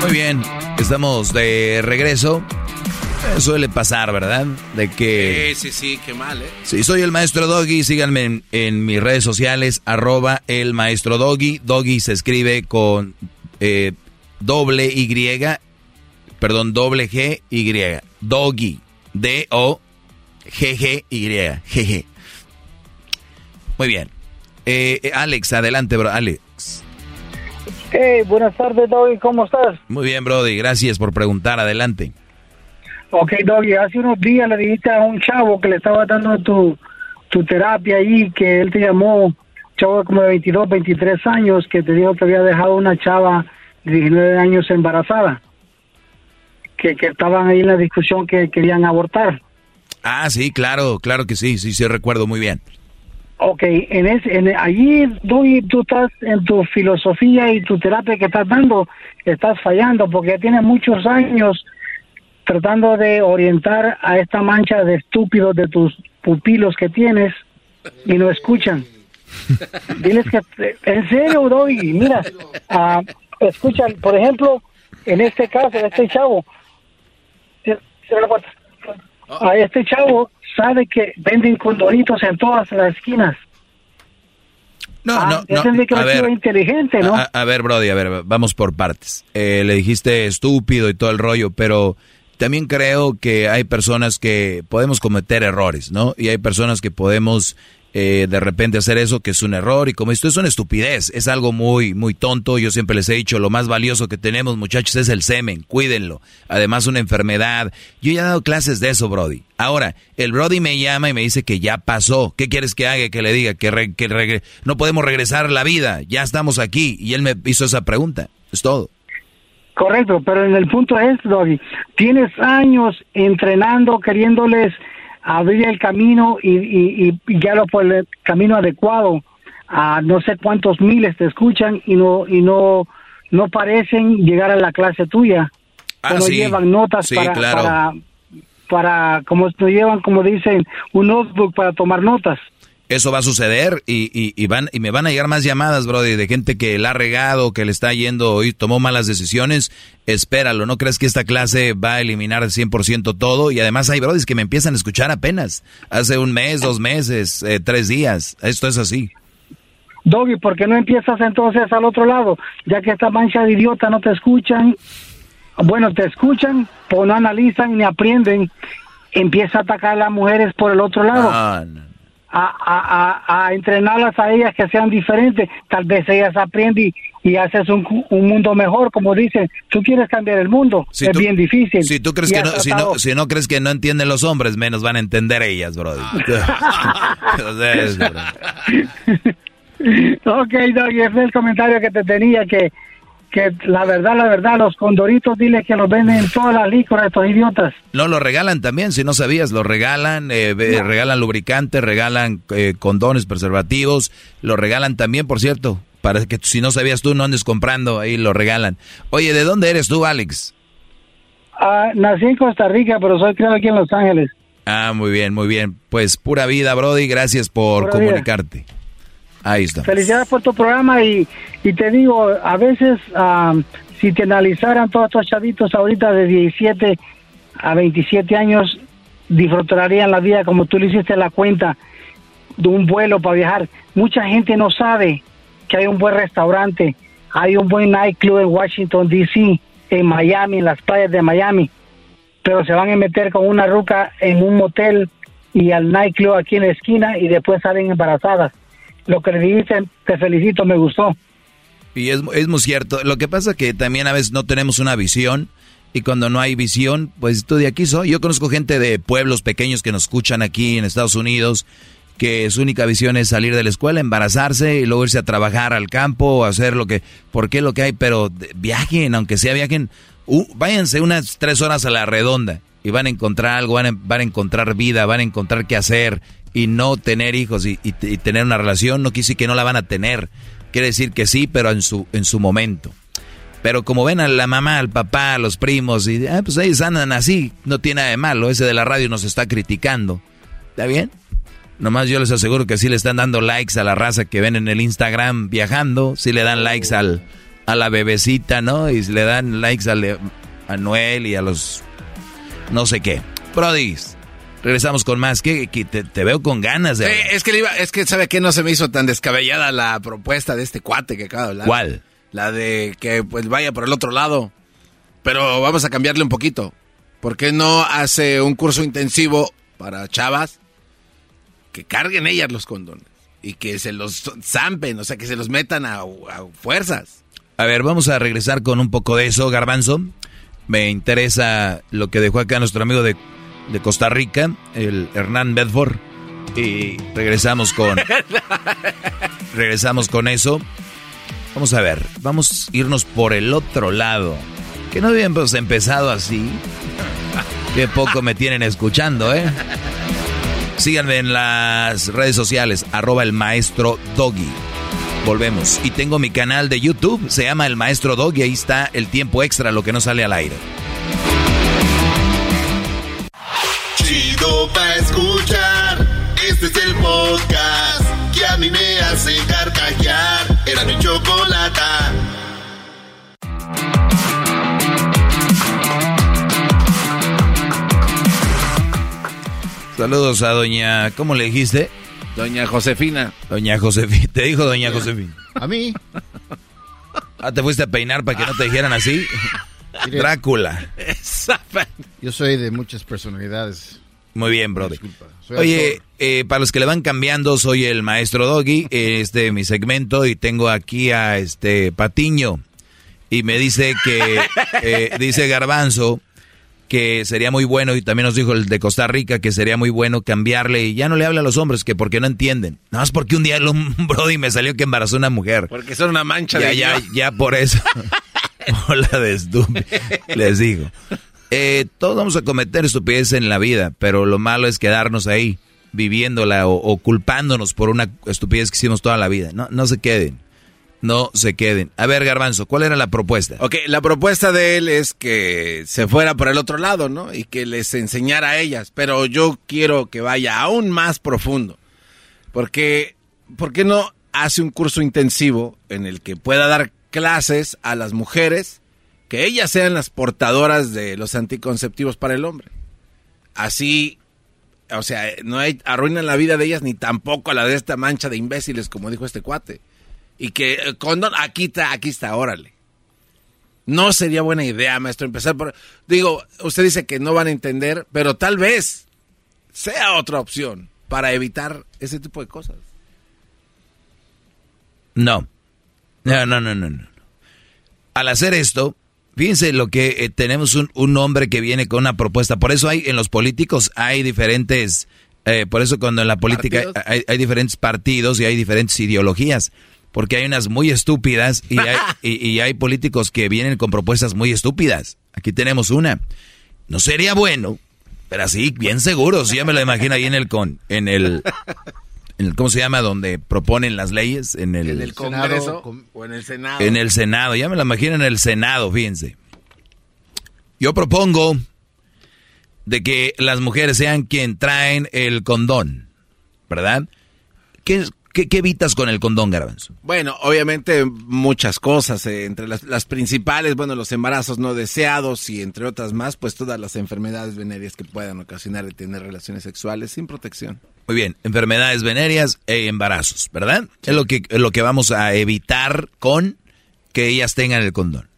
Muy bien, estamos de regreso. Eh, suele pasar, ¿verdad? De que... Sí, sí, sí, qué mal, ¿eh? Sí, soy el maestro Doggy. Síganme en, en mis redes sociales, arroba el maestro Doggy. Doggy se escribe con eh, doble Y, perdón, doble G, Y. Doggy. D-O-G-G-Y. G-G. Muy bien. Eh, eh, Alex, adelante, bro. Alex. Hey, buenas tardes, Doggy, ¿cómo estás? Muy bien, Brody. Gracias por preguntar. Adelante. Ok, Doggy, hace unos días le dijiste a un chavo que le estaba dando tu, tu terapia ahí, que él te llamó, chavo como de 22, 23 años, que te dijo que había dejado una chava de 19 años embarazada, que, que estaban ahí en la discusión que querían abortar. Ah, sí, claro, claro que sí, sí, sí, recuerdo muy bien. Ok, en, ese, en allí Doggy, tú estás en tu filosofía y tu terapia que estás dando, estás fallando porque ya tienes muchos años tratando de orientar a esta mancha de estúpidos de tus pupilos que tienes y no escuchan. (laughs) Diles que, en serio, doy, mira, ah, escuchan, por ejemplo, en este caso, este chavo, puerta. a este chavo sabe que venden condoritos en todas las esquinas. No, Ah, no, no. que A ver, inteligente, ¿no? a, a ver, Brody, a ver, vamos por partes. Eh, le dijiste estúpido y todo el rollo, pero también creo que hay personas que podemos cometer errores, ¿no? Y hay personas que podemos eh, de repente hacer eso que es un error y como esto es una estupidez, es algo muy, muy tonto. Yo siempre les he dicho, lo más valioso que tenemos, muchachos, es el semen, cuídenlo. Además, una enfermedad. Yo ya he dado clases de eso, Brody. Ahora, el Brody me llama y me dice que ya pasó. ¿Qué quieres que haga? Que le diga que, re- no podemos regresar la vida, ya estamos aquí. Y él me hizo esa pregunta. Es todo. Correcto, pero en el punto es, Doggy, tienes años entrenando, queriéndoles abrir el camino y, y, y guiarlo por el camino adecuado. A no sé cuántos miles te escuchan y no y no no parecen llegar a la clase tuya. Ah, Solo sí. llevan notas Sí, para, claro. para para como no llevan como dicen un notebook para tomar notas. Eso va a suceder y, y, y van y me van a llegar más llamadas, Brody, de gente que la ha regado, que le está yendo y tomó malas decisiones. Espéralo, no crees que esta clase va a eliminar al 100% todo. Y además hay Brodis que me empiezan a escuchar apenas. Hace un mes, dos meses, eh, tres días. Esto es así. Doggy, ¿por qué no empiezas entonces al otro lado? Ya que esta mancha de idiota no te escuchan, bueno, te escuchan, pero no analizan ni aprenden, empieza a atacar a las mujeres por el otro lado. Ah, A, a, a, a entrenarlas a ellas que sean diferentes, tal vez ellas aprenden y, y haces un, un mundo mejor, como dicen, tú quieres cambiar el mundo, Si es tú- bien difícil. Si tú crees que no, si no, si no crees que no entienden los hombres, menos van a entender ellas, Brody. (laughs) Entonces, (laughs) ok, Doggy, ese es el comentario que te tenía, que, que la verdad, la verdad, los condoritos, dile que los venden en todas las licores, estos idiotas. No, lo regalan también, si no sabías, lo regalan, eh, regalan lubricantes, regalan eh, condones, preservativos, lo regalan también, por cierto, para que si no sabías tú no andes comprando, ahí lo regalan. Oye, ¿de dónde eres tú, Alex? Ah, nací en Costa Rica, pero soy criado aquí en Los Ángeles. Ah, muy bien, muy bien. Pues pura vida, Brody, gracias por Pura vida. Ahí está. Felicidades por tu programa y, y te digo, a veces ah, si te analizaran todos estos chavitos ahorita de 17 a 27 años, disfrutarían la vida como tú le hiciste la cuenta de un vuelo para viajar. Mucha gente no sabe que hay un buen restaurante, hay un buen nightclub en Washington, D.C., en Miami, en las playas de Miami, pero se van a meter con una ruca en un motel y al nightclub aquí en la esquina y después salen embarazadas. Lo que le dijiste, te felicito, me gustó. Y es, es muy cierto. Lo que pasa que también a veces no tenemos una visión y cuando no hay visión, pues tú de aquí soy. Yo conozco gente de pueblos pequeños que nos escuchan aquí en Estados Unidos que su única visión es salir de la escuela, embarazarse y luego irse a trabajar al campo hacer lo que, porque lo que hay, pero viajen, aunque sea viajen, uh, váyanse unas tres horas a la redonda y van a encontrar algo, van a, van a encontrar vida, van a encontrar qué hacer y no tener hijos y, tener una relación no quiere decir que no la van a tener, quiere decir que sí, pero en su, en su momento. Pero como ven a la mamá, al papá, a los primos, y ah, pues ellos andan así, no tiene nada de malo, ese de la radio nos está criticando. ¿Está bien? Nomás yo les aseguro que sí le están dando likes a la raza que ven en el Instagram viajando, sí le dan likes al, a la bebecita, ¿no? Y le dan likes al, a Noel y a los no sé qué. Prodis, regresamos con más. que te, te veo con ganas de... Sí, es que le iba, es que sabe que no se me hizo tan descabellada la propuesta de este cuate que acaba de hablar. ¿Cuál? La de que pues vaya por el otro lado. Pero vamos a cambiarle un poquito. ¿Por qué no hace un curso intensivo para chavas que carguen ellas los condones y que se los zampen, o sea, que se los metan a, a fuerzas? A ver, vamos a regresar con un poco de eso, Garbanzo. me interesa lo que dejó acá nuestro amigo de, de Costa Rica, el Hernán Bedford. Y regresamos con. (laughs) regresamos con eso. Vamos a ver, vamos a irnos por el otro lado. Que no habíamos empezado así. Qué poco me tienen escuchando, ¿eh? Síganme en las redes sociales, arroba el maestro Doggy. Volvemos. Y tengo mi canal de YouTube, se llama El Maestro Doggy, ahí está el tiempo extra, lo que no sale al aire. Chido pa' escuchar. Este es el podcast que a mí me hace carcajear. Era mi chocolata. Saludos a doña, ¿cómo le dijiste? Doña Josefina. Doña Josefina, te dijo doña Josefina. A mí. Ah, te fuiste a peinar para que no te dijeran así. Mire. Drácula. Yo soy de muchas personalidades. Muy bien, brother. Oye, eh, para los que le van cambiando, soy el maestro Doggy, este mi segmento, y tengo aquí a este Patiño. Y me dice que, (laughs) eh, dice Garbanzo, que sería muy bueno, y también nos dijo el de Costa Rica, que sería muy bueno cambiarle, y ya no le habla a los hombres, que porque no entienden. Nada más porque un día el- un (laughs) Brody me salió que embarazó una mujer. Porque son una mancha Ya, de ya, Dios. ya por eso. (laughs) (laughs) Hola de estúpido. Les digo. Eh, todos vamos a cometer estupideces en la vida, pero lo malo es quedarnos ahí, viviéndola o, o culpándonos por una estupidez que hicimos toda la vida. No, no se queden. No se queden. A ver, Garbanzo, ¿cuál era la propuesta? Ok, la propuesta de él es que se fuera por el otro lado, ¿no? Y que les enseñara a ellas. Pero yo quiero que vaya aún más profundo. Porque, ¿por qué no hace un curso intensivo en el que pueda dar clases a las mujeres que ellas sean las portadoras de los anticonceptivos para el hombre? Así, o sea, no hay, arruinan la vida de ellas ni tampoco la de esta mancha de imbéciles, como dijo este cuate. Y que eh, condón, aquí está, aquí está, órale. No sería buena idea, maestro, empezar por... Digo, usted dice que no van a entender, pero tal vez sea otra opción para evitar ese tipo de cosas. No. No, no, no, no. no. Al hacer esto, fíjense lo que eh, tenemos un, un hombre que viene con una propuesta. Por eso hay en los políticos hay diferentes, eh, por eso cuando en la política hay, hay diferentes partidos y hay diferentes ideologías. Porque hay unas muy estúpidas y hay, (laughs) y, y hay políticos que vienen con propuestas muy estúpidas. Aquí tenemos una. No sería bueno, pero así, bien seguro. Si ya me lo imagino ahí en el con, en el, ¿cómo se llama? Donde proponen las leyes, en el, En el Congreso o en el Senado. en el Senado, ya me lo imagino en el Senado, fíjense. Yo propongo de que las mujeres sean quien traen el condón, ¿verdad? ¿Qué, qué, qué evitas con el condón, Garbanzo? Bueno, obviamente muchas cosas, eh, entre las, las principales, bueno, los embarazos no deseados y entre otras más, pues todas las enfermedades venéreas que puedan ocasionar el tener relaciones sexuales sin protección. Muy bien, enfermedades venéreas e embarazos, ¿verdad? Es lo que, es lo que vamos a evitar con que ellas tengan el condón.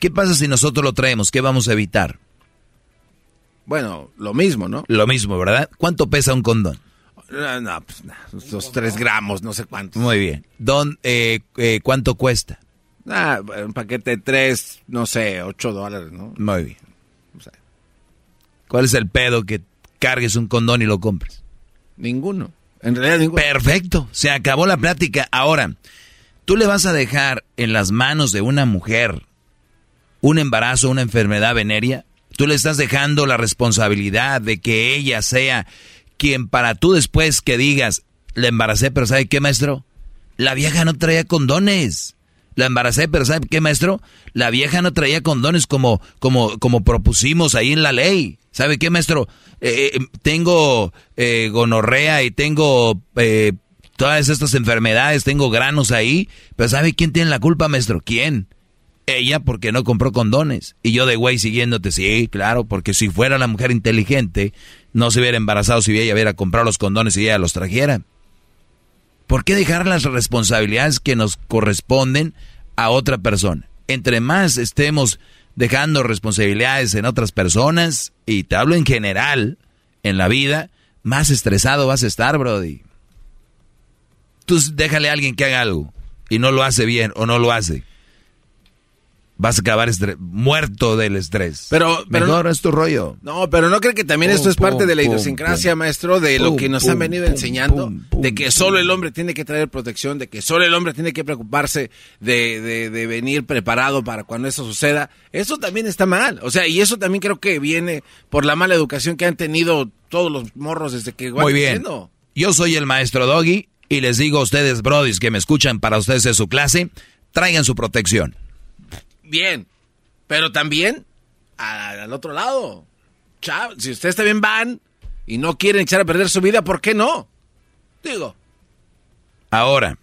¿Qué pasa si nosotros lo traemos? ¿Qué vamos a evitar? Bueno, lo mismo, ¿no? Lo mismo, ¿verdad? ¿Cuánto pesa un condón? No, no, pues, no, los tres gramos, no sé cuántos. Muy bien. Don, eh, eh, ¿Cuánto cuesta? Ah, un paquete de tres, no sé, ocho dólares, ¿no? Muy bien. ¿Cuál es el pedo que cargues un condón y lo compres? Ninguno. En realidad ninguno. Perfecto. Se acabó la plática. Ahora, tú le vas a dejar en las manos de una mujer un embarazo, una enfermedad venérea. Tú le estás dejando la responsabilidad de que ella sea quien para tú después que digas, la embaracé, pero ¿sabe qué, maestro? La vieja no traía condones. La embaracé, pero ¿sabe qué, maestro? La vieja no traía condones como, como, como propusimos ahí en la ley. ¿Sabe qué, maestro? Eh, eh, tengo eh, gonorrea y tengo eh, todas estas enfermedades, tengo granos ahí. Pero ¿sabe quién tiene la culpa, maestro? ¿Quién? Ella porque no compró condones. Y yo de güey siguiéndote, sí, claro, porque si fuera la mujer inteligente, no se hubiera embarazado si ella hubiera comprado los condones y ella los trajera. ¿Por qué dejar las responsabilidades que nos corresponden a otra persona? Entre más estemos dejando responsabilidades en otras personas, y te hablo en general, en la vida, más estresado vas a estar, Brody. Tú déjale a alguien que haga algo y no lo hace bien o no lo hace. Vas a acabar estre- muerto del estrés. Pero, pero Mejor no, es tu rollo. no, pero no cree que también Pum, esto es parte pum, de la idiosincrasia, pum. maestro, de lo que nos pum, han venido pum, enseñando, pum, pum, de que solo el hombre tiene que traer protección, de que solo el hombre tiene que preocuparse de, de, de venir preparado para cuando eso suceda. Eso también está mal. O sea, y eso también creo que viene por la mala educación que han tenido todos los morros desde que van Muy bien. Yo soy el maestro Doggy y les digo a ustedes, brodis, que me escuchan para ustedes en su clase, traigan su protección. Bien, pero también a- al otro lado. Chao, si ustedes también van y no quieren echar a perder su vida, ¿por qué no? Digo, Ahora,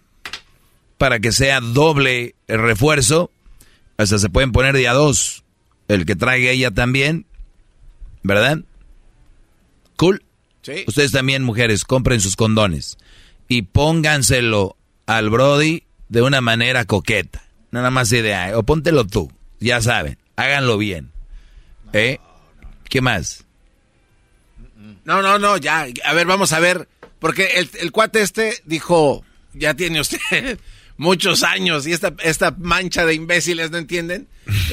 para que sea doble el refuerzo, hasta se pueden poner día dos. El que traiga ella también, ¿verdad? Cool. Sí. Ustedes también, mujeres, compren sus condones y pónganselo al Brody de una manera coqueta. Nada más idea, o póntelo tú, ya saben, háganlo bien. ¿Eh? ¿Qué más? no, no, no, ya, a ver, vamos a ver, porque el, el cuate este dijo, ya tiene usted (laughs) muchos años y esta, esta mancha de imbéciles, ¿no entienden?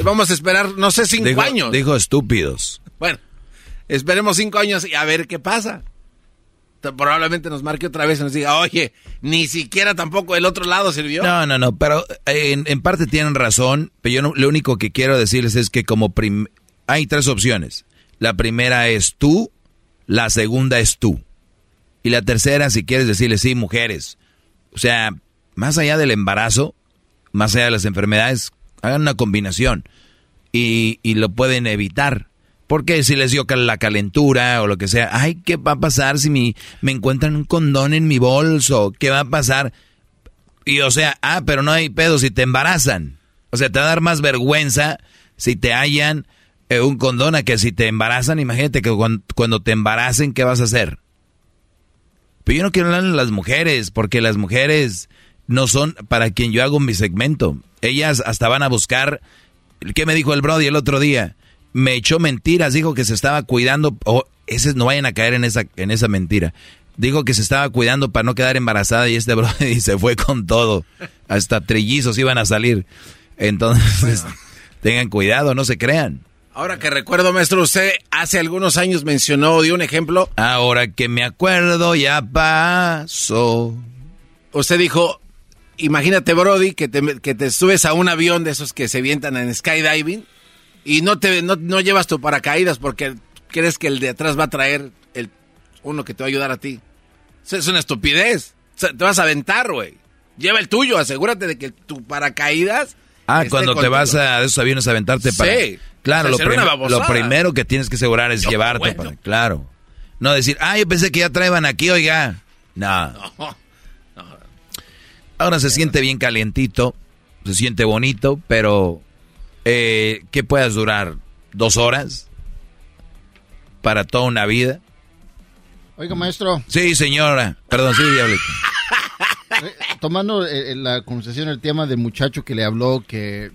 Vamos a esperar, no sé, cinco Dijo- años. Dijo estúpidos. Bueno, esperemos cinco años y a ver qué pasa. Probablemente nos marque otra vez y nos diga, oye, ni siquiera tampoco el otro lado sirvió. No, no, no, pero eh, en, en parte tienen razón, pero yo no- lo único que quiero decirles es que como hay tres opciones. La primera es tú, la segunda es tú. Y la tercera, si quieres decirle sí, mujeres. O sea, más allá del embarazo, más allá de las enfermedades, hagan una combinación y, y lo pueden evitar. Porque si les dio la calentura o lo que sea, ay, ¿qué va a pasar si mi, me encuentran un condón en mi bolso? ¿Qué va a pasar? Y o sea, ah, pero no hay pedo si te embarazan. O sea, te va a dar más vergüenza si te hallan eh, un condón a que si te embarazan. Imagínate que cuando, cuando te embaracen, ¿qué vas a hacer? Pero yo no quiero hablar de las mujeres, porque las mujeres no son para quien yo hago mi segmento. Ellas hasta van a buscar. ¿Qué me dijo el Brody el otro día? Me echó mentiras, dijo que se estaba cuidando. Oh, ese, no vayan a caer en esa, en esa mentira. Dijo que se estaba cuidando para no quedar embarazada y este (laughs) Brody se fue con todo. Hasta trillizos iban a salir. Entonces, tengan cuidado, no se crean. Ahora que recuerdo, maestro, usted hace algunos años mencionó, dio un ejemplo. Ahora que me acuerdo, ya pasó. Usted dijo, imagínate, Brody, que te, que te subes a un avión de esos que se vientan en skydiving y no te no, no llevas tu paracaídas porque crees que el de atrás va a traer el uno que te va a ayudar a ti. Es una estupidez. Te vas a aventar, güey. Lleva el tuyo, asegúrate de que tu paracaídas... Ah, cuando te vas a esos aviones a aventarte para... Sí. Claro, O lo, sea, lo primero que tienes que asegurar es No, llevarte bueno. para... Claro. No decir, ah, yo pensé que ya traían aquí, oiga. No. Ahora se siente bien calientito, se siente bonito, pero eh, ¿qué puedas durar? ¿Dos horas? ¿Para toda una vida? Oiga, maestro, Sí, señora. Perdón, sí, diablito. eh, tomando eh, la conversación el tema del muchacho que le habló que,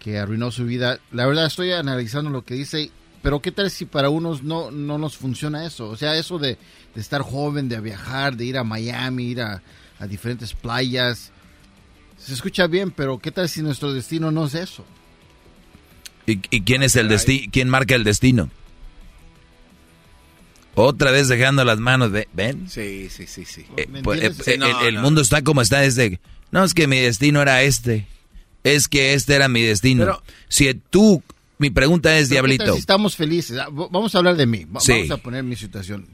que arruinó su vida, la verdad estoy analizando lo que dice, pero ¿qué tal si para unos no, no nos funciona eso? O sea, eso de, de estar joven, de viajar, de ir a Miami, ir a, a diferentes playas, se escucha bien, pero ¿qué tal si nuestro destino no es eso? ¿Y, y quién es el destino? ¿Quién marca el destino? Otra vez dejando las manos de... ¿Ven? Sí, sí, sí, sí. Eh, ¿Me pues, eh, Sí, no, el, el no. mundo está como está desde... No, es que mi destino era este. Es que este era mi destino. Pero- si tú... Mi pregunta es, Pero ¿qué tal Diablito. si estamos felices? Ah, Vamos a hablar de mí. Va- Sí. Vamos a poner mi situación.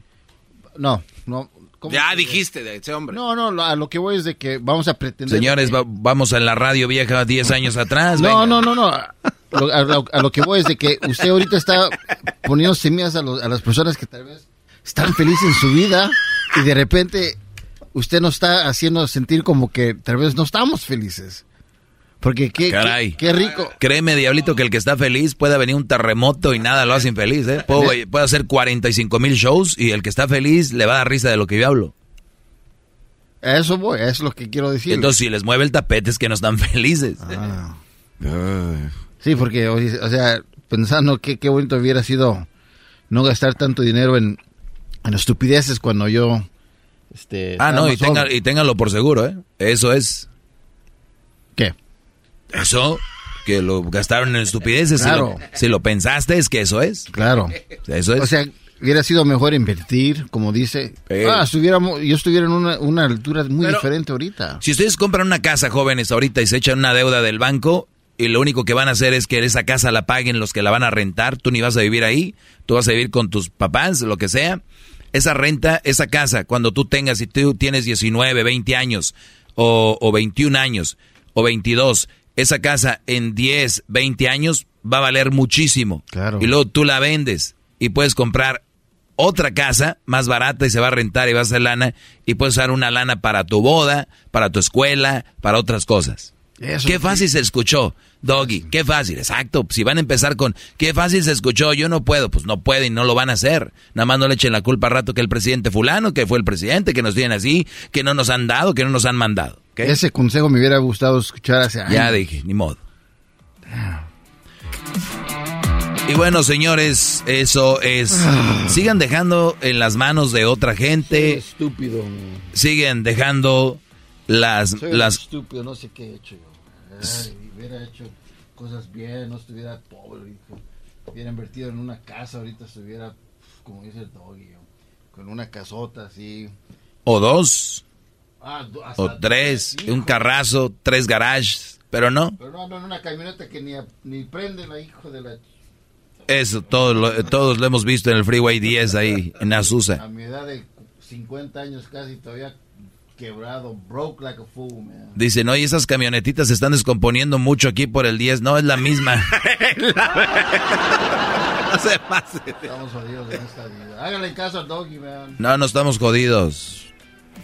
No, no. Ya dijiste de ese hombre. No, no, a lo que voy es de que vamos a pretender... Señores, que- va- vamos a la radio vieja 10 años atrás. No, no, no, no. A lo, a lo- a lo que voy es de que usted ahorita está poniendo semillas a, los- a las personas que tal vez están felices en su vida y de repente usted nos está haciendo sentir como que tal vez no estamos felices. Porque qué, Caray. qué, qué rico. Créeme, Diablito, que el que está feliz puede venir un terremoto y nada lo hace infeliz, ¿eh? Puedo- puede hacer 45 mil shows y el que está feliz le va a dar risa de lo que yo hablo. Eso voy, eso es lo que quiero decir. Entonces, si les mueve el tapete es que no están (laughs) felices. Ah. Sí, porque, o sea, pensando que qué bonito hubiera sido no gastar tanto dinero en, en estupideces cuando yo... Este, Ah, no, y, tenga, y ténganlo por seguro, ¿eh? Eso es. ¿Qué? Eso. que lo gastaron en estupideces. Si Claro. lo- Si, lo, pensaste, es que eso es. Claro. Eso es. O sea, hubiera sido mejor invertir, como dice. Eh. Ah, estuviéramos, yo estuviera en una, una altura muy Pero- diferente ahorita. Si ustedes compran una casa, jóvenes, ahorita y se echan una deuda del banco y lo único que van a hacer es que esa casa la paguen los que la van a rentar, tú ni vas a vivir ahí, tú vas a vivir con tus papás, lo que sea. Esa renta, esa casa, cuando tú tengas, si tú tienes 19, 20 años o, o 21 años o 22, esa casa en 10, 20 años va a valer muchísimo. Claro. Y luego tú la vendes y puedes comprar otra casa más barata y se va a rentar y va a hacer lana y puedes usar una lana para tu boda, para tu escuela, para otras cosas. Eso qué fácil se escuchó, Doggy, qué fácil, exacto. Si van a empezar con qué fácil se escuchó, yo no puedo, pues no pueden y no lo van a hacer. Nada más no le echen la culpa al rato que el presidente fulano, que fue el presidente, que nos tienen así, que no nos han dado, que no nos han mandado. Ese consejo me hubiera gustado escuchar hace años. Ya dije, ni modo. Y bueno, señores, eso es. Sigan dejando en las manos de otra gente. Estúpido. Siguen dejando las. Soy las estúpido, no sé qué he hecho yo. Ay, hubiera hecho cosas bien, no estuviera pobre ahorita. Hubiera invertido en una casa, ahorita estuviera, como dice el doggy, yo, con una casota así. o dos. Ah, do- O tres. Un carrazo, tres garages. Pero no. Pero no ando en una camioneta que ni, ni prende la hijo de la... Eso todos lo, todos lo hemos visto en el Freeway 10 ahí, en Azusa. A mi edad de 50 años casi todavía quebrado, broke like a fool, man. Dicen, oye, esas camionetitas se están descomponiendo mucho aquí por el 10. No, es la misma. (laughs) No se pase. Estamos jodidos en esta vida. Háganle caso al doggy, man. No, no estamos jodidos.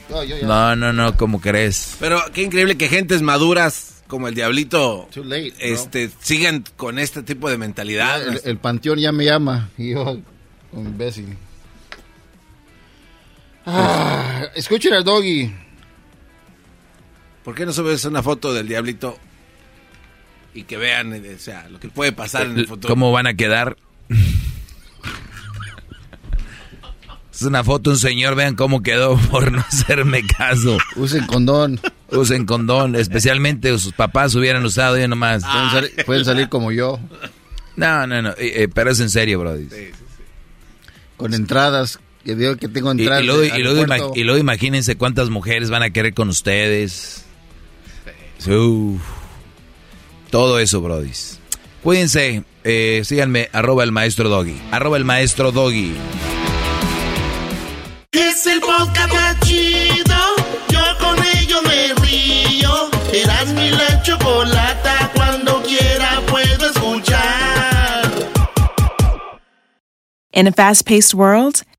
No, yo ya- No, no, no, ¿cómo crees? Pero qué increíble que gentes maduras como el diablito Too late, este, sigan con este tipo de mentalidad. El, el panteón ya me llama. Y (laughs) yo, un imbécil. Ah, escuchen al doggy. ¿Por qué no subes una foto del diablito y que vean eh, o sea, lo que puede pasar en el futuro? ¿Cómo van a quedar? (laughs) Es una foto de un señor, vean cómo quedó (laughs) por no hacerme caso. Usen condón. Usen condón, especialmente sus papás hubieran usado yo nomás. Pueden, salir, pueden salir como yo. No, no, no, eh, eh, pero es en serio, Brody. Con entradas. Que digo que tengo Y, luego, de y luego aeropuerto. ima- y luego imagínense cuántas mujeres van a querer con ustedes. Uf. todo eso, Brody. Cuídense, eh, síganme, arroba el maestro Doggy. Arroba el maestro Doggy. Es el podcast más chido. Yo con ello me río. Eras mi la chocolata. Cuando quiera puedo escuchar. In a fast paced world,